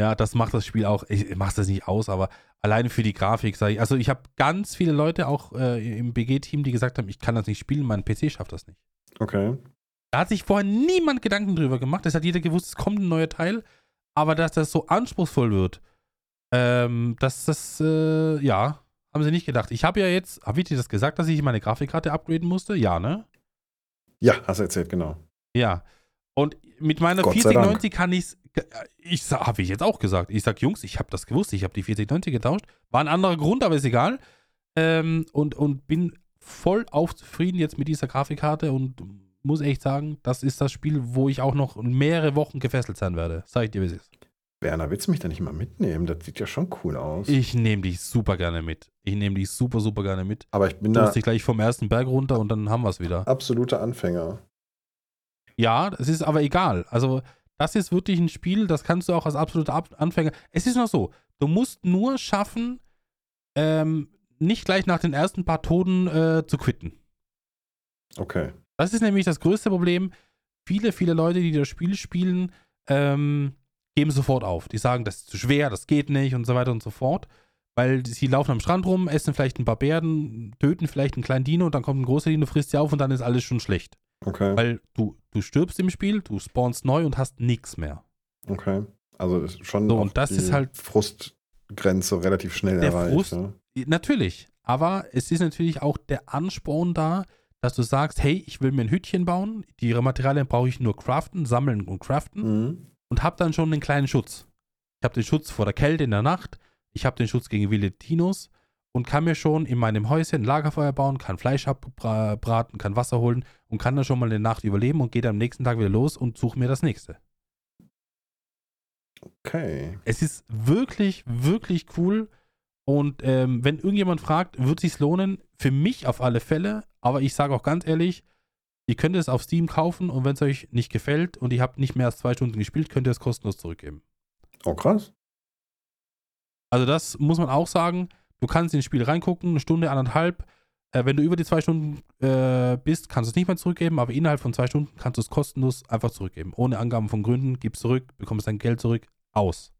Ja, das macht das Spiel auch, ich mache das nicht aus, aber alleine für die Grafik sage ich, also ich habe ganz viele Leute auch äh, im BG-Team, die gesagt haben, ich kann das nicht spielen, mein PC schafft das nicht. Okay. Da hat sich vorher niemand Gedanken drüber gemacht. Das hat jeder gewusst, es kommt ein neuer Teil. Aber dass das so anspruchsvoll wird, ähm, dass das, äh, ja, haben sie nicht gedacht. Ich habe ja jetzt, habe ich dir das gesagt, dass ich meine Grafikkarte upgraden musste? Ja, ne? Ja, hast du erzählt, genau. Ja. Und mit meiner Gott sei 4090 kann ich's, ich habe ich jetzt auch gesagt. Ich sag, Jungs, ich habe das gewusst, ich habe die 4090 getauscht. War ein anderer Grund, aber ist egal. Ähm, und, und bin voll auf zufrieden jetzt mit dieser Grafikkarte und muss echt sagen, das ist das Spiel, wo ich auch noch mehrere Wochen gefesselt sein werde. Sag ich dir, wie es ist. Werner, willst du mich da nicht mal mitnehmen? Das sieht ja schon cool aus. Ich nehme dich super gerne mit. Ich nehme dich super, super gerne mit. Aber ich bin Du da musst dich gleich vom ersten Berg runter und dann haben wir es wieder. absoluter Anfänger. Ja, das ist aber egal. Also, das ist wirklich ein Spiel, das kannst du auch als absoluter Ab Anfänger. Es ist noch so, du musst nur schaffen, ähm, nicht gleich nach den ersten paar Toten äh, zu quitten. Okay. Das ist nämlich das größte Problem. Viele, viele Leute, die das Spiel spielen, ähm, geben sofort auf. Die sagen, das ist zu schwer, das geht nicht und so weiter und so fort. Weil sie laufen am Strand rum, essen vielleicht ein paar Bären, töten vielleicht einen kleinen Dino und dann kommt ein großer Dino, frisst sie auf und dann ist alles schon schlecht. Okay. Weil du, du stirbst im Spiel, du spawnst neu und hast nichts mehr. Okay. Also schon So, und das ist halt- Frustgrenze relativ schnell Der erreicht. Frust- ja. Natürlich. Aber es ist natürlich auch der Ansporn da, dass du sagst, hey, ich will mir ein Hütchen bauen, die ihre Materialien brauche ich nur craften, sammeln und craften Mhm. und habe dann schon einen kleinen Schutz. Ich habe den Schutz vor der Kälte in der Nacht, ich habe den Schutz gegen wilde Dinos und kann mir schon in meinem Häuschen ein Lagerfeuer bauen, kann Fleisch abbraten, kann Wasser holen und kann dann schon mal eine Nacht überleben und dann am nächsten Tag wieder los und suche mir das nächste. Okay. Es ist wirklich, wirklich cool. Und ähm, wenn irgendjemand fragt, wird sich's lohnen? Für mich auf alle Fälle. Aber ich sage auch ganz ehrlich, ihr könnt es auf Steam kaufen und wenn es euch nicht gefällt und ihr habt nicht mehr als zwei Stunden gespielt, könnt ihr es kostenlos zurückgeben. Oh, krass. Also das muss man auch sagen. Du kannst ins Spiel reingucken, eine Stunde, anderthalb. Äh, wenn du über die zwei Stunden äh, bist, kannst du es nicht mehr zurückgeben, aber innerhalb von zwei Stunden kannst du es kostenlos einfach zurückgeben. Ohne Angaben von Gründen, gibst zurück, bekommst dein Geld zurück, aus.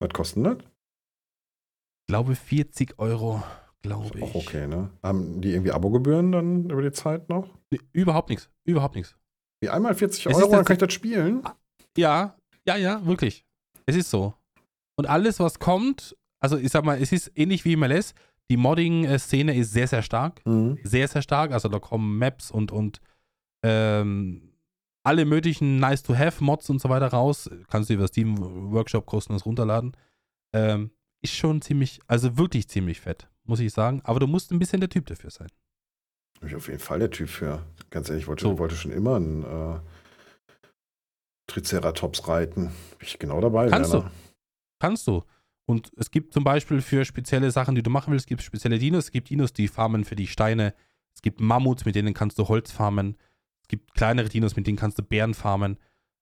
Was kostet das? Ich glaube 40 Euro, glaube ich. auch okay, ne? Haben die irgendwie Abogebühren dann über die Zeit noch? Nee, überhaupt nichts. Überhaupt nichts. Wie einmal 40 Es Euro, dann kann ich das spielen? Ja, ja, ja, wirklich. Es ist so. Und alles, was kommt, also ich sag mal, es ist ähnlich wie MLS. Die Modding-Szene ist sehr, sehr stark. Mhm. Sehr, sehr stark. Also da kommen Maps und, und ähm, alle möglichen Nice-to-Have-Mods und so weiter raus. Kannst du über Steam Workshop kostenlos runterladen. Ähm, ist schon ziemlich, also wirklich ziemlich fett, muss ich sagen. Aber du musst ein bisschen der Typ dafür sein. Bin ich auf jeden Fall der Typ für. Ganz ehrlich, ich wollte, So. wollte schon immer einen äh, Triceratops reiten. Bin ich genau dabei, Kannst Werner. Kannst du. Und es gibt zum Beispiel für spezielle Sachen, die du machen willst, gibt es spezielle Dinos. Es gibt Dinos, die farmen für die Steine. Es gibt Mammuts, mit denen kannst du Holz farmen. Es gibt kleinere Dinos, mit denen kannst du Bären farmen.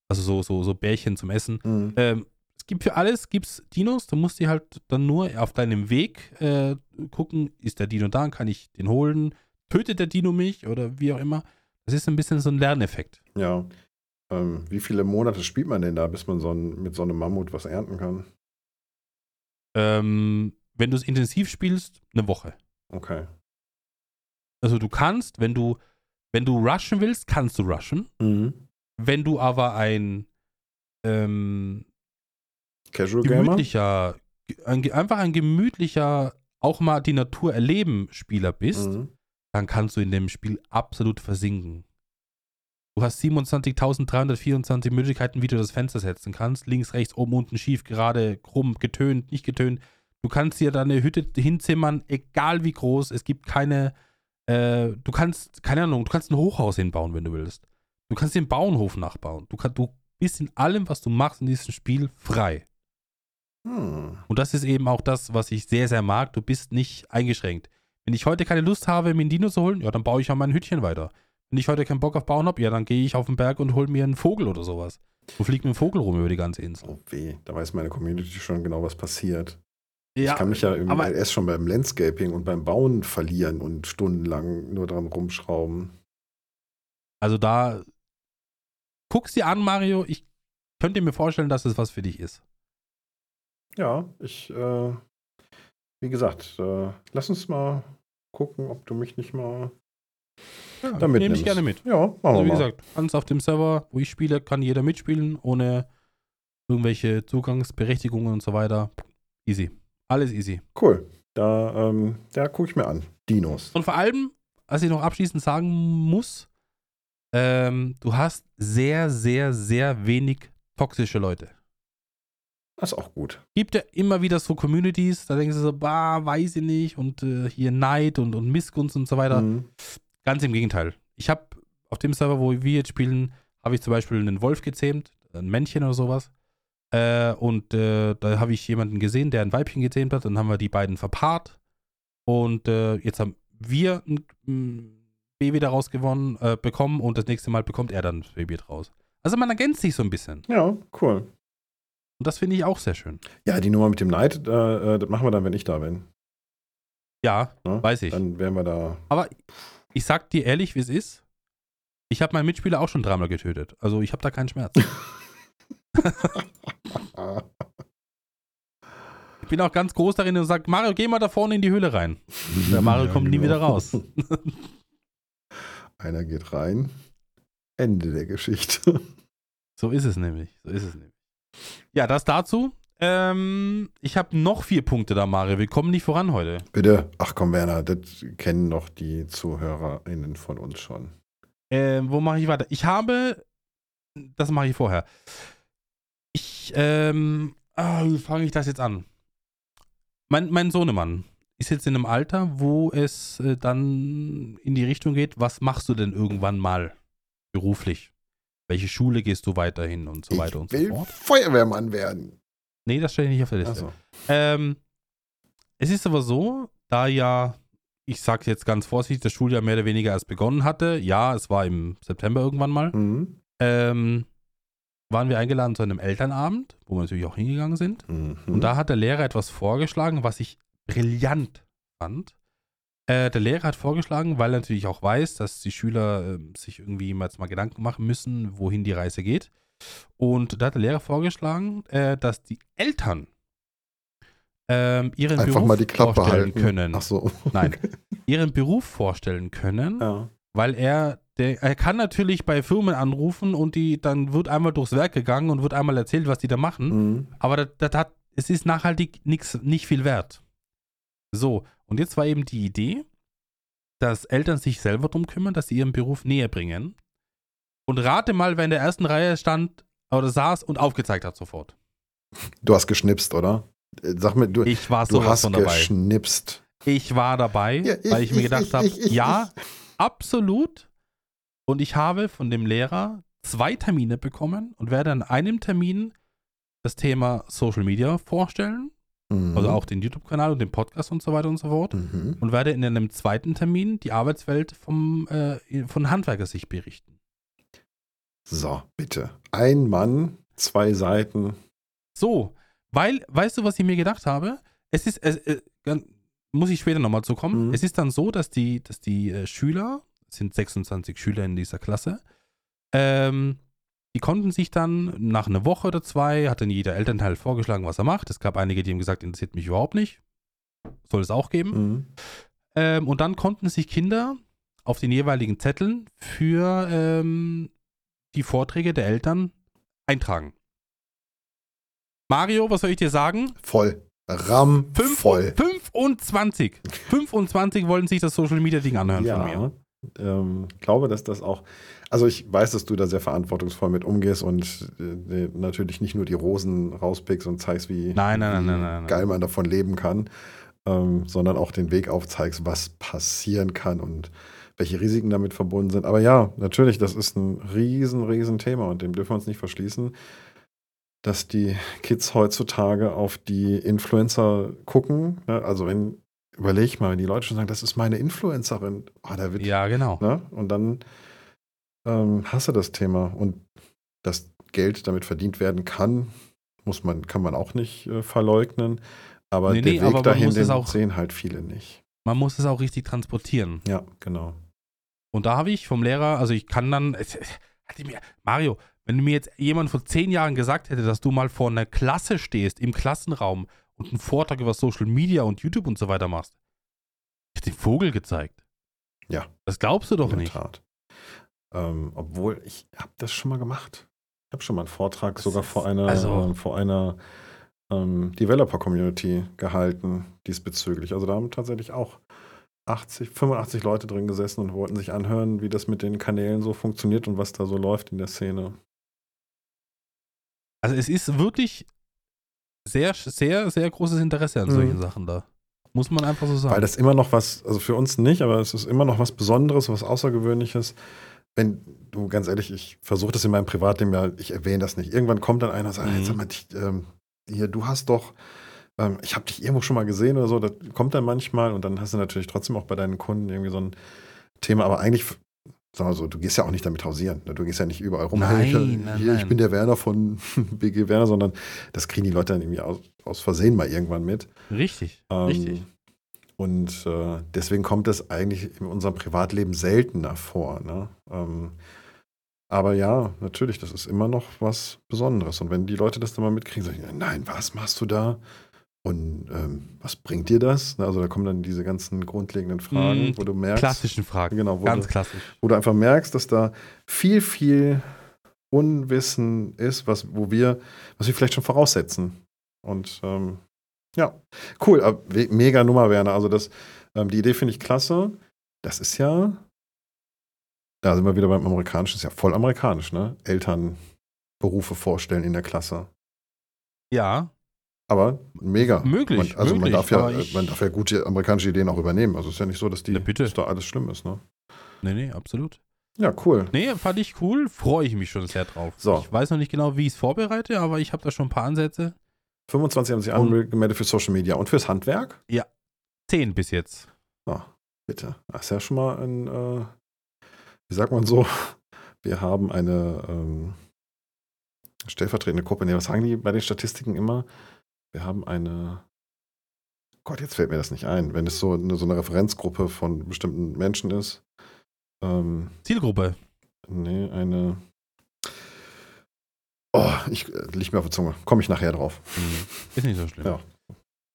Also so, so, so Bärchen zum Essen. Mhm. Ähm, es gibt für alles gibt's Dinos. Du musst die halt dann nur auf deinem Weg äh, gucken, ist der Dino da, kann ich den holen? Tötet der Dino mich oder wie auch immer? Das ist ein bisschen so ein Lerneffekt. Ja. Ähm, wie viele Monate spielt man denn da, bis man so ein, mit so einem Mammut was ernten kann? Ähm, wenn du es intensiv spielst, eine Woche. Okay. Also du kannst, wenn du, wenn du rushen willst, kannst du rushen. Mhm. Wenn du aber ein ähm, Casual gemütlicher, ein, einfach ein gemütlicher, auch mal die Natur erleben Spieler bist, Mhm. dann kannst du in dem Spiel absolut versinken. Du hast 27.324 Möglichkeiten, wie du das Fenster setzen kannst. Links, rechts, oben, unten, schief, gerade, krumm, getönt, nicht getönt. Du kannst dir deine Hütte hinzimmern, egal wie groß. Es gibt keine, äh, du kannst, keine Ahnung, du kannst ein Hochhaus hinbauen, wenn du willst. Du kannst den Bauernhof nachbauen. Du, kann, du bist in allem, was du machst in diesem Spiel, frei. Hm. Und das ist eben auch das, was ich sehr, sehr mag. Du bist nicht eingeschränkt. Wenn ich heute keine Lust habe, mir einen Dino zu holen, ja, dann baue ich an mein Hütchen weiter. Wenn ich heute keinen Bock auf Bauen habe, ja, dann gehe ich auf den Berg und hole mir einen Vogel oder sowas. Du fliegst mit dem Vogel rum über die ganze Insel. Oh weh, da weiß meine Community schon genau, was passiert. ich kann mich ja im, aber- erst schon beim Landscaping und beim Bauen verlieren und stundenlang nur dran rumschrauben. Also da guck's dir an, Mario. Ich könnte mir vorstellen, dass es was für dich ist. Ja, ich, äh, wie gesagt, äh, lass uns mal gucken, ob du mich nicht mal Ja, da mitnimmst. nehme ich gerne mit. Ja, machen Also wir wie mal. gesagt, ganz auf dem Server, wo ich spiele, kann jeder mitspielen, ohne irgendwelche Zugangsberechtigungen und so weiter. Easy. Alles easy. Cool. Da, ähm, da gucke ich mir an. Dinos. Und vor allem, was ich noch abschließend sagen muss, ähm, du hast sehr, sehr, sehr wenig toxische Leute. Das ist auch gut. Gibt ja immer wieder so Communities, da denkst du so, bah, weiß ich nicht, und äh, hier Neid und, und Missgunst und so weiter. Mhm. Ganz im Gegenteil. Ich habe auf dem Server, wo wir jetzt spielen, habe ich zum Beispiel einen Wolf gezähmt, ein Männchen oder sowas. Äh, und äh, da habe ich jemanden gesehen, der ein Weibchen gezähmt hat. Dann haben wir die beiden verpaart. Und äh, jetzt haben wir ein, ein Baby daraus gewonnen, äh, bekommen und das nächste Mal bekommt er dann das Baby draus. Also man ergänzt sich so ein bisschen. Ja, cool. Und das finde ich auch sehr schön. Ja, die Nummer mit dem Neid, äh, äh, das machen wir dann, wenn ich da bin. Ja, Ne? weiß ich. Dann wären wir da. Aber ich sag dir ehrlich, wie es ist. Ich habe meinen Mitspieler auch schon dreimal getötet. Also ich habe da keinen Schmerz. Ich bin auch ganz groß darin und sage, Mario, geh mal da vorne in die Höhle rein. Der <laughs> Mario kommt nie genau. wieder raus. <laughs> Einer geht rein. Ende der Geschichte. So ist es nämlich. So ist es nämlich. Ja, das dazu. Ähm, ich habe noch vier Punkte da, Mario. Wir kommen nicht voran heute. Bitte. Ach komm, Werner, das kennen noch die ZuhörerInnen von uns schon. Ähm, wo mache ich weiter? Ich habe. Das mache ich vorher. Ich, ähm. Ah, wie fange ich das jetzt an? Mein, mein Sohnemann ist jetzt in einem Alter, wo es äh, dann in die Richtung geht, was machst du denn irgendwann mal beruflich? Welche Schule gehst du weiterhin und so weiter ich und so will fort? Feuerwehrmann werden. Nee, das steht nicht auf der Liste. Also, Ähm, es ist aber so, da ja, ich sage jetzt ganz vorsichtig, das Schuljahr mehr oder weniger erst begonnen hatte, ja, es war im September irgendwann mal, mhm. ähm, waren wir eingeladen zu einem Elternabend, wo wir natürlich auch hingegangen sind. Mhm. Und da hat der Lehrer etwas vorgeschlagen, was ich brillant fand. Äh, der Lehrer hat vorgeschlagen, weil er natürlich auch weiß, dass die Schüler ähm, sich irgendwie jetzt mal Gedanken machen müssen, wohin die Reise geht. Und da hat der Lehrer vorgeschlagen, äh, dass die Eltern ähm, ihren Einfach Beruf mal die Klappe vorstellen halten. können. Ach so. Nein, <laughs> ihren Beruf vorstellen können, Ja. weil er, der, er kann natürlich bei Firmen anrufen und die, dann wird einmal durchs Werk gegangen und wird einmal erzählt, was die da machen. Mhm. Aber das, das hat, es ist nachhaltig nix, nicht viel wert. So, und jetzt war eben die Idee, dass Eltern sich selber drum kümmern, dass sie ihren Beruf näher bringen. Und rate mal, wer in der ersten Reihe stand oder saß und aufgezeigt hat sofort. Du hast geschnipst, oder? Äh, Sag mir, du, Ich war du hast von dabei. geschnipst. Ich war dabei, Ja, ich, weil ich, mir ich, gedacht ich, habe, ja, absolut. Und ich habe von dem Lehrer zwei Termine bekommen und werde an einem Termin das Thema Social Media vorstellen, Mhm. also auch den YouTube-Kanal und den Podcast und so weiter und so fort. Mhm. Und werde in einem zweiten Termin die Arbeitswelt vom, äh, von Handwerkersicht berichten. So, bitte. Ein Mann, zwei Seiten. So, weil, weißt du, was ich mir gedacht habe? Es ist, es, äh, muss ich später nochmal zu kommen. Mhm. Es ist dann so, dass die, dass die äh, Schüler, es sind 26 Schüler in dieser Klasse, ähm, die konnten sich dann nach einer Woche oder zwei, hat dann jeder Elternteil vorgeschlagen, was er macht. Es gab einige, die haben gesagt, interessiert mich überhaupt nicht. Soll es auch geben. Mhm. Ähm, und dann konnten sich Kinder auf den jeweiligen Zetteln für ähm, die Vorträge der Eltern eintragen. Mario, was soll ich dir sagen? Voll. Ram Fünf- voll. 25. 25 wollen sich das Social Media Ding anhören von mir. Ja. Ähm, glaube, dass das auch. Also ich weiß, dass du da sehr verantwortungsvoll mit umgehst und äh, natürlich nicht nur die Rosen rauspickst und zeigst, wie, Nein, nein, nein, wie geil man davon leben kann, ähm, sondern auch den Weg aufzeigst, was passieren kann und welche Risiken damit verbunden sind. Aber ja, natürlich, das ist ein riesen, riesen Thema und dem dürfen wir uns nicht verschließen, dass die Kids heutzutage auf die Influencer gucken. Ne? Also wenn, überleg mal, wenn die Leute schon sagen, das ist meine Influencerin, oh, da wird Ja, genau. Ne? Und dann ähm, hast du das Thema. Und dass Geld damit verdient werden kann, muss man, kann man auch nicht äh, verleugnen. Aber Nee, der nee, Weg aber dahin, den auch- sehen halt viele nicht. Man muss es auch richtig transportieren. Ja, genau. Und da habe ich vom Lehrer, also ich kann dann, Mario, wenn du mir jetzt jemand vor zehn Jahren gesagt hätte, dass du mal vor einer Klasse stehst, im Klassenraum und einen Vortrag über Social Media und YouTube und so weiter machst, ich hätte den Vogel gezeigt. Ja. Das glaubst du doch in der nicht. Tat. Ähm, obwohl, ich habe das schon mal gemacht. Ich habe schon mal einen Vortrag Das sogar vor einer, also- äh, vor einer ähm, Developer-Community gehalten diesbezüglich. Also da haben tatsächlich auch 80, 85 Leute drin gesessen und wollten sich anhören, wie das mit den Kanälen so funktioniert und was da so läuft in der Szene. Also es ist wirklich sehr, sehr, sehr großes Interesse an Mhm. solchen Sachen da. Muss man einfach so sagen. Weil das immer noch was, also für uns nicht, aber es ist immer noch was Besonderes, was Außergewöhnliches. Wenn du, ganz ehrlich, ich versuche das in meinem Privatleben ja, ich erwähne das nicht. Irgendwann kommt dann einer und sagt, Mhm. jetzt sag mal, dich, ähm, hier, du hast doch, ähm, ich habe dich irgendwo schon mal gesehen oder so, das kommt dann manchmal und dann hast du natürlich trotzdem auch bei deinen Kunden irgendwie so ein Thema, aber eigentlich, sag mal so, du gehst ja auch nicht damit hausieren. Ne? Du gehst ja nicht überall rum. Nein, <laughs> ich, nein, hier, ich bin der Werner von <laughs> BG Werner, sondern das kriegen die Leute dann irgendwie aus, aus Versehen mal irgendwann mit. richtig, Ähm, richtig. Und äh, deswegen kommt es eigentlich in unserem Privatleben seltener vor. Ne? Ähm, aber ja, natürlich, das ist immer noch was Besonderes. Und wenn die Leute das dann mal mitkriegen, sagen, nein, was machst du da? Und ähm, was bringt dir das? Also da kommen dann diese ganzen grundlegenden Fragen, Mhm, wo du merkst, Klassischen Fragen. genau, wo, Ganz du, klassisch. wo du einfach merkst, dass da viel, viel Unwissen ist, was, wo wir, was wir vielleicht schon voraussetzen. Und ähm, ja, cool, mega Nummer, Werner. Also das, ähm, die Idee finde ich klasse. Das ist ja, da sind wir wieder beim Amerikanischen, ist ja voll amerikanisch, ne? Eltern Berufe vorstellen in der Klasse. Ja, Aber mega. Möglich, Man, also möglich, man, darf ja, man darf ja gute amerikanische Ideen auch übernehmen. Also es ist ja nicht so, dass, die, Ja, dass da alles schlimm ist, ne? nee, nee, absolut. Ja, cool. Nee, fand ich cool, freue ich mich schon sehr drauf. So. Ich weiß noch nicht genau, wie ich es vorbereite, aber ich habe da schon ein paar Ansätze. 25 haben sich angemeldet für Social Media und fürs Handwerk? Zehn bis jetzt. Ah, bitte. Das ist ja schon mal ein, äh, wie sagt man so, <laughs> wir haben eine ähm, stellvertretende Gruppe. Nee, was sagen die bei den Statistiken immer? Wir haben eine, Gott, jetzt fällt mir das nicht ein, wenn es so eine, so eine Referenzgruppe von bestimmten Menschen ist. Ähm, Zielgruppe. nee, eine, oh, ich, äh, liegt mir auf der Zunge. Komme ich nachher drauf. Ist nicht so schlimm. Ja.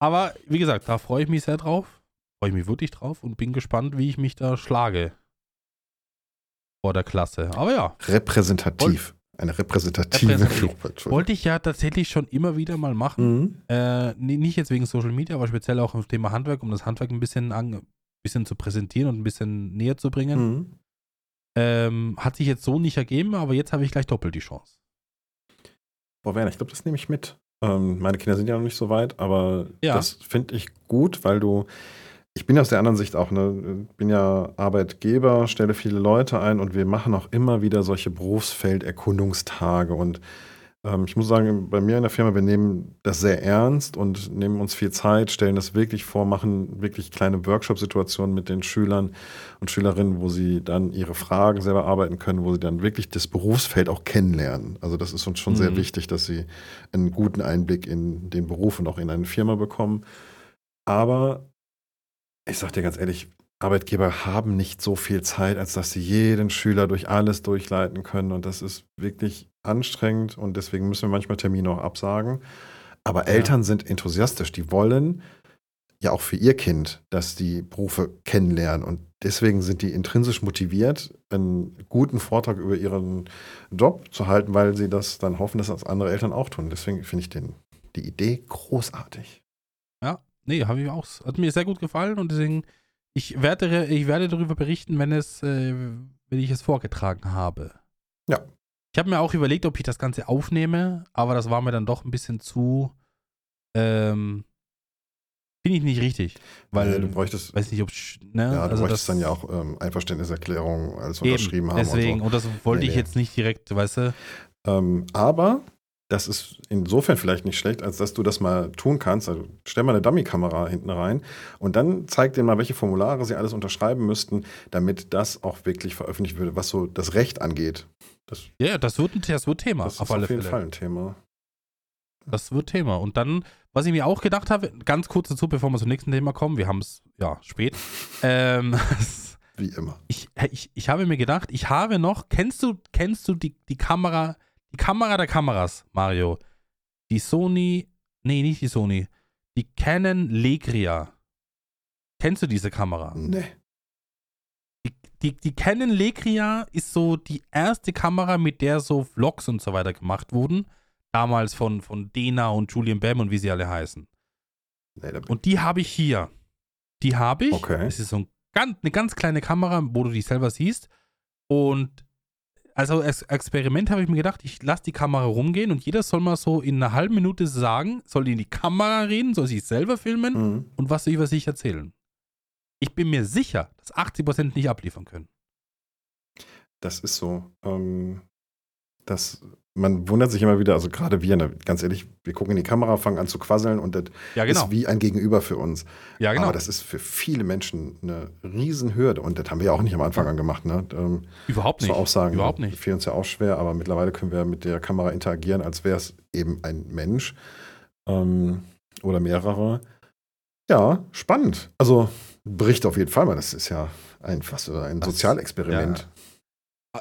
Aber wie gesagt, da freue ich mich sehr drauf. Freue ich mich wirklich drauf und bin gespannt, wie ich mich da schlage. Vor der Klasse. Aber ja, Repräsentativ. Eine repräsentative Repräsentativ. Gruppe. Entschuldigung. wollte ich ja tatsächlich schon immer wieder mal machen. Mhm. Äh, nicht jetzt wegen Social Media, aber speziell auch im Thema Handwerk, um das Handwerk ein bisschen, an, bisschen zu präsentieren und ein bisschen näher zu bringen. Mhm. Ähm, hat sich jetzt so nicht ergeben, aber jetzt habe ich gleich doppelt die Chance. Boah, Werner, ich glaube, das nehme ich mit. Ähm, meine Kinder sind ja noch nicht so weit, aber Ja. das finde ich gut, weil du, ich bin aus der anderen Sicht auch, ne, bin ja Arbeitgeber, stelle viele Leute ein und wir machen auch immer wieder solche Berufsfelderkundungstage und ähm, ich muss sagen, bei mir in der Firma, wir nehmen das sehr ernst und nehmen uns viel Zeit, stellen das wirklich vor, machen wirklich kleine Workshop-Situationen mit den Schülern und Schülerinnen, wo sie dann ihre Fragen selber arbeiten können, wo sie dann wirklich das Berufsfeld auch kennenlernen. Also das ist uns schon sehr Mhm. wichtig, dass sie einen guten Einblick in den Beruf und auch in eine Firma bekommen. Aber ich sage dir ganz ehrlich, Arbeitgeber haben nicht so viel Zeit, als dass sie jeden Schüler durch alles durchleiten können. Und das ist wirklich anstrengend und deswegen müssen wir manchmal Termine auch absagen. Aber Ja. Eltern sind enthusiastisch, die wollen ja auch für ihr Kind, dass die Berufe kennenlernen. Und deswegen sind die intrinsisch motiviert, einen guten Vortrag über ihren Job zu halten, weil sie das dann hoffen, dass das andere Eltern auch tun. Deswegen finde ich den, die Idee großartig. Nee, habe ich auch. Hat mir sehr gut gefallen und deswegen, ich werde, ich werde darüber berichten, wenn es, äh, wenn ich es vorgetragen habe. Ja. Ich habe mir auch überlegt, ob ich das Ganze aufnehme, aber das war mir dann doch ein bisschen zu, ähm, finde ich nicht richtig, weil, Weil du bräuchtest, weiß nicht, ob, ne, ja, du also bräuchtest das, dann ja auch ähm, Einverständniserklärung als eben, unterschrieben haben. deswegen, Und so. und das wollte Nee, ich nee. jetzt nicht direkt, weißt du, Ähm, aber das ist insofern vielleicht nicht schlecht, als dass du das mal tun kannst. Also stell mal eine Dummy-Kamera hinten rein und dann zeig denen mal, welche Formulare sie alles unterschreiben müssten, damit das auch wirklich veröffentlicht würde, was so das Recht angeht. Das, ja, das wird, ein- das wird Thema, das auf ist auf jeden Fälle. Fall ein Thema. Das wird Thema. Und dann, was ich mir auch gedacht habe, ganz kurz dazu, bevor wir zum nächsten Thema kommen, wir haben es, ja, spät. <laughs> ähm, Wie immer. ich, ich, ich habe mir gedacht, ich habe noch, kennst du, kennst du die, die Kamera, die Kamera der Kameras, Mario? Die Sony, nee, nicht die Sony, die Canon Legria. Kennst du diese Kamera? Nee. Die, die, die Canon Legria ist so die erste Kamera, mit der so Vlogs und so weiter gemacht wurden. Damals von, von Dena und Julian Bam und wie sie alle heißen. nee Und die habe ich hier. Die habe ich. Okay. Es ist so ein ganz, eine ganz kleine Kamera, wo du dich selber siehst. Und also als Experiment habe ich mir gedacht, ich lasse die Kamera rumgehen und jeder soll mal so in einer halben Minute sagen, soll in die Kamera reden, soll sich selber filmen Mhm. und was über sich erzählen. Ich bin mir sicher, dass 80% nicht abliefern können. Das ist so. Ähm, das, man wundert sich immer wieder, also gerade wir, ne, ganz ehrlich, wir gucken in die Kamera, fangen an zu quasseln und das Ja, genau. ist wie ein Gegenüber für uns. Ja, genau. Aber das ist für viele Menschen eine Riesenhürde und das haben wir ja auch nicht am Anfang an gemacht. Ne? Ähm, Überhaupt nicht. auch sagen, Überhaupt nicht. Fiel uns ja auch schwer, aber mittlerweile können wir mit der Kamera interagieren, als wäre es eben ein Mensch ähm, oder mehrere. Ja, spannend. Also Bericht auf jeden Fall mal. Das ist ja ein, was, ein Das- Sozialexperiment.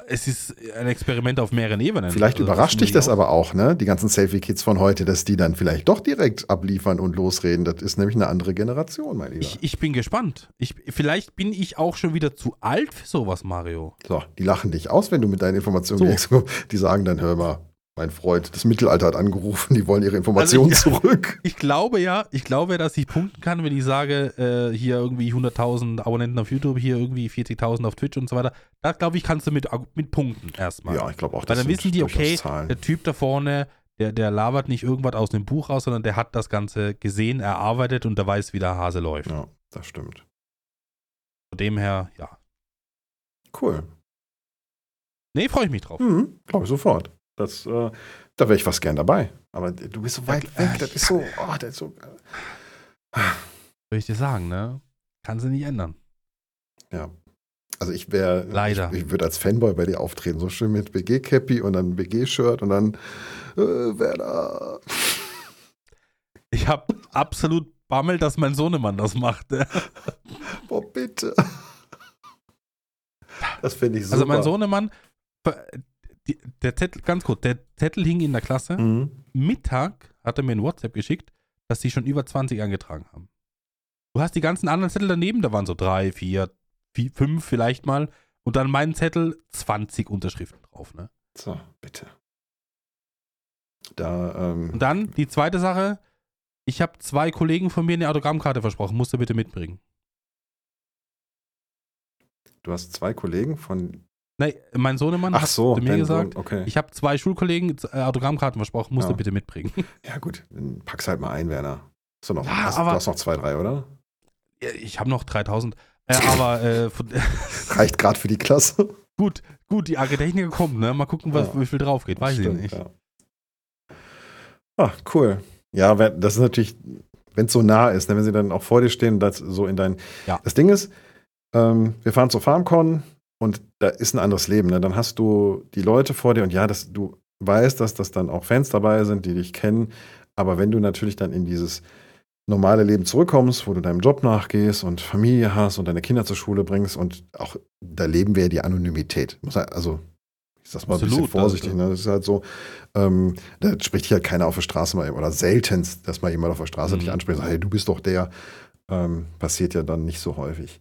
Es ist ein Experiment auf mehreren Ebenen. Vielleicht Also, überrascht dich ich das auch- aber auch, ne? Die ganzen Selfie-Kids von heute, dass die dann vielleicht doch direkt abliefern und losreden. Das ist nämlich eine andere Generation, mein Lieber. Ich, ich bin gespannt. Ich, vielleicht bin ich auch schon wieder zu alt für sowas, Mario. so, die lachen dich aus, wenn du mit deinen Informationen So. kommst. Die sagen dann, hör mal, mein Freund, das Mittelalter hat angerufen, die wollen ihre Informationen Also, zurück. <laughs> Ich glaube ja, ich glaube, ja, dass ich punkten kann, wenn ich sage, äh, hier irgendwie 100.000 Abonnenten auf YouTube, hier irgendwie 40.000 auf Twitch und so weiter. Da glaube ich, kannst du mit, mit punkten erstmal. Ja, ich glaube auch, Weil das dann wissen die, okay, der Typ da vorne, der, der labert nicht irgendwas aus dem Buch raus, sondern der hat das Ganze gesehen, erarbeitet und der weiß, wie der Hase läuft. Ja, das stimmt. Von dem her, ja. Cool. Nee, freue ich mich drauf. Mhm, glaube ich sofort. Das, äh, da wäre ich fast gern dabei. Aber du bist so weit weg, äh, das ist so, oh, das ist so. Soll ich dir sagen, ne? Kann sie nicht ändern. Ja. Also ich wäre, Leider. ich, ich würde als Fanboy bei dir auftreten, so schön mit BG-Cappy und dann BG-Shirt und dann äh, Werder. Ich habe absolut Bammel, dass mein Sohnemann das macht. Oh, bitte. Das finde ich super. Also mein Sohnemann, die, der Zettel, ganz kurz, der Zettel hing in der Klasse. Mhm. Mittag hat er mir ein WhatsApp geschickt, dass sie schon über 20 angetragen haben. Du hast die ganzen anderen Zettel daneben, da waren so drei, vier, vier fünf vielleicht mal. Und dann mein Zettel, 20 Unterschriften drauf. Ne? So, bitte. Da, ähm, Und dann die zweite Sache, ich habe zwei Kollegen von mir eine Autogrammkarte versprochen, musst du bitte mitbringen. du hast zwei Kollegen von. Nein, mein Sohnemann Ach hat so, zu mir gesagt, Sohn, okay. ich habe zwei Schulkollegen äh, Autogrammkarten versprochen, musst Ja. du bitte mitbringen. <laughs> Ja, gut, dann pack's halt mal ein, Werner. Hast du, noch, Ja, hast, aber- du hast noch zwei, drei, oder? Ich habe noch 3000. Äh, aber äh, von, <laughs> Reicht gerade für die Klasse. gut, gut, die Agritechniker kommt, ne? Mal gucken, was, Ja. wie viel drauf geht. Weiß Stimmt, ich nicht. Ja. Ah, cool. Ja, das ist natürlich, wenn es so nah ist, ne, wenn sie dann auch vor dir stehen das so in dein. Ja. Das Ding ist, ähm, wir fahren zur FarmCon und da ist ein anderes Leben. Ne? Dann hast du die Leute vor dir und ja, das, du weißt, dass das dann auch Fans dabei sind, die dich kennen. Aber wenn du natürlich dann in dieses normale Leben zurückkommst, wo du deinem Job nachgehst und Familie hast und deine Kinder zur Schule bringst und auch da leben wir ja die Anonymität. Also, ich sag's mal ein bisschen Absolut, vorsichtig, also- ne? Das ist halt so, ähm, da spricht dich halt keiner auf der Straße mal oder seltenst, dass mal jemand auf der Straße Mhm. dich anspricht und sagt, hey, du bist doch der. Ähm, passiert ja dann nicht so häufig.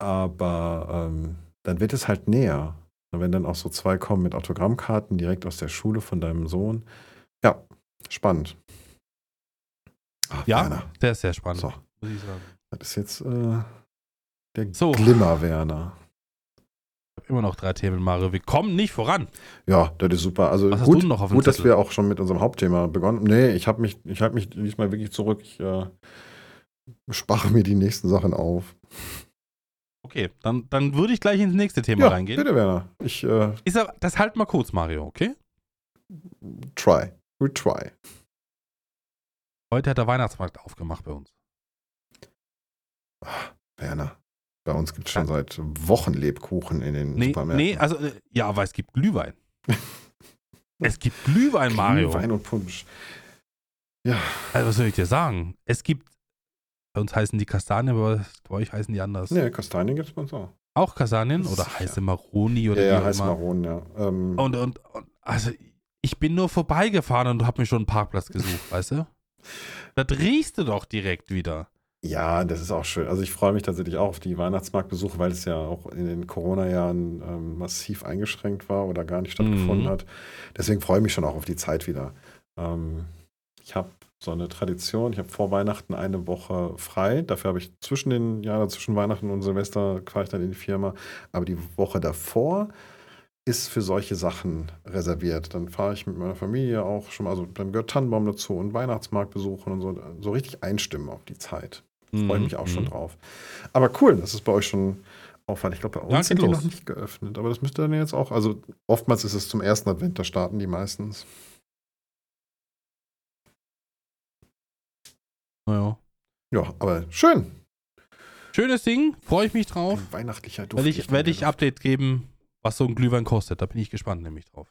Aber ähm, dann wird es halt näher. Und wenn dann auch so zwei kommen mit Autogrammkarten direkt aus der Schule von deinem Sohn. Ja, spannend. Ach, Ja, Werner. der ist sehr spannend, So, muss ich sagen. das ist jetzt äh, der So. Glimmer-Werner. Ich habe immer noch drei Themen, Mario. Wir kommen nicht voran. Ja, das ist super. Also Was gut, gut dass wir auch schon mit unserem Hauptthema begonnen. Nee, ich habe mich, ich halte mich diesmal wirklich zurück. Ich äh, spare mir die nächsten Sachen auf. Okay, dann, dann würde ich gleich ins nächste Thema ja, reingehen. bitte Werner. Ich äh, Ist aber, das halt mal kurz, Mario, okay? try. We try. Heute hat der Weihnachtsmarkt aufgemacht bei uns. Werner. Bei uns gibt es schon seit Wochen Lebkuchen in den Nee, Supermärkten. nee, also, äh, ja, aber es gibt Glühwein. <laughs> es gibt Glühwein, Mario. Wein und Punsch. Ja. Also, was soll ich dir sagen? Es gibt, bei uns heißen die Kastanien, aber bei euch heißen die anders. Nee, Kastanien gibt es bei uns auch. Auch Kastanien oder heiße Maroni oder ja, wie ja, auch heißt immer. Maron, ja. Ähm, Und, und, und, also, ich bin nur vorbeigefahren und habe mir schon einen Parkplatz gesucht, weißt du? <laughs> Das riechst du doch direkt wieder. Ja, das ist auch schön. Also ich freue mich tatsächlich auch auf die Weihnachtsmarktbesuche, weil es ja auch in den Corona-Jahren ähm, massiv eingeschränkt war oder gar nicht stattgefunden Mhm. hat. Deswegen freue ich mich schon auch auf die Zeit wieder. Ähm, ich habe so eine Tradition, ich habe vor Weihnachten eine Woche frei. Dafür habe ich zwischen den Jahren, zwischen Weihnachten und Silvester fahre ich dann in die Firma. Aber die Woche davor ist für solche Sachen reserviert. Dann fahre ich mit meiner Familie auch schon mal, also dann gehört Tannenbaum dazu und Weihnachtsmarkt besuchen und so, so richtig einstimmen auf die Zeit. Freue ich mich auch schon Mhm. drauf. Aber cool, dass es bei euch schon auffällt. Ich glaube, bei uns Ja, sind die los. noch nicht geöffnet. Aber das müsste dann jetzt auch, also oftmals ist es zum ersten Advent, da starten die meistens. Naja. Ja, aber schön. Schönes Ding, freue ich mich drauf. Ein weihnachtlicher Duft. Werde ich, werd ich. Update geben, was so ein Glühwein kostet. Da bin ich gespannt nämlich drauf.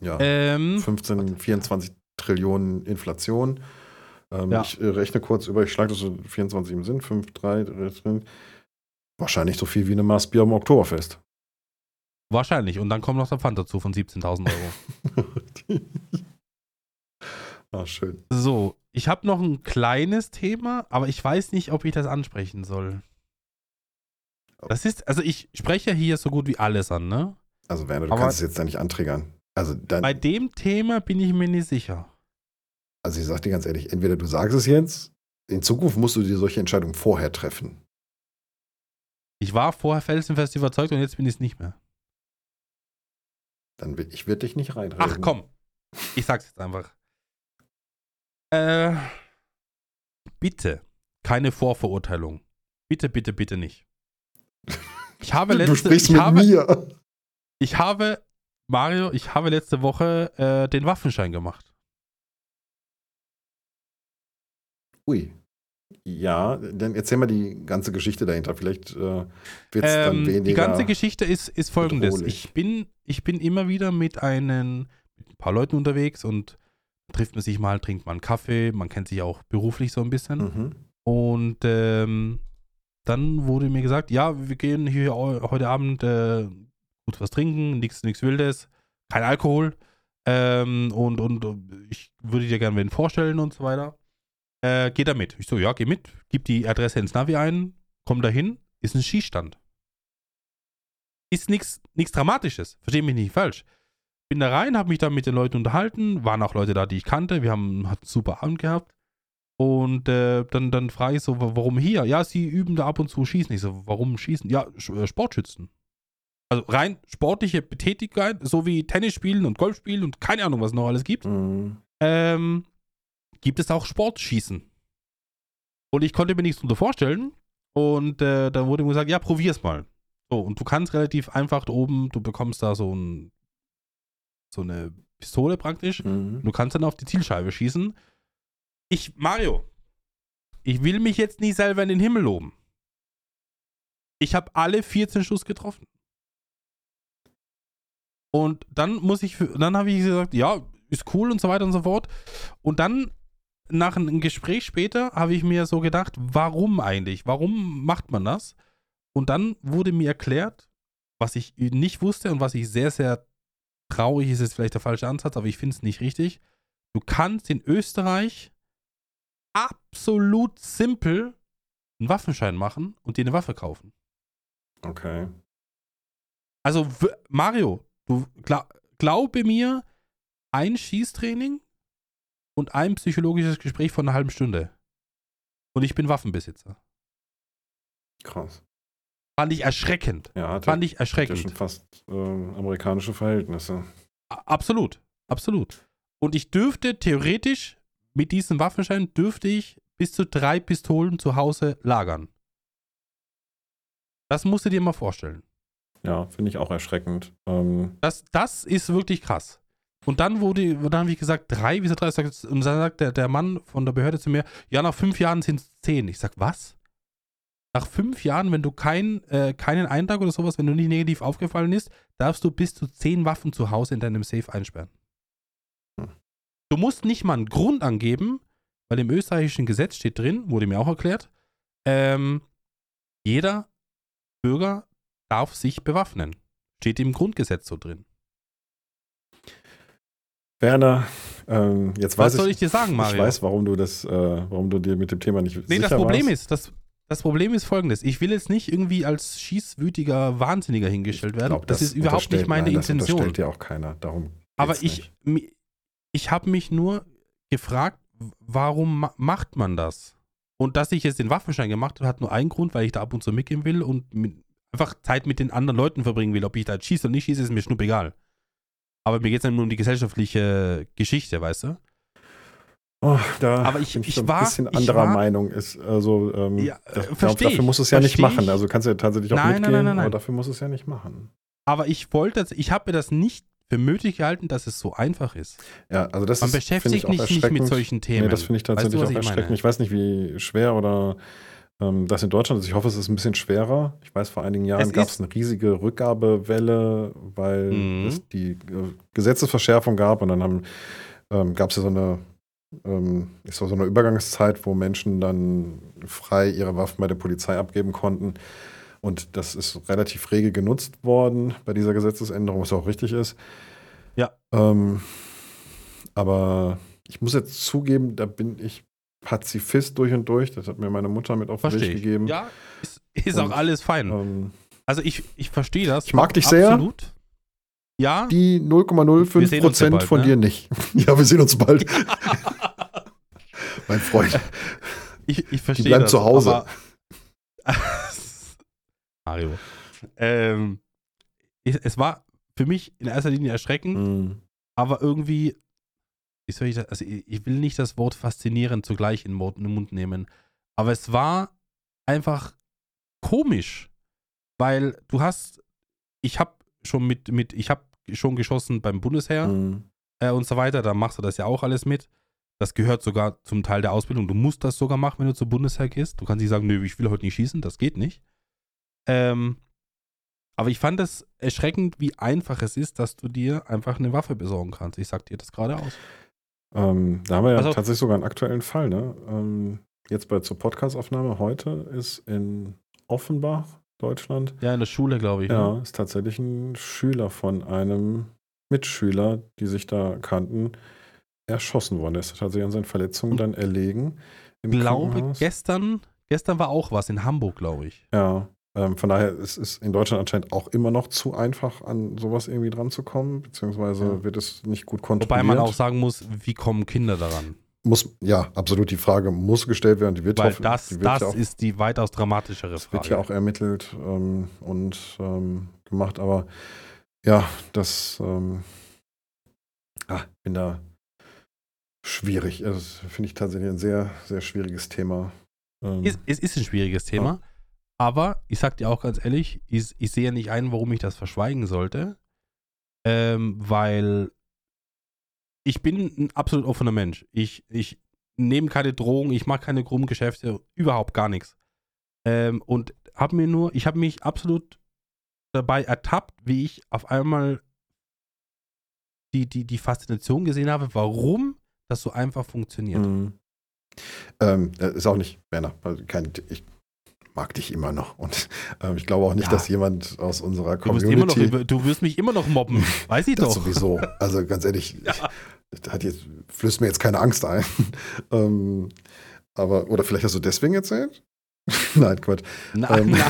Ja, Ähm, 15, 24 Trillionen Inflation. Ähm, Ja. Ich äh, rechne kurz über, ich schlage das so 24 im Sinn, 5, 3, 3, wahrscheinlich so viel wie eine Maß Bier am Oktoberfest. wahrscheinlich. Und dann kommt noch der Pfand dazu von 17.000 Euro. <laughs> ah, schön. so, ich habe noch ein kleines Thema, aber ich weiß nicht, ob ich das ansprechen soll. Das ist, also ich spreche ja hier so gut wie alles an, ne? Also Werner, du Aber- kannst es jetzt da nicht antriggern. Also dann, Bei dem Thema bin ich mir nicht sicher. Also ich sag dir ganz ehrlich, entweder du sagst es jetzt, in Zukunft musst du dir solche Entscheidungen vorher treffen. Ich war vorher felsenfest überzeugt und jetzt bin ich es nicht mehr. Dann will ich würde dich nicht reinreden. Ach komm, ich sag's jetzt einfach. Äh, bitte, keine Vorverurteilung. Bitte, bitte, bitte nicht. Ich habe letzte, du sprichst ich mit habe, mir. ich habe, Mario, ich habe letzte Woche äh, den Waffenschein gemacht. Ui. Ja, dann erzähl mal die ganze Geschichte dahinter. Vielleicht äh, wird es dann Ähm, weniger. die ganze Geschichte ist, ist folgendes. bedrohlich. Ich bin, ich bin immer wieder mit, einen, mit ein paar Leuten unterwegs und trifft man sich mal, trinkt mal einen Kaffee, man kennt sich auch beruflich so ein bisschen. Mhm. Und ähm, dann wurde mir gesagt, ja, wir gehen hier heu- heute Abend äh, gut was trinken, nichts Wildes, kein Alkohol. Ähm, und, und ich würde dir gerne wen vorstellen und so weiter. Äh, geh da mit. Ich so, ja, geh mit. Gib die Adresse ins Navi ein, komm da hin, ist ein Skistand. Ist nichts Dramatisches, versteh mich nicht falsch. Bin da rein, habe mich da mit den Leuten unterhalten, waren auch Leute da, die ich kannte, wir haben hatten einen super Abend gehabt. Und äh, dann, dann frage ich so, wa- warum hier? Ja, sie üben da ab und zu Schießen. Ich so, warum Schießen? Ja, äh, Sportschützen. Also rein sportliche Betätigkeit, so wie Tennis spielen und Golf spielen und keine Ahnung, was noch alles gibt, Mhm. ähm, gibt es auch Sportschießen. Und ich konnte mir nichts darunter vorstellen. Und äh, dann wurde mir gesagt, ja, probier's mal. So, und du kannst relativ einfach da oben, du bekommst da so, ein, so eine Pistole praktisch. Mhm. Du kannst dann auf die Zielscheibe schießen. Ich, Mario, ich will mich jetzt nie selber in den Himmel loben. Ich habe alle 14 Schuss getroffen. Und dann muss ich, für- dann habe ich gesagt, ja, ist cool und so weiter und so fort. Und dann, nach einem Gespräch später, habe ich mir so gedacht, warum eigentlich? Warum macht man das? Und dann wurde mir erklärt, was ich nicht wusste und was ich sehr, sehr traurig ist, ist vielleicht der falsche Ansatz, aber ich finde es nicht richtig. Du kannst in Österreich absolut simpel einen Waffenschein machen und dir eine Waffe kaufen. Okay. Also, Mario, du gla glaube mir, ein Schießtraining und ein psychologisches Gespräch von einer halben Stunde. Und ich bin Waffenbesitzer. Krass. Fand ich erschreckend. Ja, hat Fand ich ja schon erschreckend. fast äh, amerikanische Verhältnisse. Absolut. Absolut. Und ich dürfte theoretisch mit diesem Waffenschein dürfte ich bis zu drei Pistolen zu Hause lagern. Das musst du dir mal vorstellen. Ja, finde ich auch erschreckend. Ähm, Das, das ist wirklich krass. Und dann wurde, dann habe ich gesagt, drei, wie drei, und dann sagt der, der Mann von der Behörde zu mir, ja, nach fünf Jahren sind es zehn. Ich sag, was? Nach fünf Jahren, wenn du kein, äh, keinen Eintrag oder sowas, wenn du nicht negativ aufgefallen ist, darfst du bis zu zehn Waffen zu Hause in deinem Safe einsperren. Hm. Du musst nicht mal einen Grund angeben, weil im österreichischen Gesetz steht drin, wurde mir auch erklärt, ähm, jeder Bürger darf sich bewaffnen. Steht im Grundgesetz so drin. Werner, ähm, jetzt Was weiß soll ich, ich dir sagen, Mario? ich weiß, warum du das, äh, warum du dir mit dem Thema nicht Nee, das Problem warst. ist, das, das Problem ist folgendes. Ich will jetzt nicht irgendwie als schießwütiger Wahnsinniger hingestellt werden. glaub, das, ist überhaupt nicht meine nein, Das Intention. unterstellt dir auch keiner. Darum Aber ich, nicht. ich habe mich nur gefragt, warum ma macht man das? Und dass ich jetzt den Waffenschein gemacht habe, hat nur einen Grund, weil ich da ab und zu mitgehen will und mit, einfach Zeit mit den anderen Leuten verbringen will. Ob ich da schieße oder nicht schieße, ist mir schnupp egal. Aber mir geht es nur um die gesellschaftliche Geschichte, weißt du? Oh, da Aber ich- bin ich, ich so ein war- bisschen anderer war- Meinung. Ist, also, ähm, Ja, das, äh, versteh dafür ich, musst du es ja nicht machen. Also kannst du ja tatsächlich auch Nein, mitgehen, nein, nein, nein. aber dafür musst du es ja nicht machen. Aber ich wollte, ich habe mir das nicht für möglich gehalten, dass es so einfach ist. Ja, also das Man ist, beschäftigt ich auch mich nicht mit solchen Themen. Nee, das finde ich tatsächlich Weißt du, auch ich erschreckend. meine? Ich weiß nicht, wie schwer oder ähm, das in Deutschland ist. Ich hoffe, es ist ein bisschen schwerer. Ich weiß, vor einigen Jahren gab es eine riesige Rückgabewelle, weil Mhm. es die äh, Gesetzesverschärfung gab und dann haben, ähm, gab es ja so eine, ähm, ist so so eine Übergangszeit, wo Menschen dann frei ihre Waffen bei der Polizei abgeben konnten. Und das ist relativ rege genutzt worden bei dieser Gesetzesänderung, was auch richtig ist. Ja. Ähm, aber ich muss jetzt zugeben, da bin ich Pazifist durch und durch. Das hat mir meine Mutter mit auf den Weg gegeben. Ja, ist, ist Und, auch alles fein. Ähm, Also ich, ich verstehe das. Ich mag dich sehr. Absolut. Ja, die Wir 0,05 sehen uns ja Prozent bald, von ne? dir nicht. <laughs> ja, wir sehen uns bald. <laughs> mein Freund. <laughs> ich, ich verstehe bleiben das. zu Hause. Aber <laughs> Mario. Ähm, es war für mich in erster Linie erschreckend, Mhm. aber irgendwie, ich das, also ich, will nicht das Wort faszinierend zugleich in den Mund, in den Mund nehmen, aber es war einfach komisch, weil du hast, ich habe schon mit, mit ich habe schon geschossen beim Bundesheer Mhm. äh, und so weiter, da machst du das ja auch alles mit. Das gehört sogar zum Teil der Ausbildung. Du musst das sogar machen, wenn du zur Bundesheer gehst. Du kannst nicht sagen, nö, ich will heute nicht schießen, das geht nicht. Ähm, aber ich fand es erschreckend, wie einfach es ist, dass du dir einfach eine Waffe besorgen kannst. Ich sag dir das gerade aus. Ähm, da haben wir ja Also- tatsächlich sogar einen aktuellen Fall. Ne? Ähm, jetzt bei zur Podcastaufnahme heute ist in Offenbach, Deutschland, Ja, in der Schule, glaube ich. ja, Ne? ist tatsächlich ein Schüler von einem Mitschüler, die sich da kannten, erschossen worden. Der ist tatsächlich an seinen Verletzungen Und dann erlegen. Ich glaube, gestern, gestern war auch was in Hamburg, glaube ich. Ja, ähm, von daher ist es in Deutschland anscheinend auch immer noch zu einfach, an sowas irgendwie dran zu kommen, beziehungsweise Ja. wird es nicht gut kontrolliert. Wobei man auch sagen muss, wie kommen Kinder daran? muss, ja, absolut, die Frage muss gestellt werden, die wird, Weil das, die wird das ja auch, ist die weitaus dramatischere das Frage. wird ja auch ermittelt ähm, und ähm, gemacht, aber ja, das ähm, ah, bin da schwierig. Das finde ich tatsächlich ein sehr, sehr schwieriges Thema. Ähm, Es, es ist ein schwieriges Thema, aber ich sag dir auch ganz ehrlich, ich, ich sehe nicht ein, warum ich das verschweigen sollte, ähm, weil ich bin ein absolut offener Mensch. Ich, ich nehme keine Drohungen, ich mache keine krummen Geschäfte, überhaupt gar nichts. Ähm, und habe mir nur, ich habe mich absolut dabei ertappt, wie ich auf einmal die, die, die Faszination gesehen habe, warum das so einfach funktioniert. Mhm. Ähm, das ist auch nicht, Werner, kein, ich mag dich immer noch und ähm, ich glaube auch nicht, Ja. dass jemand aus unserer Du wirst, noch, Community du wirst mich immer noch mobben, <laughs> weiß ich das doch. sowieso, also ganz ehrlich, <laughs> Ja. ich, hat jetzt, flößt mir jetzt keine Angst ein, <laughs> ähm, aber, oder vielleicht hast du deswegen erzählt? Nein, Quatsch. Nein, Ähm. nein,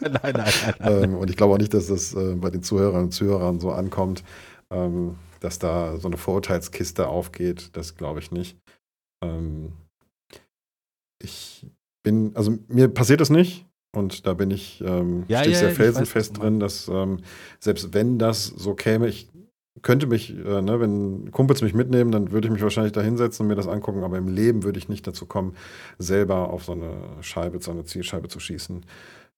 nein, nein, nein, nein. Ähm, und ich glaube auch nicht, dass das äh, bei den Zuhörern und Zuhörern so ankommt, ähm, dass da so eine Vorurteilskiste aufgeht. Das glaube ich nicht. Ähm, ich bin, also mir passiert das nicht. Und da bin ich, ähm, Ja, stehe ja, sehr weiß, felsenfest drin, dass ähm, selbst wenn das so käme, ich könnte mich, äh, ne, wenn Kumpels mich mitnehmen, dann würde ich mich wahrscheinlich da hinsetzen und mir das angucken, aber im Leben würde ich nicht dazu kommen, selber auf so eine Scheibe, so eine Zielscheibe zu schießen.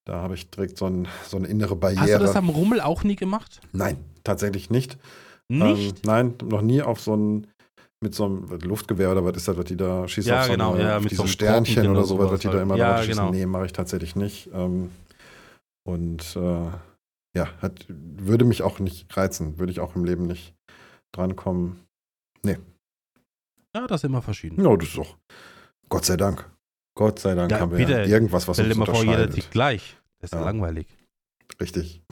Da habe ich direkt so, ein, so eine innere Hast du Barriere. das am Rummel auch nie gemacht? Nein, tatsächlich nicht. Nicht? Ähm, nein, noch nie auf so ein mit so einem Luftgewehr oder was ist das, was die da schießen? Ja, auf so genau, eine, ja, diese so einem Sternchen oder sowas, was die da immer halt. Ja, drauf schießen. genau. Nee, mache ich tatsächlich nicht. Ähm, und äh, ja, hat, würde mich auch nicht reizen, würde ich auch im Leben nicht drankommen. Nee. Ja, das ist immer verschieden. Ja, das ist doch. Gott sei Dank. Gott sei Dank Ja, haben wir bitte. irgendwas, was Stell dir uns mal vor, jeder unterscheidet. tickt gleich. Das ist Ja. langweilig. Richtig. <laughs>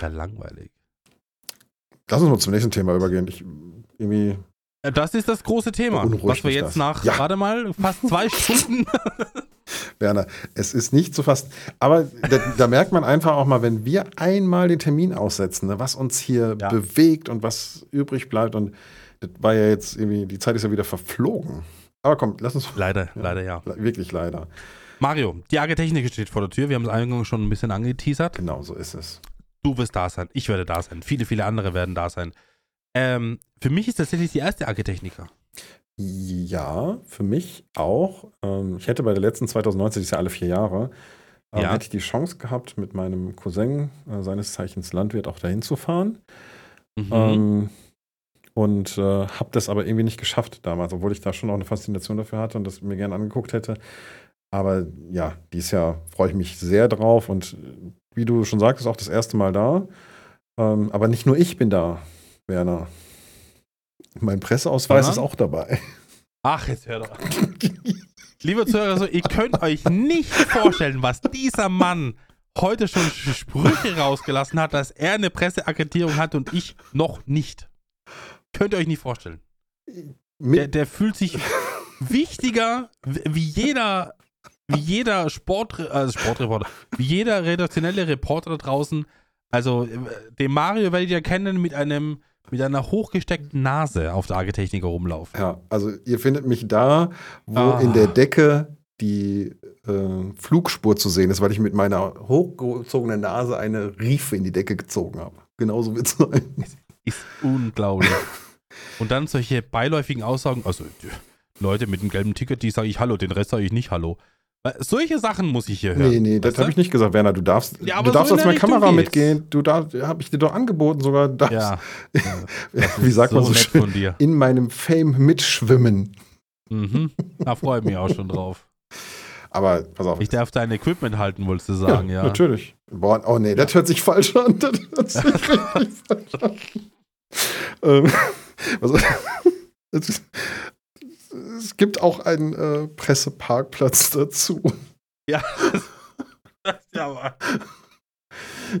Ja, langweilig. Lass uns mal zum nächsten Thema übergehen. Ich irgendwie. Ja, Das ist das große Thema, was wir jetzt das. nach, Ja. warte mal, fast zwei <laughs> Stunden. Werner, es ist nicht zu fassen. Aber da, da merkt man einfach auch mal, wenn wir einmal den Termin aussetzen, ne, was uns hier Ja. bewegt und was übrig bleibt. Und das war ja jetzt irgendwie, die Zeit ist ja wieder verflogen. Aber komm, lass uns. leider, leider ja. Wirklich leider. Mario, die AG Technik steht vor der Tür. Wir haben es eingangs schon ein bisschen angeteasert. Genau so ist es. Du wirst da sein, ich werde da sein, viele, viele andere werden da sein. Ähm, für mich ist tatsächlich die erste AG Techniker. Ja, für mich auch. Ähm, ich hätte bei der letzten 2019, die ist ja alle vier Jahre, ähm, Ja. hätte ich die Chance gehabt, mit meinem Cousin, äh, seines Zeichens Landwirt, auch dahin zu fahren. Mhm. Ähm, und äh, habe das aber irgendwie nicht geschafft damals, obwohl ich da schon auch eine Faszination dafür hatte und das mir gerne angeguckt hätte. Aber ja, dieses Jahr freue ich mich sehr drauf und äh, wie du schon sagtest, auch das erste Mal da. Ähm, aber nicht nur ich bin da, Werner. Mein Presseausweis Sondern? ist auch dabei. Ach, jetzt hör doch. Liebe Zuhörer, so, ihr könnt euch nicht vorstellen, was dieser Mann heute schon für Sprüche rausgelassen hat, dass er eine Presseakkreditierung hat und ich noch nicht. Könnt ihr euch nicht vorstellen. Der, der fühlt sich wichtiger wie jeder, wie jeder Sport, also Sportreporter, wie jeder redaktionelle Reporter da draußen. Also, äh, den Mario werdet ihr kennen mit einem, mit einer hochgesteckten Nase auf der Agitechnik rumlaufen. ja, also ihr findet mich da, wo Ah. in der Decke die äh, Flugspur zu sehen ist, weil ich mit meiner hochgezogenen Nase eine Riefe in die Decke gezogen habe. Genauso wird es sein. Ist unglaublich. Und dann solche beiläufigen Aussagen, also Leute mit dem gelben Ticket, die sage ich Hallo, den Rest sage ich nicht Hallo. Solche Sachen muss ich hier hören. Nee, nee, das habe ich nicht gesagt, Werner. Du darfst, Ja, du darfst so als meine Kamera mitgehen. Du darfst, habe ich dir doch angeboten, sogar darfst, Ja. <laughs> wie sagt man so schön, von dir. in meinem Fame mitschwimmen. Mhm. Da freue ich mich auch schon drauf. Aber pass auf. Ich darf dein Equipment halten, wolltest du sagen, ja. Natürlich. Boah, oh nee, das hört sich falsch an. Das hört sich <laughs> richtig falsch an. Ähm, <laughs> also, es, ist- gibt auch einen äh, Presseparkplatz <laughs> dazu. Ja. <laughs> ja aber.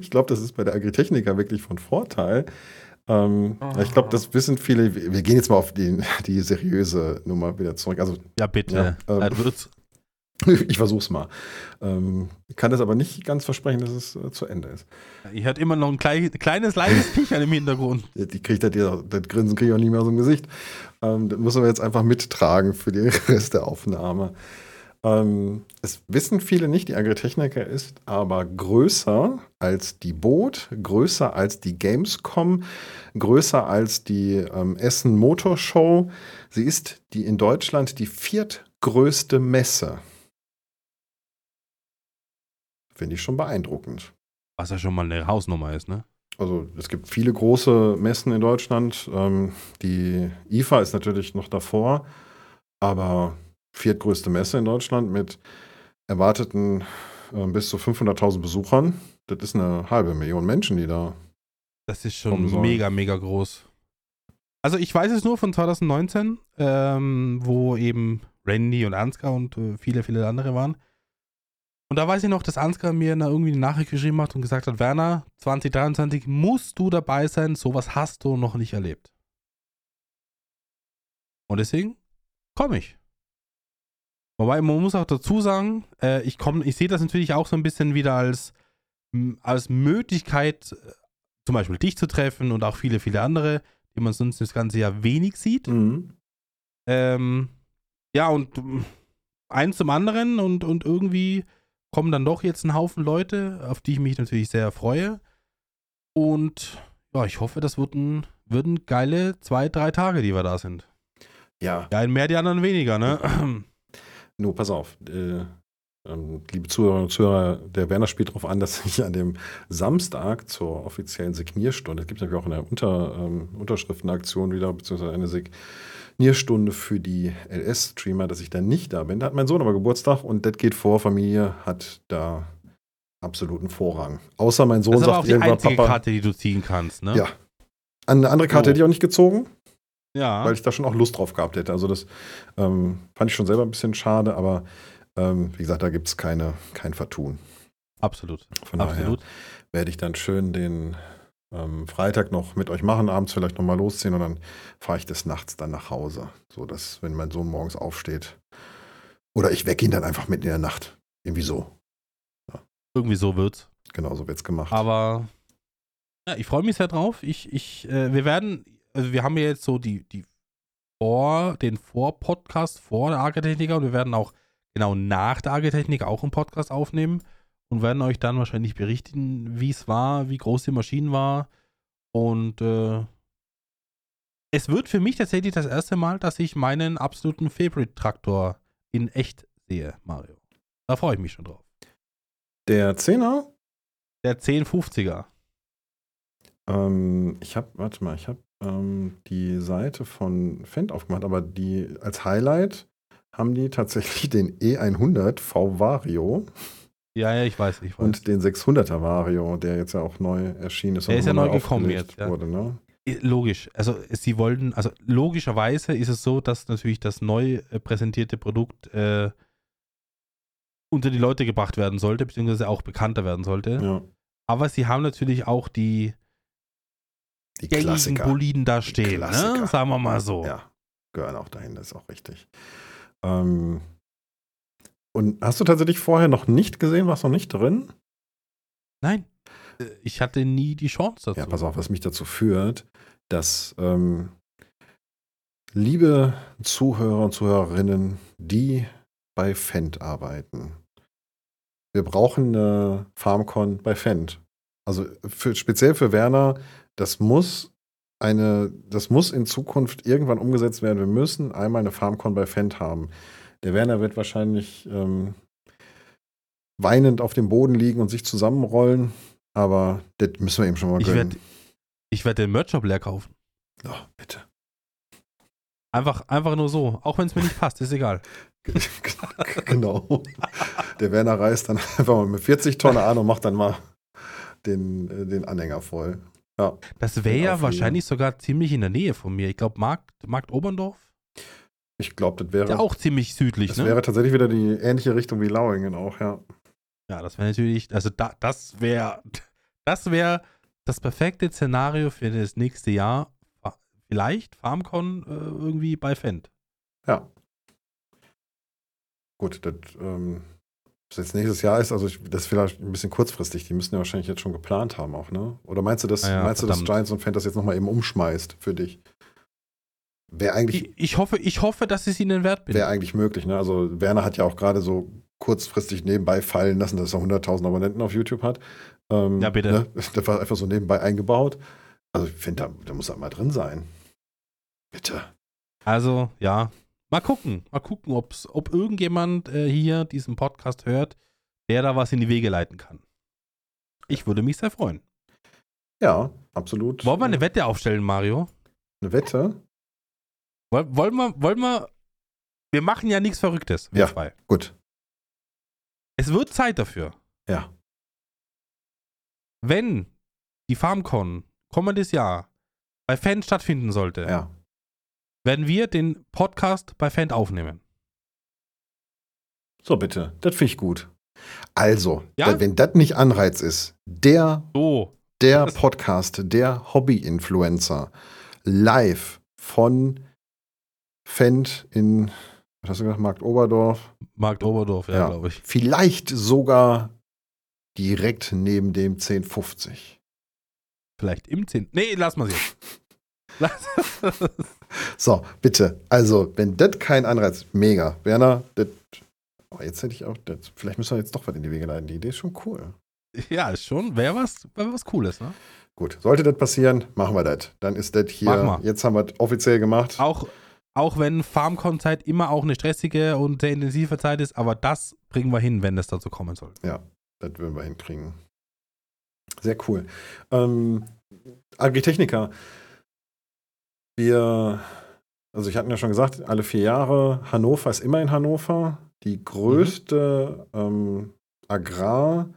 Ich glaube, das ist bei der Agritechnica wirklich von Vorteil. Ähm, Oh. Ich glaube, das wissen viele. Wir wir gehen jetzt mal auf die, die seriöse Nummer wieder zurück. Also, ja, bitte. Ja, ähm. Ich versuch's mal. Ähm, ich kann das aber nicht ganz versprechen, dass es äh, zu Ende ist. Ich hört immer noch ein klei kleines, leises <laughs> Kichern im Hintergrund. Die kriegt das, ja- das Grinsen kriege ich auch nicht mehr aus dem Gesicht. Ähm, das müssen wir jetzt einfach mittragen für den <laughs> Rest der Aufnahme. Ähm, es wissen viele nicht, die Agritechnica ist aber größer als die Boot, größer als die Gamescom, größer als die ähm, Essen Motor Show. Sie ist die in Deutschland die viertgrößte Messe. Finde ich schon beeindruckend. Was ja schon mal eine Hausnummer ist, ne? Also es gibt viele große Messen in Deutschland. Ähm, die IFA ist natürlich noch davor, aber viertgrößte Messe in Deutschland mit erwarteten äh, bis zu 500.000 Besuchern. Das ist eine halbe Million Menschen, die da. Das ist schon mega, mega groß. Also ich weiß es nur von 2019, ähm, wo eben Randy und Ansgar und äh, viele, viele andere waren. Und da weiß ich noch, dass Ansgar mir na, irgendwie eine Nachricht geschrieben hat und gesagt hat, Werner, 2023 musst du dabei sein, sowas hast du noch nicht erlebt. Und deswegen komme ich. Wobei, man muss auch dazu sagen, äh, ich komme, ich sehe das natürlich auch so ein bisschen wieder als, als Möglichkeit, äh, zum Beispiel dich zu treffen und auch viele, viele andere, die man sonst das ganze Jahr wenig sieht. Mhm. Ähm, ja, und eins zum anderen und, und irgendwie kommen dann doch jetzt ein Haufen Leute, auf die ich mich natürlich sehr freue. Und ja, ich hoffe, das wird ein, wird ein geile zwei, drei Tage, die wir da sind. Ja, Die einen mehr, die anderen weniger, ne? <clears throat> nur pass auf. Äh, ähm, liebe Zuhörerinnen und Zuhörer, der Werner spielt darauf an, dass ich an dem Samstag zur offiziellen Signierstunde, es gibt natürlich auch eine Unter, ähm, Unterschriftenaktion wieder, beziehungsweise eine Signierstunde für die LS-Streamer, dass ich da nicht da bin. Da hat mein Sohn aber Geburtstag und das geht vor. Familie hat da absoluten Vorrang. Außer mein Sohn Das ist aber auch sagt die irgendwann, einzige Papa. Karte, die du ziehen kannst, ne? Ja. Eine andere Karte So. hätte ich auch nicht gezogen. Ja. weil ich da schon auch Lust drauf gehabt hätte. Also das ähm, fand ich schon selber ein bisschen schade, aber ähm, wie gesagt, da gibt es keine, kein Vertun. absolut. Von Absolut. daher werde ich dann schön den ähm, Freitag noch mit euch machen, abends vielleicht nochmal losziehen und dann fahre ich des Nachts dann nach Hause. So dass, wenn mein Sohn morgens aufsteht. Oder ich wecke ihn dann einfach mitten in der Nacht. Irgendwie so. Irgendwie so wird's. Genau so wird es gemacht. Aber ja, ich freue mich sehr drauf. Ich, ich, äh, wir werden, also wir haben ja jetzt so die, die vor, den Vor-Podcast vor der Architechniker und wir werden auch genau nach der Architechnik auch einen Podcast aufnehmen und werden euch dann wahrscheinlich berichten, wie es war, wie groß die Maschine war. Und äh, es wird für mich tatsächlich das erste Mal, dass ich meinen absoluten Favorite-Traktor in echt sehe, Mario. Da freue ich mich schon drauf. der Zehner, Der 1050er. ähm, ich habe, warte mal, ich habe ähm, die Seite von Fendt aufgemacht, aber die als Highlight haben die tatsächlich den E100 V Vario Ja, ja, ich weiß, ich weiß. und den 600er Vario, der jetzt ja auch neu erschienen ist. Der und ist ja neu gekommen jetzt, ja. Wurde, ne? Logisch. Also sie wollten, also logischerweise ist es so, dass natürlich das neu äh, präsentierte Produkt äh, unter die Leute gebracht werden sollte, beziehungsweise auch bekannter werden sollte. Ja, Aber sie haben natürlich auch die die gängigen Klassiker. Boliden da stehen, ne? sagen wir mal so. Ja, gehören auch dahin, das ist auch richtig. Ähm, und hast du tatsächlich vorher noch nicht gesehen, was noch nicht drin? Nein, äh, ich hatte nie die Chance dazu. Ja, pass auf, was mich dazu führt, dass ähm, liebe Zuhörer und Zuhörerinnen, die bei Fendt arbeiten, wir brauchen eine FarmCon bei Fendt. Also für, speziell für Werner, das muss eine, das muss in Zukunft irgendwann umgesetzt werden. Wir müssen einmal eine FarmCon bei Fendt haben. Der Werner wird wahrscheinlich ähm, weinend auf dem Boden liegen und sich zusammenrollen, aber das müssen wir ihm schon mal ich gönnen. werde ich werd den Merch-Shop leer kaufen. Oh, bitte. Einfach, einfach nur so. Auch wenn es mir nicht passt, ist egal. <laughs> genau. Der Werner reist dann einfach mal mit 40 Tonnen an und macht dann mal den, äh, den Anhänger voll. Ja. Das wäre ja wahrscheinlich sogar ziemlich in der Nähe von mir. Ich glaube, Markt, Markt Oberndorf Ich glaube, das wäre, ja auch ziemlich südlich, das ne? wäre tatsächlich wieder die ähnliche Richtung wie Lauingen auch, ja. Ja, das wäre natürlich, also da, das wäre, das wäre das perfekte Szenario für das nächste Jahr. Vielleicht FarmCon äh, irgendwie bei Fendt. Ja. Gut, das, ähm, was jetzt nächstes Jahr ist, also ich, das ist vielleicht ein bisschen kurzfristig. Die müssen ja wahrscheinlich jetzt schon geplant haben auch, ne? Oder meinst du, dass, Ah ja, meinst du, dass. Giants und Fan das jetzt nochmal eben umschmeißt für dich? Wäre eigentlich, Ich, ich, hoffe, ich hoffe, dass es ihnen wert bin. wäre eigentlich möglich, ne? Also Werner hat ja auch gerade so kurzfristig nebenbei fallen lassen, dass er 100.000 Abonnenten auf YouTube hat. Ähm, Ja, bitte. Ne? <laughs> Das war einfach so nebenbei eingebaut. Also ich finde, da, da muss er mal drin sein. Bitte. Also, ja. Mal gucken. Mal gucken, ob's, ob irgendjemand äh, hier diesen Podcast hört, der da was in die Wege leiten kann. Ich würde mich sehr freuen. Ja, absolut. Wollen wir eine Wette aufstellen, Mario? Eine Wette? Woll- Wollen wir, wollen wir, wir machen ja nichts Verrücktes, wir Ja. zwei. Gut. Es wird Zeit dafür. Ja. Wenn die FarmCon kommendes Jahr bei Fan stattfinden sollte, Ja. werden wir den Podcast bei Fan aufnehmen. So, bitte. Das finde ich gut. Also, Ja? wenn das nicht Anreiz ist, der, So, der Podcast, der Hobby-Influencer, live von Fendt in, was hast du gesagt, Markt Oberdorf, Markt Oberdorf, ja, Ja. glaube ich. vielleicht sogar direkt neben dem 1050. Vielleicht im 10. Nee, lass mal. <laughs> Lass. <laughs> So, bitte. Also, wenn das kein Anreiz mega. Werner, das. Oh, jetzt hätte ich auch. Das, vielleicht müssen wir jetzt doch was in die Wege leiten. Die Idee ist schon cool. ja, ist schon. Wäre was, wär was Cooles, ne? Gut, sollte das passieren, machen wir das. Dann ist das hier. Jetzt haben wir es offiziell gemacht. Auch, auch wenn FarmCon-Zeit immer auch eine stressige und sehr intensive Zeit ist, aber das bringen wir hin, wenn es dazu kommen soll. Das würden wir hinkriegen. Sehr cool. Ähm, Agritechnica. Wir, also ich hatte ja schon gesagt, alle vier Jahre, Hannover ist immer in Hannover. Die größte ähm, Agrarmesse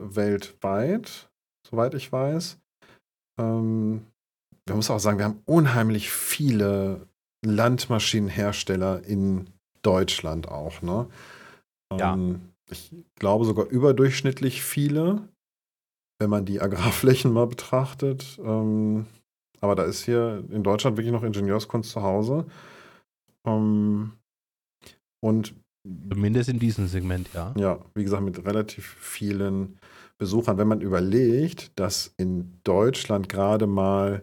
weltweit, soweit ich weiß. Ähm, man muss auch sagen, wir haben unheimlich viele Landmaschinenhersteller in Deutschland auch, ne? Ja. Ähm, ich glaube sogar überdurchschnittlich viele, wenn man die Agrarflächen mal betrachtet. Ähm, aber da ist hier in Deutschland wirklich noch Ingenieurskunst zu Hause. Ähm, und Zumindest in diesem Segment, ja. ja, wie gesagt, mit relativ vielen Besuchern. Wenn man überlegt, dass in Deutschland gerade mal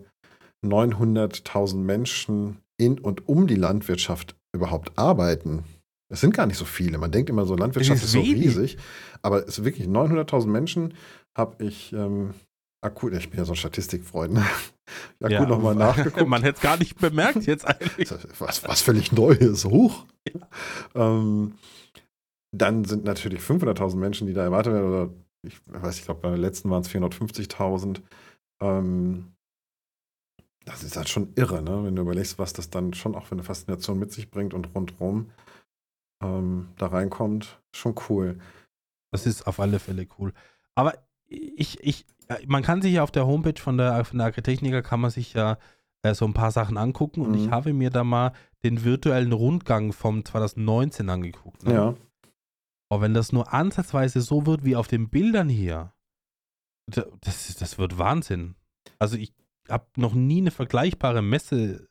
900.000 Menschen in und um die Landwirtschaft überhaupt arbeiten. Es sind gar nicht so viele. Man denkt immer so, Landwirtschaft ist ist, so riesig. Aber es ist wirklich 900.000 Menschen, habe ich ähm, akut, ich bin ja so ein Statistikfreund, ne? akut ja, nochmal <laughs> nachgeguckt. Man hätte es gar nicht bemerkt jetzt eigentlich. was, was völlig Neues, hoch. Ähm, dann sind natürlich 500.000 Menschen, die da erwartet werden, oder ich weiß, ich glaube, bei den letzten waren es 450.000. Ähm, das ist halt schon irre, ne? wenn du überlegst, was das dann schon auch für eine Faszination mit sich bringt und rundherum ähm, da reinkommt. Schon cool. Das ist auf alle Fälle cool. Aber ich, ich, äh, man kann sich ja auf der Homepage von der, von der Agritechniker kann man sich ja äh, so ein paar Sachen angucken und Mhm. ich habe mir da mal den virtuellen Rundgang vom 2019 angeguckt. Ne? Ja. Aber wenn das nur ansatzweise so wird wie auf den Bildern hier, da- das, das wird Wahnsinn. Also ich habe noch nie eine vergleichbare Messe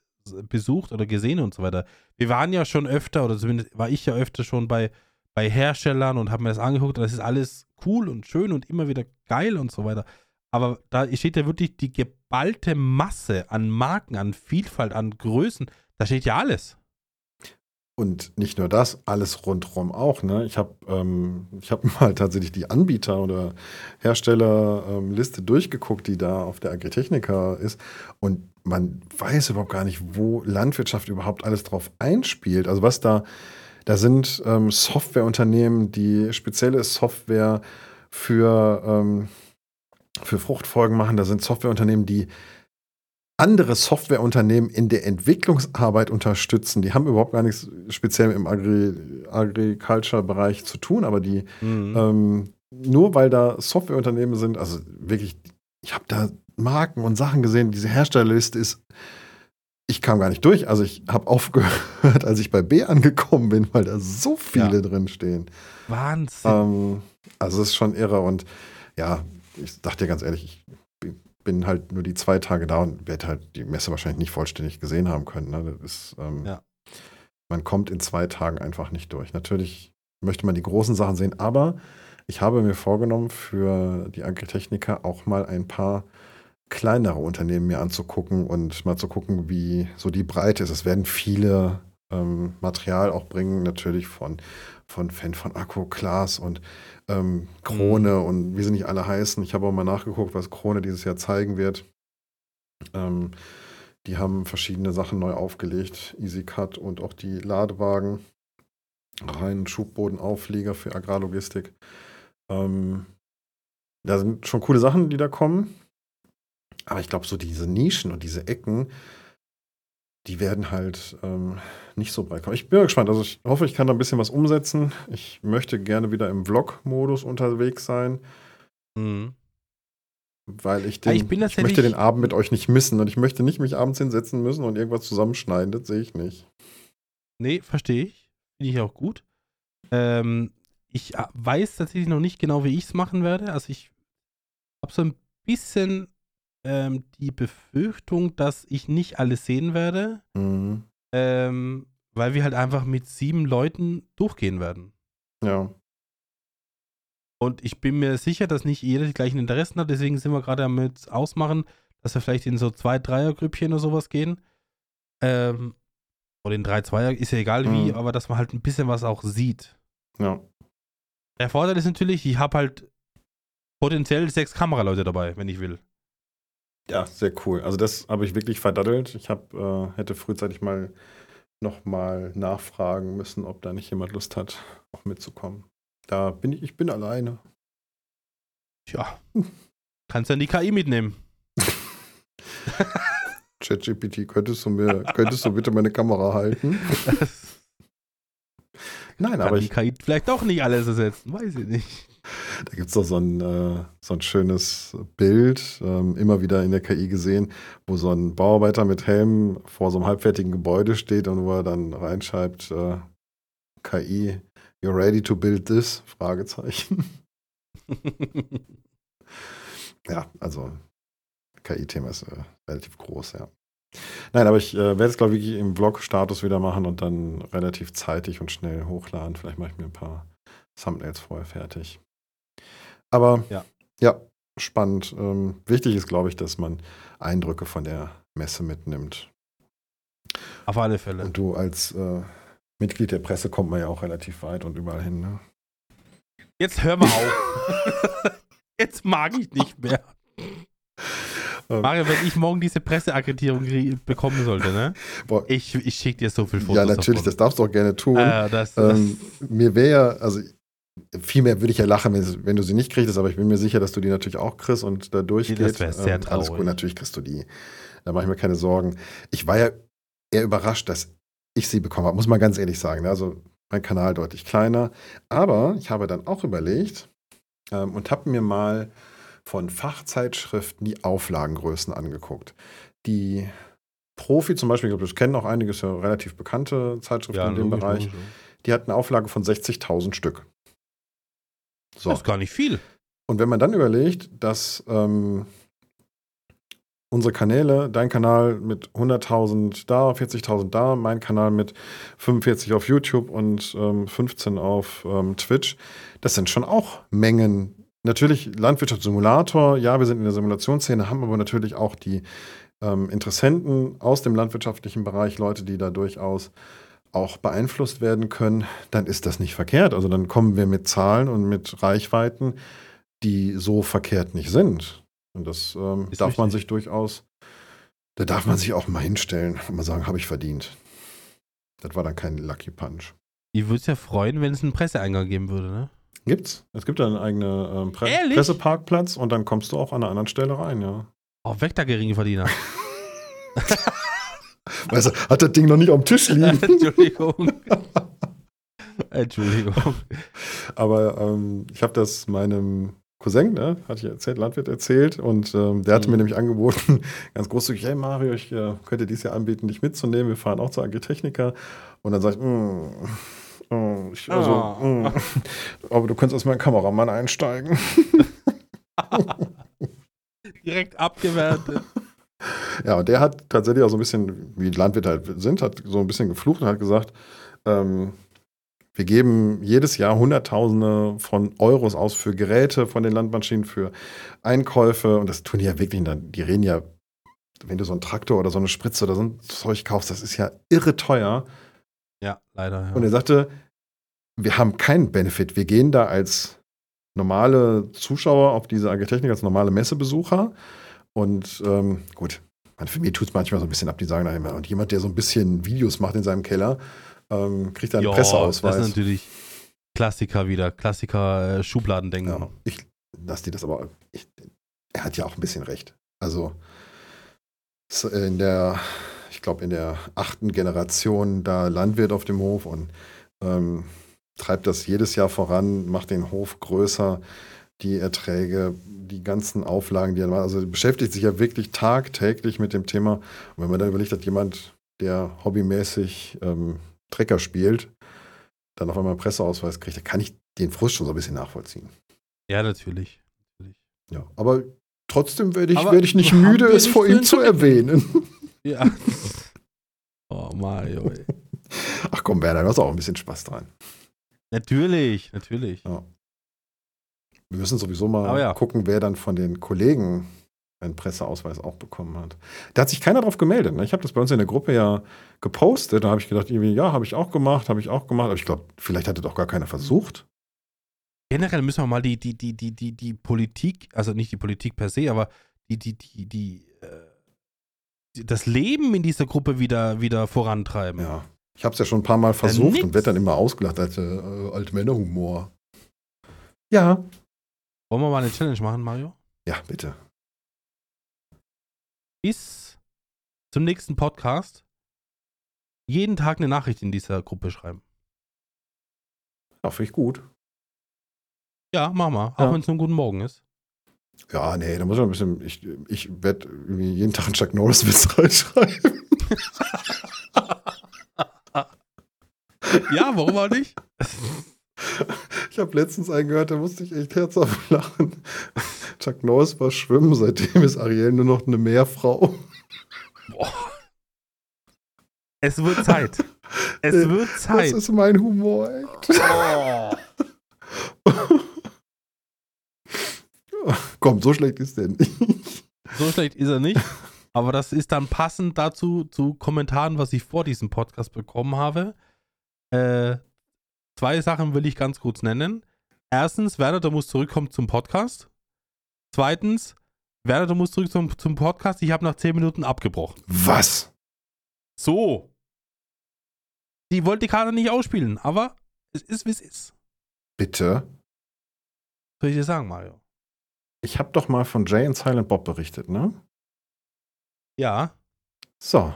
besucht oder gesehen und so weiter. Wir waren ja schon öfter, oder zumindest war ich ja öfter schon bei, bei Herstellern und habe mir das angeguckt. Das ist alles cool und schön und immer wieder geil und so weiter. Aber da steht ja wirklich die geballte Masse an Marken, an Vielfalt, an Größen. Da steht ja alles. Und nicht nur das, alles rundherum auch. Ne? Ich habe ähm, hab <laughs> mal tatsächlich die Anbieter- oder Herstellerliste durchgeguckt, die da auf der Agritechnica ist. Und man weiß überhaupt gar nicht, wo Landwirtschaft überhaupt alles drauf einspielt. Also was da, da sind ähm, Softwareunternehmen, die spezielle Software für, ähm, für Fruchtfolgen machen. Da sind Softwareunternehmen, die andere Softwareunternehmen in der Entwicklungsarbeit unterstützen. Die haben überhaupt gar nichts speziell im Agri Agriculture-Bereich zu tun, aber die Mhm. ähm, nur weil da Softwareunternehmen sind, also wirklich, ich habe da Marken und Sachen gesehen, diese Herstellerliste ist, ich kam gar nicht durch. Also ich habe <laughs> aufgehört, als ich bei B angekommen bin, weil da so viele Ja. drin stehen. Wahnsinn. Ähm, also es ist schon irre und ja, ich dachte dir ganz ehrlich, ich bin- bin halt nur die zwei Tage da und werde halt die Messe wahrscheinlich nicht vollständig gesehen haben können. Ne? Ist, ähm, Ja. Man kommt in zwei Tagen einfach nicht durch. Natürlich möchte man die großen Sachen sehen, aber ich habe mir vorgenommen, für die Agritechniker auch mal ein paar kleinere Unternehmen mir anzugucken und mal zu gucken, wie so die Breite ist. Es werden viele ähm, Material auch bringen, natürlich von, von Fan von Akku, Klaas und ähm, Krone und wie sie nicht alle heißen. Ich habe auch mal nachgeguckt, was Krone dieses Jahr zeigen wird. Ähm, die haben verschiedene Sachen neu aufgelegt, EasyCut und auch die Ladewagen, reinen Schubbodenauflieger für Agrarlogistik. Ähm, da sind schon coole Sachen, die da kommen. Aber ich glaube, so diese Nischen und diese Ecken, die werden halt ähm, nicht so breit kommen. Ich bin gespannt. Also ich hoffe, ich kann da ein bisschen was umsetzen. Ich möchte gerne wieder im Vlog-Modus unterwegs sein, Mhm. weil ich den, ich bin ich möchte den Abend mit euch nicht missen und ich möchte nicht mich abends hinsetzen müssen und irgendwas zusammenschneiden. Das sehe ich nicht. Nee, verstehe ich. Finde ich auch gut. Ähm, ich äh, weiß tatsächlich noch nicht genau, wie ich es machen werde. Also ich habe so ein bisschen ähm, die Befürchtung, dass ich nicht alles sehen werde, Mhm. Ähm, weil wir halt einfach mit sieben Leuten durchgehen werden. Ja. Und ich bin mir sicher, dass nicht jeder die gleichen Interessen hat. Deswegen sind wir gerade damit ausmachen, dass wir vielleicht in so zwei, Dreier-Grüppchen oder sowas gehen. Ähm, oder in drei, Zweier, ist ja egal wie, Mhm. aber dass man halt ein bisschen was auch sieht. Ja. Der Vorteil ist natürlich, ich habe halt potenziell sechs Kameraleute dabei, wenn ich will. Ja, sehr cool. Also das habe ich wirklich verdaddelt. Ich hab, äh, hätte frühzeitig mal nochmal nachfragen müssen, ob da nicht jemand Lust hat, auch mitzukommen. Da bin ich, ich bin alleine. Tja, kannst dann die KI mitnehmen. <laughs> ChatGPT, könntest du mir, könntest du bitte meine Kamera halten? <laughs> Nein, Kann aber die ich, KI vielleicht doch nicht alles ersetzen, weiß ich nicht. Da gibt es doch so ein, äh, so ein schönes Bild, ähm, immer wieder in der KI gesehen, wo so ein Bauarbeiter mit Helm vor so einem halbfertigen Gebäude steht und wo er dann reinschreibt, äh, KI, you're ready to build this? Fragezeichen. <laughs> ja, also KI-Thema ist äh, relativ groß, ja. Nein, aber ich äh, werde es, glaube ich, im Vlog-Status wieder machen und dann relativ zeitig und schnell hochladen. Vielleicht mache ich mir ein paar Thumbnails vorher fertig. Aber Ja. ja, spannend. Ähm, wichtig ist, glaube ich, dass man Eindrücke von der Messe mitnimmt. Auf alle Fälle. Und du als äh, Mitglied der Presse kommt man ja auch relativ weit und überall hin. Ne? Jetzt hör mal auf. <laughs> Jetzt mag ich nicht mehr. Ähm, Mario, wenn ich morgen diese Presseakkreditierung bekommen sollte, ne? boah, Ich, ich schicke dir so viel Fotos. ja, natürlich, das davon. darfst du auch gerne tun. Äh, das, Ähm, mir wäre ja, also viel mehr würde ich ja lachen, wenn, du sie nicht kriegst, aber ich bin mir sicher, dass du die natürlich auch kriegst und da durchgeht. das wäre sehr ähm, Alles gut, traurig. natürlich kriegst du die. Da mache ich mir keine Sorgen. Ich war ja eher überrascht, dass ich sie bekommen habe, muss man ganz ehrlich sagen. ne? Also mein Kanal deutlich kleiner. Aber ich habe dann auch überlegt ähm, und habe mir mal von Fachzeitschriften die Auflagengrößen angeguckt. Die Profi zum Beispiel, ich glaube, das kennen auch einige, ist ja relativ bekannte Zeitschriften ja, in dem logisch, Bereich. logisch. Die hat eine Auflage von 60.000 Stück. So. Das ist gar nicht viel. Und wenn man dann überlegt, dass ähm, unsere Kanäle, dein Kanal mit 100.000 da, 40.000 da, mein Kanal mit 45 auf YouTube und ähm, 15 auf ähm, Twitch, das sind schon auch Mengen. Natürlich Landwirtschaftssimulator, ja, wir sind in der Simulationsszene, haben aber natürlich auch die ähm, Interessenten aus dem landwirtschaftlichen Bereich, Leute, die da durchaus auch beeinflusst werden können, dann ist das nicht verkehrt. Also dann kommen wir mit Zahlen und mit Reichweiten, die so verkehrt nicht sind. Und das ähm, darf man richtig. sich durchaus, da darf man sich auch mal hinstellen und mal sagen, habe ich verdient. Das war dann kein Lucky Punch. Ich würde es ja freuen, wenn es einen Presseeingang geben würde, ne? Gibt's. Es gibt einen eigenen ähm, Pre Ehrlich? Presseparkplatz und dann kommst du auch an einer anderen Stelle rein, ja. Oh, weg da Geringverdiener. Weißt <laughs> du, hat das Ding noch nicht auf dem Tisch liegen. <laughs> Entschuldigung. Entschuldigung. Aber ähm, ich habe das meinem Cousin, ne, hatte ich erzählt, Landwirt erzählt, und ähm, der hatte Mhm. mir nämlich angeboten, <laughs> ganz großzügig, hey Mario, ich äh, könnte dies Jahr anbieten, dich mitzunehmen. Wir fahren auch zur Agritechnica. Und dann sage ich, mm, oh, ich also, Ah. mm, <laughs> aber du könntest als mein Kameramann einsteigen. Direkt abgewertet. Ja, und der hat tatsächlich auch so ein bisschen, wie Landwirte halt sind, hat so ein bisschen geflucht und hat gesagt, ähm, wir geben jedes Jahr Hunderttausende von Euros aus für Geräte von den Landmaschinen, für Einkäufe. Und das tun die ja wirklich. Die reden ja, wenn du so einen Traktor oder so eine Spritze oder so ein Zeug kaufst, das ist ja irre teuer. Ja, leider. Ja. Und er sagte, wir haben keinen Benefit. Wir gehen da als normale Zuschauer auf diese Agritechnik, als normale Messebesucher. Und ähm, gut, meine Familie tut es manchmal so ein bisschen ab, die sagen dann immer, und jemand, der so ein bisschen Videos macht in seinem Keller, ähm, kriegt dann einen Presseausweis. Das ist natürlich Klassiker wieder. Klassiker äh, Schubladendenken. Ja, ich lasse die das aber. Ich, er hat ja auch ein bisschen recht. Also s- in der, ich glaube, in der achten Generation da Landwirt auf dem Hof und ähm, treibt das jedes Jahr voran, macht den Hof größer, die Erträge, die ganzen Auflagen, die er macht. Also beschäftigt sich ja wirklich tagtäglich mit dem Thema. Und wenn man dann überlegt, dass jemand, der hobbymäßig ähm, Trecker spielt, dann auf einmal einen Presseausweis kriegt, da kann ich den Frust schon so ein bisschen nachvollziehen. Ja, natürlich. natürlich. Ja, aber trotzdem werde ich, Aber werde ich nicht müde, es vor ihm zu erwähnen. <laughs> Ja. Oh, Mario, ey. Ach komm, Werner, du hast auch ein bisschen Spaß dran. Natürlich, natürlich. Wir müssen sowieso mal Aber ja. gucken, wer dann von den Kollegen einen Presseausweis auch bekommen hat. Da hat sich keiner drauf gemeldet. Ne? Ich habe das bei uns in der Gruppe ja gepostet. Da habe ich gedacht, irgendwie, ja, habe ich auch gemacht, habe ich auch gemacht. Aber ich glaube, vielleicht hatte doch gar keiner versucht. Generell müssen wir mal die, die, die, die, die, die Politik, also nicht die Politik per se, aber die, die, die, die, äh, das Leben in dieser Gruppe wieder, wieder vorantreiben. Ja. Ich habe es ja schon ein paar Mal versucht nix. und werde dann immer ausgelacht als äh, Altmännerhumor. Ja. Wollen wir mal eine Challenge machen, Mario? Ja, bitte. Bis zum nächsten Podcast jeden Tag eine Nachricht in dieser Gruppe schreiben. Ja, finde ich gut. Ja, mach mal. Auch Ja. wenn es nur ein guten Morgen ist. Ja, nee, da muss man ein bisschen. Ich, ich werde irgendwie jeden Tag einen Chuck Norris-Witz <laughs> reinschreiben. Ja, warum auch nicht? <laughs> <laughs> Ich habe letztens einen gehört, da musste ich echt herzhaft <laughs> lachen. Chuck Norris war schwimmen, seitdem ist Ariel nur noch eine Meerfrau. Boah. Es wird Zeit. Es Äh, wird Das Zeit. ist mein Humor, echt. <laughs> Komm, so schlecht ist der nicht. So schlecht ist er nicht. Aber das ist dann passend dazu, zu Kommentaren, was ich vor diesem Podcast bekommen habe. Äh, zwei Sachen will ich ganz kurz nennen. Erstens, Werner, du musst zurückkommen zum Podcast. Zweitens, Werner, du musst zurück zum, zum Podcast. Ich habe nach zehn Minuten abgebrochen. Was? So. Die wollte die Karte nicht ausspielen, aber es ist, wie es ist. Bitte? Soll ich dir sagen, Mario? Ich habe doch mal von Jay und Silent Bob berichtet, ne? Ja. So.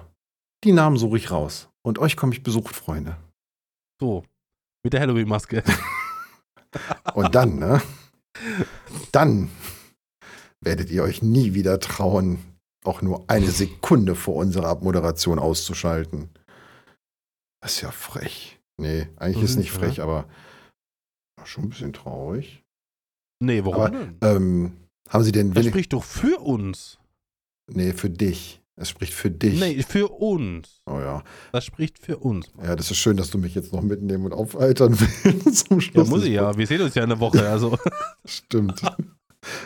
Die Namen suche ich raus. Und euch komme ich besuchen, Freunde. So. Mit der Halloween-Maske. <laughs> Und dann, ne? Dann werdet ihr euch nie wieder trauen, auch nur eine Sekunde vor unserer Abmoderation auszuschalten. Das ist ja frech. Nee, eigentlich So ist nicht frech, aber schon ein bisschen traurig. Nee, warum Aber, denn? Ähm, haben Sie denn Das spricht doch für uns. Nee, für dich. Es spricht für dich. Nee, für uns. Oh ja. Das spricht für uns. Ja, das ist schön, dass du mich jetzt noch mitnehmen und aufaltern willst zum Ja, Schluss. muss des ich ja. Wir sehen uns ja in der Woche. Also, <laughs> Stimmt.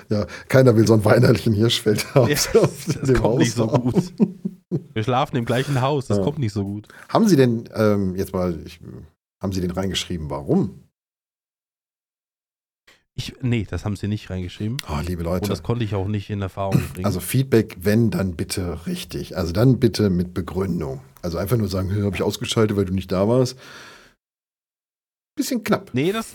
Ja, keiner will so ein weinerlichen Hirschfeld haben. Ja, das <laughs> kommt nicht so Haus. gut. wir schlafen im gleichen Haus. Das Ja. kommt nicht so gut. Haben Sie denn, ähm, jetzt mal, ich, haben Sie denn reingeschrieben, warum? Ich, nee, das haben sie nicht reingeschrieben. Oh, liebe Und Leute. das konnte ich auch nicht in Erfahrung <clears throat> bringen. Also Feedback, wenn, dann bitte richtig. Also dann bitte mit Begründung. Also einfach nur sagen, habe ich ausgeschaltet, weil du nicht da warst. Bisschen knapp. nee, das,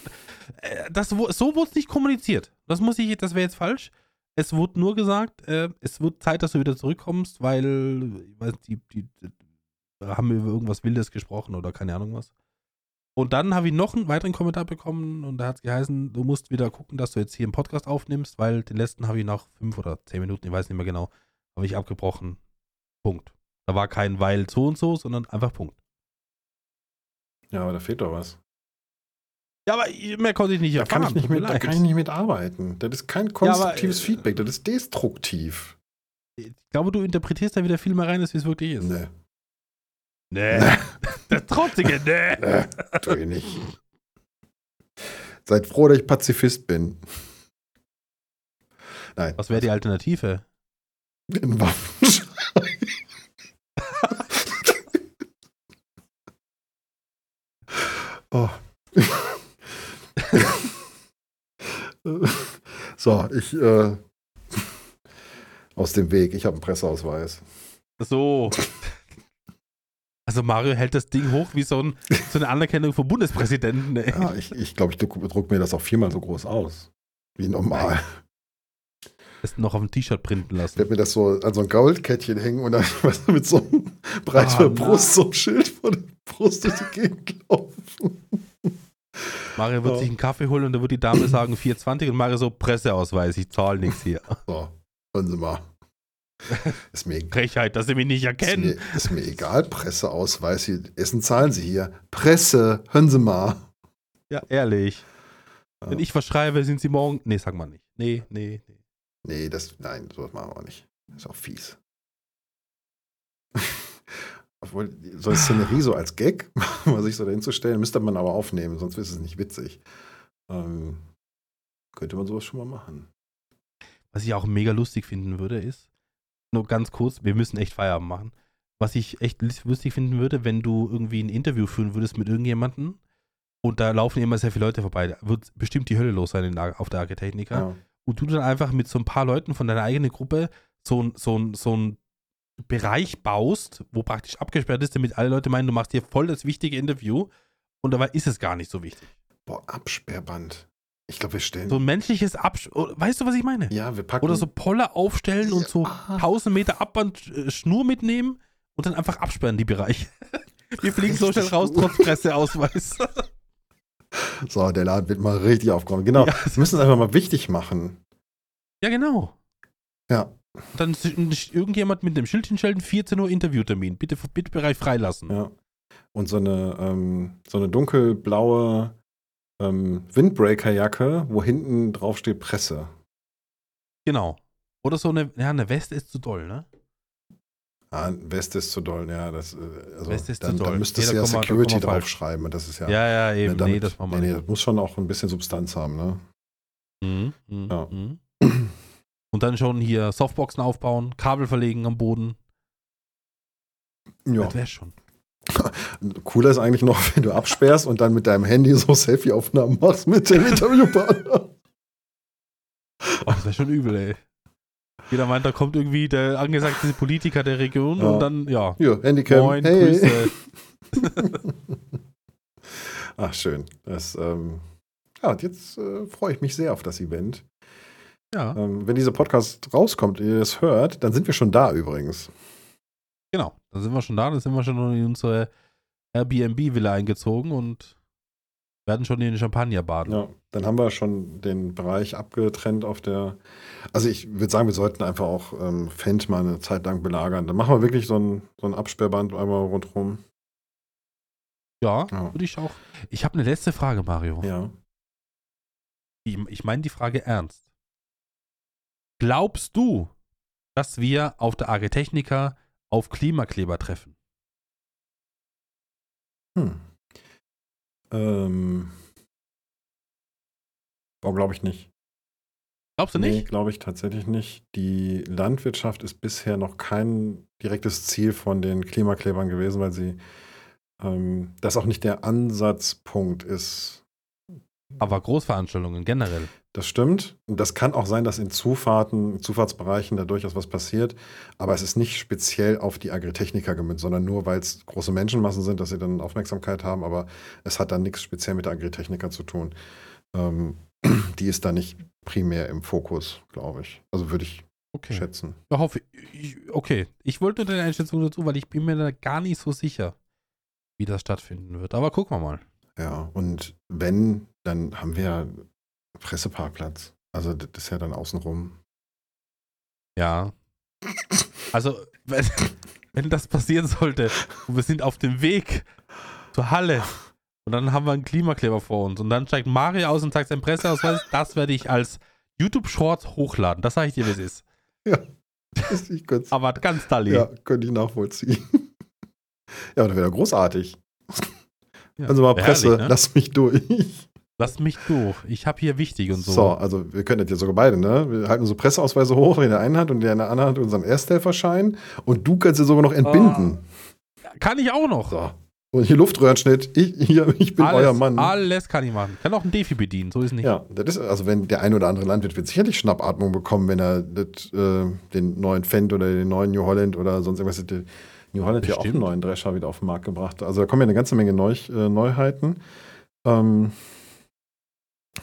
äh, das so wurde es nicht kommuniziert. Das muss ich, das wäre jetzt falsch. Es wurde nur gesagt, äh, es wird Zeit, dass du wieder zurückkommst, weil, ich weiß, die, die, die haben wir über irgendwas Wildes gesprochen oder keine Ahnung was. Und dann habe ich noch einen weiteren Kommentar bekommen und da hat es geheißen, du musst wieder gucken, dass du jetzt hier einen Podcast aufnimmst, weil den letzten habe ich nach fünf oder zehn Minuten, ich weiß nicht mehr genau, habe ich abgebrochen. Punkt. Da war kein weil so und so, sondern einfach Punkt. Ja, aber da fehlt doch was. Ja, aber mehr konnte ich nicht Da erfahren. kann, ich nicht mit, da kann ich nicht mitarbeiten. Das ist kein aber, konstruktives äh, Feedback, das ist destruktiv. Ich glaube, du interpretierst da wieder viel mehr rein, als wie es wirklich ist. Nee, Nee. <laughs> Der trotzige, nee. nee, tu ich nicht. Seid froh, dass ich Pazifist bin. Nein. Was wäre die Alternative? Ein Waffenschein. <laughs> oh. <laughs> so, ich äh, aus dem Weg. Ich habe einen Presseausweis. So. <laughs> Also Mario hält das Ding hoch wie so, ein, so eine Anerkennung vom Bundespräsidenten. Ey. Ja, ich ich, glaube, ich druck, mir das auch viermal so groß aus. Wie normal. Das noch auf dem T-Shirt printen Ich lassen. werde mir das so an so ein Goldkettchen hängen und dann <laughs> weißt du, mit so einem breiter Ah, Brust, so einem Schild vor der Brust durch die Gegend laufen. Mario wird Ja. sich einen Kaffee holen und da wird die Dame sagen 420 und Mario so Presseausweis, ich zahle nichts hier. So, hören Sie mal. <laughs> Ist mir, Frechheit, dass sie mich nicht ist erkennen. mir, ist mir egal, Presseausweis, hier, Essen zahlen Sie hier. Presse, hören Sie mal. Ja, ehrlich. Ja. Wenn ich was schreibe, sind sie morgen. Nee, sag mal nicht. Nee, nee, nee. Nee, das, nein, sowas machen wir auch nicht. Ist auch fies. <laughs> Obwohl, so eine Szenerie so als Gag, <laughs> mal sich so dahin zu stellen, müsste man aber aufnehmen, sonst ist es nicht witzig. Ähm, könnte man sowas schon mal machen. Was ich auch mega lustig finden würde, ist, nur ganz kurz, wir müssen echt Feierabend machen. Was ich echt lustig finden würde, wenn du irgendwie ein Interview führen würdest mit irgendjemandem und da laufen immer sehr viele Leute vorbei, da wird bestimmt die Hölle los sein in auf der Architechnica. Ja. Und du dann einfach mit so ein paar Leuten von deiner eigenen Gruppe so ein, so ein, so ein Bereich baust, wo praktisch abgesperrt ist, damit alle Leute meinen, du machst hier voll das wichtige Interview und dabei ist es gar nicht so wichtig. Boah, Absperrband. Ich glaube, wir stellen. So ein menschliches Absch... Weißt du, was ich meine? ja, wir packen. Oder so Poller aufstellen und so Ah. 1000 Meter Abband äh, Schnur mitnehmen und dann einfach absperren die Bereiche. <laughs> Wir fliegen so schnell raus, trotz Presseausweis. <laughs> So, der Laden wird mal richtig aufgeräumt. Genau. Ja. Wir müssen es einfach mal wichtig machen. Ja, genau. Ja. Dann ist irgendjemand mit dem Schild hinstellen, 14 Uhr Interviewtermin. Bitte, bitte Bereich freilassen. Ja. Und so eine, ähm, so eine dunkelblaue ähm, Windbreaker-Jacke, wo hinten drauf steht Presse. Genau. Oder so eine, ja, eine Weste ist zu doll, ne? Ah, Weste ist zu doll, ja. Das, äh, also Weste ist dann, zu doll. dann müsstest Nee, du da ja Security wir draufschreiben. Das ist ja. Ja, ja, eben. ne, damit- nee, das nee, nee, das muss schon auch ein bisschen Substanz haben, ne? Mhm, mhm, Ja. mhm. Und dann schon hier Softboxen aufbauen, Kabel verlegen am Boden. Ja. Das wäre schon. <laughs> Cooler ist eigentlich noch, <laughs> wenn du absperrst und dann mit deinem Handy so Selfie-Aufnahmen machst mit dem Interviewpartner. Oh, das wäre schon übel, ey. Jeder meint, da kommt irgendwie der angesagte Politiker der Region Ja. und dann, ja. Hier, Handycam. Moin, hey. Grüße. <laughs> Ach, schön. Das, ähm, ja, und jetzt äh, freue ich mich sehr auf das Event. Ja, Ähm, wenn dieser Podcast rauskommt, ihr es hört, dann sind wir schon da übrigens. Genau. Dann sind wir schon da, dann sind wir schon in unsere Airbnb-Villa eingezogen und werden schon in den Champagner baden. Ja, dann haben wir schon den Bereich abgetrennt auf der. Also ich würde sagen, wir sollten einfach auch ähm, Fendt mal eine Zeit lang belagern. Dann machen wir wirklich so ein, so ein Absperrband einmal rundherum. Ja, Ja. würde ich auch. Ich habe eine letzte Frage, Mario. Ja. Ich, ich meine die Frage ernst. Glaubst du, dass wir auf der Agritechnica auf Klimakleber treffen? Hm. Ähm. Oh, glaube ich nicht. Glaubst du Nee, nicht? glaube ich tatsächlich nicht. Die Landwirtschaft ist bisher noch kein direktes Ziel von den Klimaklebern gewesen, weil sie ähm, das auch nicht der Ansatzpunkt ist. Aber Großveranstaltungen generell. Das stimmt. Und das kann auch sein, dass in Zufahrten, Zufahrtsbereichen da durchaus was passiert. Aber es ist nicht speziell auf die Agritechniker gemünzt, sondern nur, weil es große Menschenmassen sind, dass sie dann Aufmerksamkeit haben. Aber es hat dann nichts speziell mit der Agritechniker zu tun. Ähm, <clears throat> die ist da nicht primär im Fokus, glaube ich. Also würde ich Okay. schätzen. Ja, hoffe ich. Okay. Ich wollte nur deine Einschätzung dazu, weil ich bin mir da gar nicht so sicher, wie das stattfinden wird. Aber gucken wir mal. Ja, und wenn, dann haben wir ja Presseparkplatz. Also das ist ja dann außenrum. Ja. Also, wenn, wenn das passieren sollte und wir sind auf dem Weg zur Halle und dann haben wir einen Klimakleber vor uns und dann steigt Mario aus und zeigt seinen Presseausweis, das werde ich als YouTube-Short hochladen. Das sage ich dir, wie es ist. Das ich kurz, <laughs> Aber ganz Dalli. ja, könnte ich nachvollziehen. ja, das wäre großartig. Ja, Also mal Presse, herrlich, ne? lass mich durch. Lass mich durch. Ich habe hier wichtig und so. So. also wir können das ja sogar beide, ne? Wir halten unsere Presseausweise hoch in der einen Hand und in der anderen Hand unseren Ersthelferschein und du kannst sie sogar noch entbinden. Kann ich auch noch. So. Und hier Luftröhrenschnitt, ich, hier, ich bin alles, euer Mann. Alles kann ich machen. Kann auch ein Defi bedienen, so ist nicht. Ja, das ist, also wenn der ein oder andere Landwirt wird sicherlich Schnappatmung bekommen, wenn er das, äh, den neuen Fendt oder den neuen New Holland oder sonst irgendwas hätte. New Holland hat ja auch einen neuen Drescher wieder auf den Markt gebracht. Also da kommen ja eine ganze Menge Neu, äh, Neuheiten. Ähm,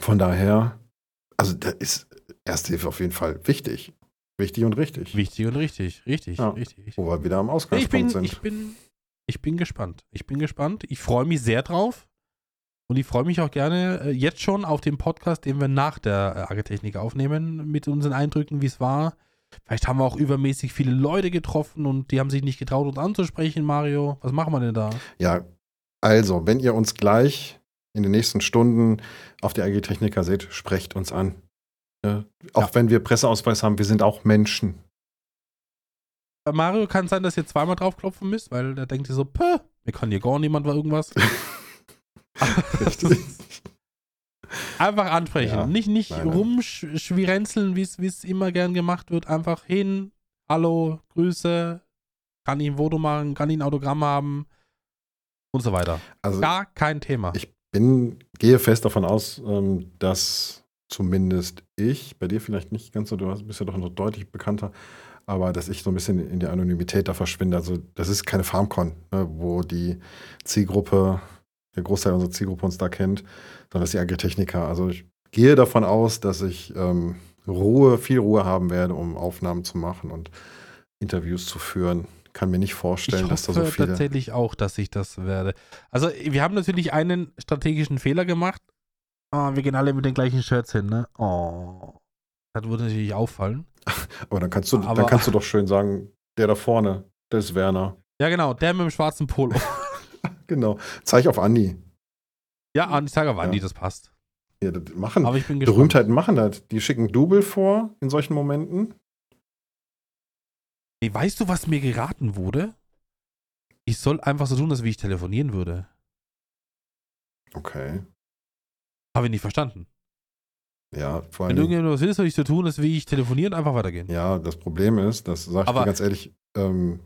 von daher, also da ist Erste Hilfe auf jeden Fall wichtig. Wichtig und richtig. Wichtig und richtig. Richtig, Ja. richtig. Wo wir wieder am Ich Ausgangspunkt bin, sind. ich bin, ich bin gespannt. Ich bin gespannt. Ich freue mich sehr drauf. Und ich freue mich auch gerne äh, jetzt schon auf den Podcast, den wir nach der äh, Agritechnik aufnehmen, mit unseren Eindrücken, wie es war. Vielleicht haben wir auch übermäßig viele Leute getroffen und die haben sich nicht getraut, uns anzusprechen, Mario. Was machen wir denn da? Ja, also, wenn ihr uns gleich in den nächsten Stunden auf der Agritechniker seht, sprecht uns an. Ja, auch Ja. wenn wir Presseausweis haben, wir sind auch Menschen. Bei Mario kann es sein, dass ihr zweimal draufklopfen müsst, weil der denkt sich so, Pö, mir kann hier gar niemand irgendwas. <laughs> Einfach ansprechen. Ja. Nicht, nicht rumschwirrenzeln, wie es immer gern gemacht wird. Einfach hin, hallo, Grüße, kann ich ein Foto machen, kann ich ein Autogramm haben und so weiter. Also, Gar kein Thema. ich bin, gehe fest davon aus, ähm, dass zumindest ich, bei dir vielleicht nicht ganz so, du bist ja doch noch deutlich bekannter, aber dass ich so ein bisschen in die Anonymität da verschwinde. Also, das ist keine Farmcon, ne, wo die Zielgruppe, der Großteil unserer Zielgruppe uns da kennt, sondern das ist die Agritechniker. Also, ich gehe davon aus, dass ich ähm, Ruhe, viel Ruhe haben werde, um Aufnahmen zu machen und Interviews zu führen. Kann mir nicht vorstellen, ich dass da hoffe so viele. tatsächlich auch, dass ich das werde. Also, wir haben natürlich einen strategischen Fehler gemacht. Ah, wir gehen alle mit den gleichen Shirts hin, ne? Oh. Das würde natürlich auffallen. <laughs> Aber dann kannst du, Aber- dann kannst du doch schön sagen, der da vorne, der ist Werner. Ja, genau, der mit dem schwarzen Polo. <laughs> Genau. Zeig auf Andi. ja, ich sage aber, Andi, Ja. das passt. Ja, das machen. Aber ich bin gespannt. Berühmtheiten machen das. Die schicken Double vor in solchen Momenten. Ey, weißt du, was mir geraten wurde? Ich soll einfach so tun, als wie ich telefonieren würde. Okay. Habe ich nicht verstanden. Ja, vor Wenn allem. irgendjemand was will, soll ich so tun, als wie ich telefonieren und einfach weitergehen. Ja, das Problem ist, das sage ich Aber- dir ganz ehrlich, ähm,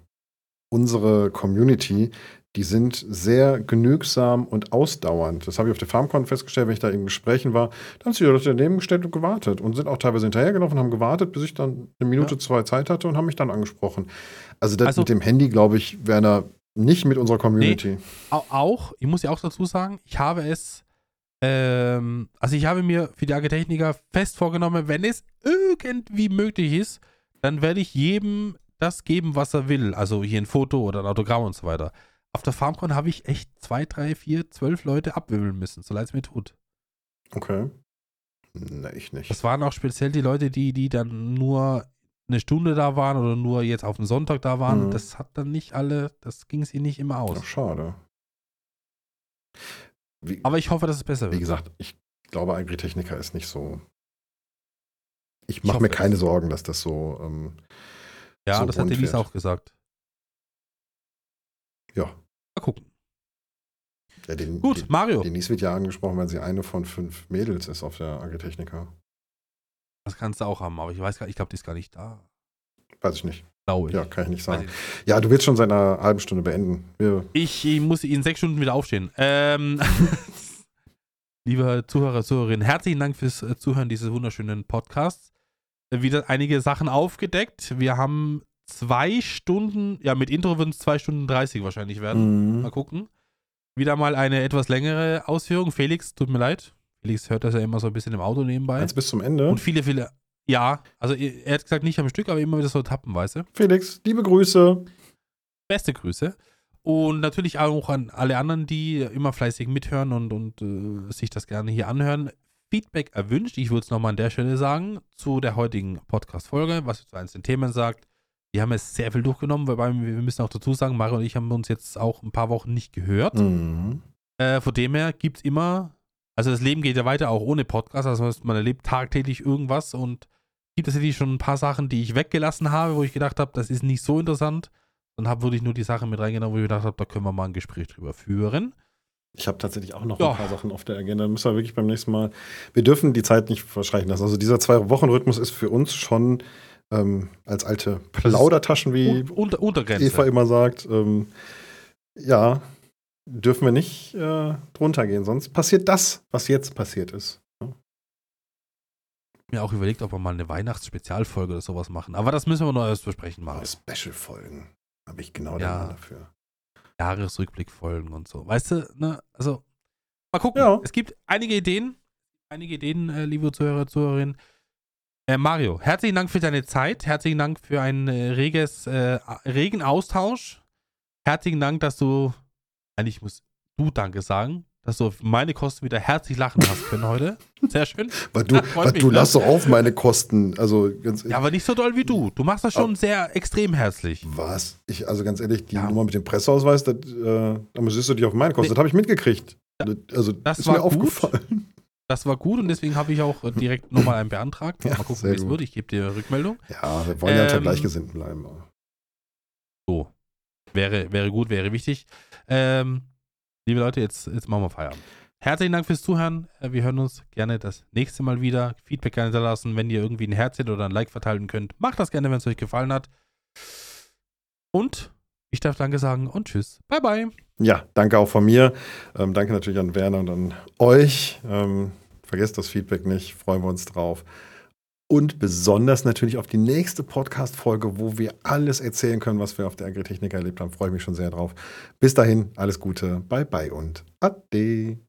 unsere Community, die sind sehr genügsam und ausdauernd. Das habe ich auf der FarmCon festgestellt, wenn ich da in Gesprächen war. Da haben sie die Leute daneben gestellt und gewartet und sind auch teilweise hinterhergelaufen und haben gewartet, bis ich dann eine Minute, Ja. zwei Zeit hatte und haben mich dann angesprochen. Also das Also- mit dem Handy, glaube ich, Werner, nicht mit unserer Community. Au- Auch, ich muss ja auch dazu sagen, ich habe es, ähm, also ich habe mir für die Agritechniker fest vorgenommen, wenn es irgendwie möglich ist, dann werde ich jedem das geben, was er will. Also hier ein Foto oder ein Autogramm und so weiter. Auf der FarmCon habe ich echt zwei, drei, vier, zwölf Leute abwimmeln müssen, so leid es mir tut. Okay. Ne, ich nicht. Das waren auch speziell die Leute, die, die dann nur eine Stunde da waren oder nur jetzt auf den Sonntag da waren. Mhm. Das hat dann nicht alle, das ging es ihnen nicht immer aus. Ach, schade. Wie, Aber ich hoffe, dass es besser Wie wird. gesagt, ich glaube, Agritechniker ist nicht so. Ich mache mir keine es. Sorgen, dass das so. Ähm, Ja, so das hat wird. auch gesagt. ja. Mal gucken. ja den, Gut, Den, Mario. Denise wird ja angesprochen, weil sie eine von fünf Mädels ist auf der Agritechniker. Das kannst du auch haben, aber ich weiß gar ich glaube, die ist gar nicht da. Weiß ich nicht. Glaube ich. Ja, kann ich nicht sagen. ich, nicht. Ja, du willst schon seit einer halben Stunde beenden. Wir, ich, ich muss in sechs Stunden wieder aufstehen. Ähm, <laughs> Liebe Zuhörer, Zuhörerinnen, herzlichen Dank fürs äh, Zuhören dieses wunderschönen Podcasts. Wieder einige Sachen aufgedeckt. Wir haben zwei Stunden, ja, mit Intro würden es zwei Stunden 30 wahrscheinlich werden. Mhm. Mal gucken. Wieder mal eine etwas längere Ausführung. Felix, tut mir leid. Felix hört das ja immer so ein bisschen im Auto nebenbei. Jetzt bis zum Ende. Und viele, viele, ja, also er er hat gesagt, nicht am Stück, aber immer wieder so tappenweise. Felix, liebe Grüße. Beste Grüße. Und natürlich auch an alle anderen, die immer fleißig mithören und, und äh, sich das gerne hier anhören. Feedback erwünscht, ich würde es nochmal an der Stelle sagen, zu der heutigen Podcast-Folge, was ihr zu einzelnen Themen sagt. Wir haben jetzt sehr viel durchgenommen, wobei wir müssen auch dazu sagen, Mario und ich haben uns jetzt auch ein paar Wochen nicht gehört. Mhm. Äh, von dem her gibt es immer, also das Leben geht ja weiter auch ohne Podcast, also man erlebt tagtäglich irgendwas und gibt es tatsächlich schon ein paar Sachen, die ich weggelassen habe, wo ich gedacht habe, das ist nicht so interessant. Dann habe wirklich nur die Sachen mit reingenommen, wo ich gedacht habe, da können wir mal ein Gespräch drüber führen. Ich habe tatsächlich auch noch Ja. ein paar Sachen auf der Agenda. Müssen wir wirklich beim nächsten Mal. Wir dürfen die Zeit nicht verschreichen lassen. Also dieser Zwei-Wochen-Rhythmus ist für uns schon ähm, als alte Plaudertaschen, wie Un unter, Untergrenze. Eva immer sagt, ähm, ja, dürfen wir nicht äh, drunter gehen. Sonst passiert das, was jetzt passiert ist. mir auch überlegt, ob wir mal eine Weihnachtsspezialfolge oder sowas machen. Aber das müssen wir noch erst besprechen, mal. Special-Folgen. Habe ich genau Ja. den Mann dafür. Jahresrückblickfolgen und so. Weißt du, ne? Also, mal gucken. Ja. Es gibt einige Ideen. Einige Ideen, äh, liebe Zuhörer, Zuhörerinnen. Äh, Mario, herzlichen Dank für deine Zeit. Herzlichen Dank für einen äh, reges, äh, regen Austausch. Herzlichen Dank, dass du, eigentlich muss du Danke sagen, dass du auf meine Kosten wieder herzlich lachen hast können heute. Sehr schön. <laughs> Weil du, weil du ne? lass doch auf meine Kosten. Also ganz Ja, aber nicht so doll wie du. Du machst das schon sehr extrem herzlich. Was? Ich, also ganz ehrlich, die Ja. Nummer mit dem Presseausweis, das, äh, da müsstest du dich auf meine Kosten. Nee. Das habe ich mitgekriegt. Das, also Das ist war mir gut. aufgefallen. Das war gut und deswegen habe ich auch äh, direkt nochmal einen beantragt. <laughs> Ja, Mal gucken, wie es wird. Ich gebe dir Rückmeldung. Ja, wir wollen ja unter Ähm, Gleichgesinnten bleiben. So. Wäre, wäre gut, wäre wichtig. Ähm, liebe Leute, jetzt, jetzt machen wir Feierabend. Herzlichen Dank fürs Zuhören. Äh, Wir hören uns gerne das nächste Mal wieder. Feedback gerne hinterlassen. Wenn ihr irgendwie ein Herzchen oder ein Like verteilen könnt, macht das gerne, wenn es euch gefallen hat. Und ich darf Danke sagen und Tschüss. Bye, bye. Ja, danke auch von mir. Ähm, danke natürlich an Werner und an euch. Ähm, vergesst das Feedback nicht, freuen wir uns drauf. Und besonders natürlich auf die nächste Podcast-Folge, wo wir alles erzählen können, was wir auf der Agritechnik erlebt haben. Freue ich mich schon sehr drauf. Bis dahin, alles Gute, bye bye und ade.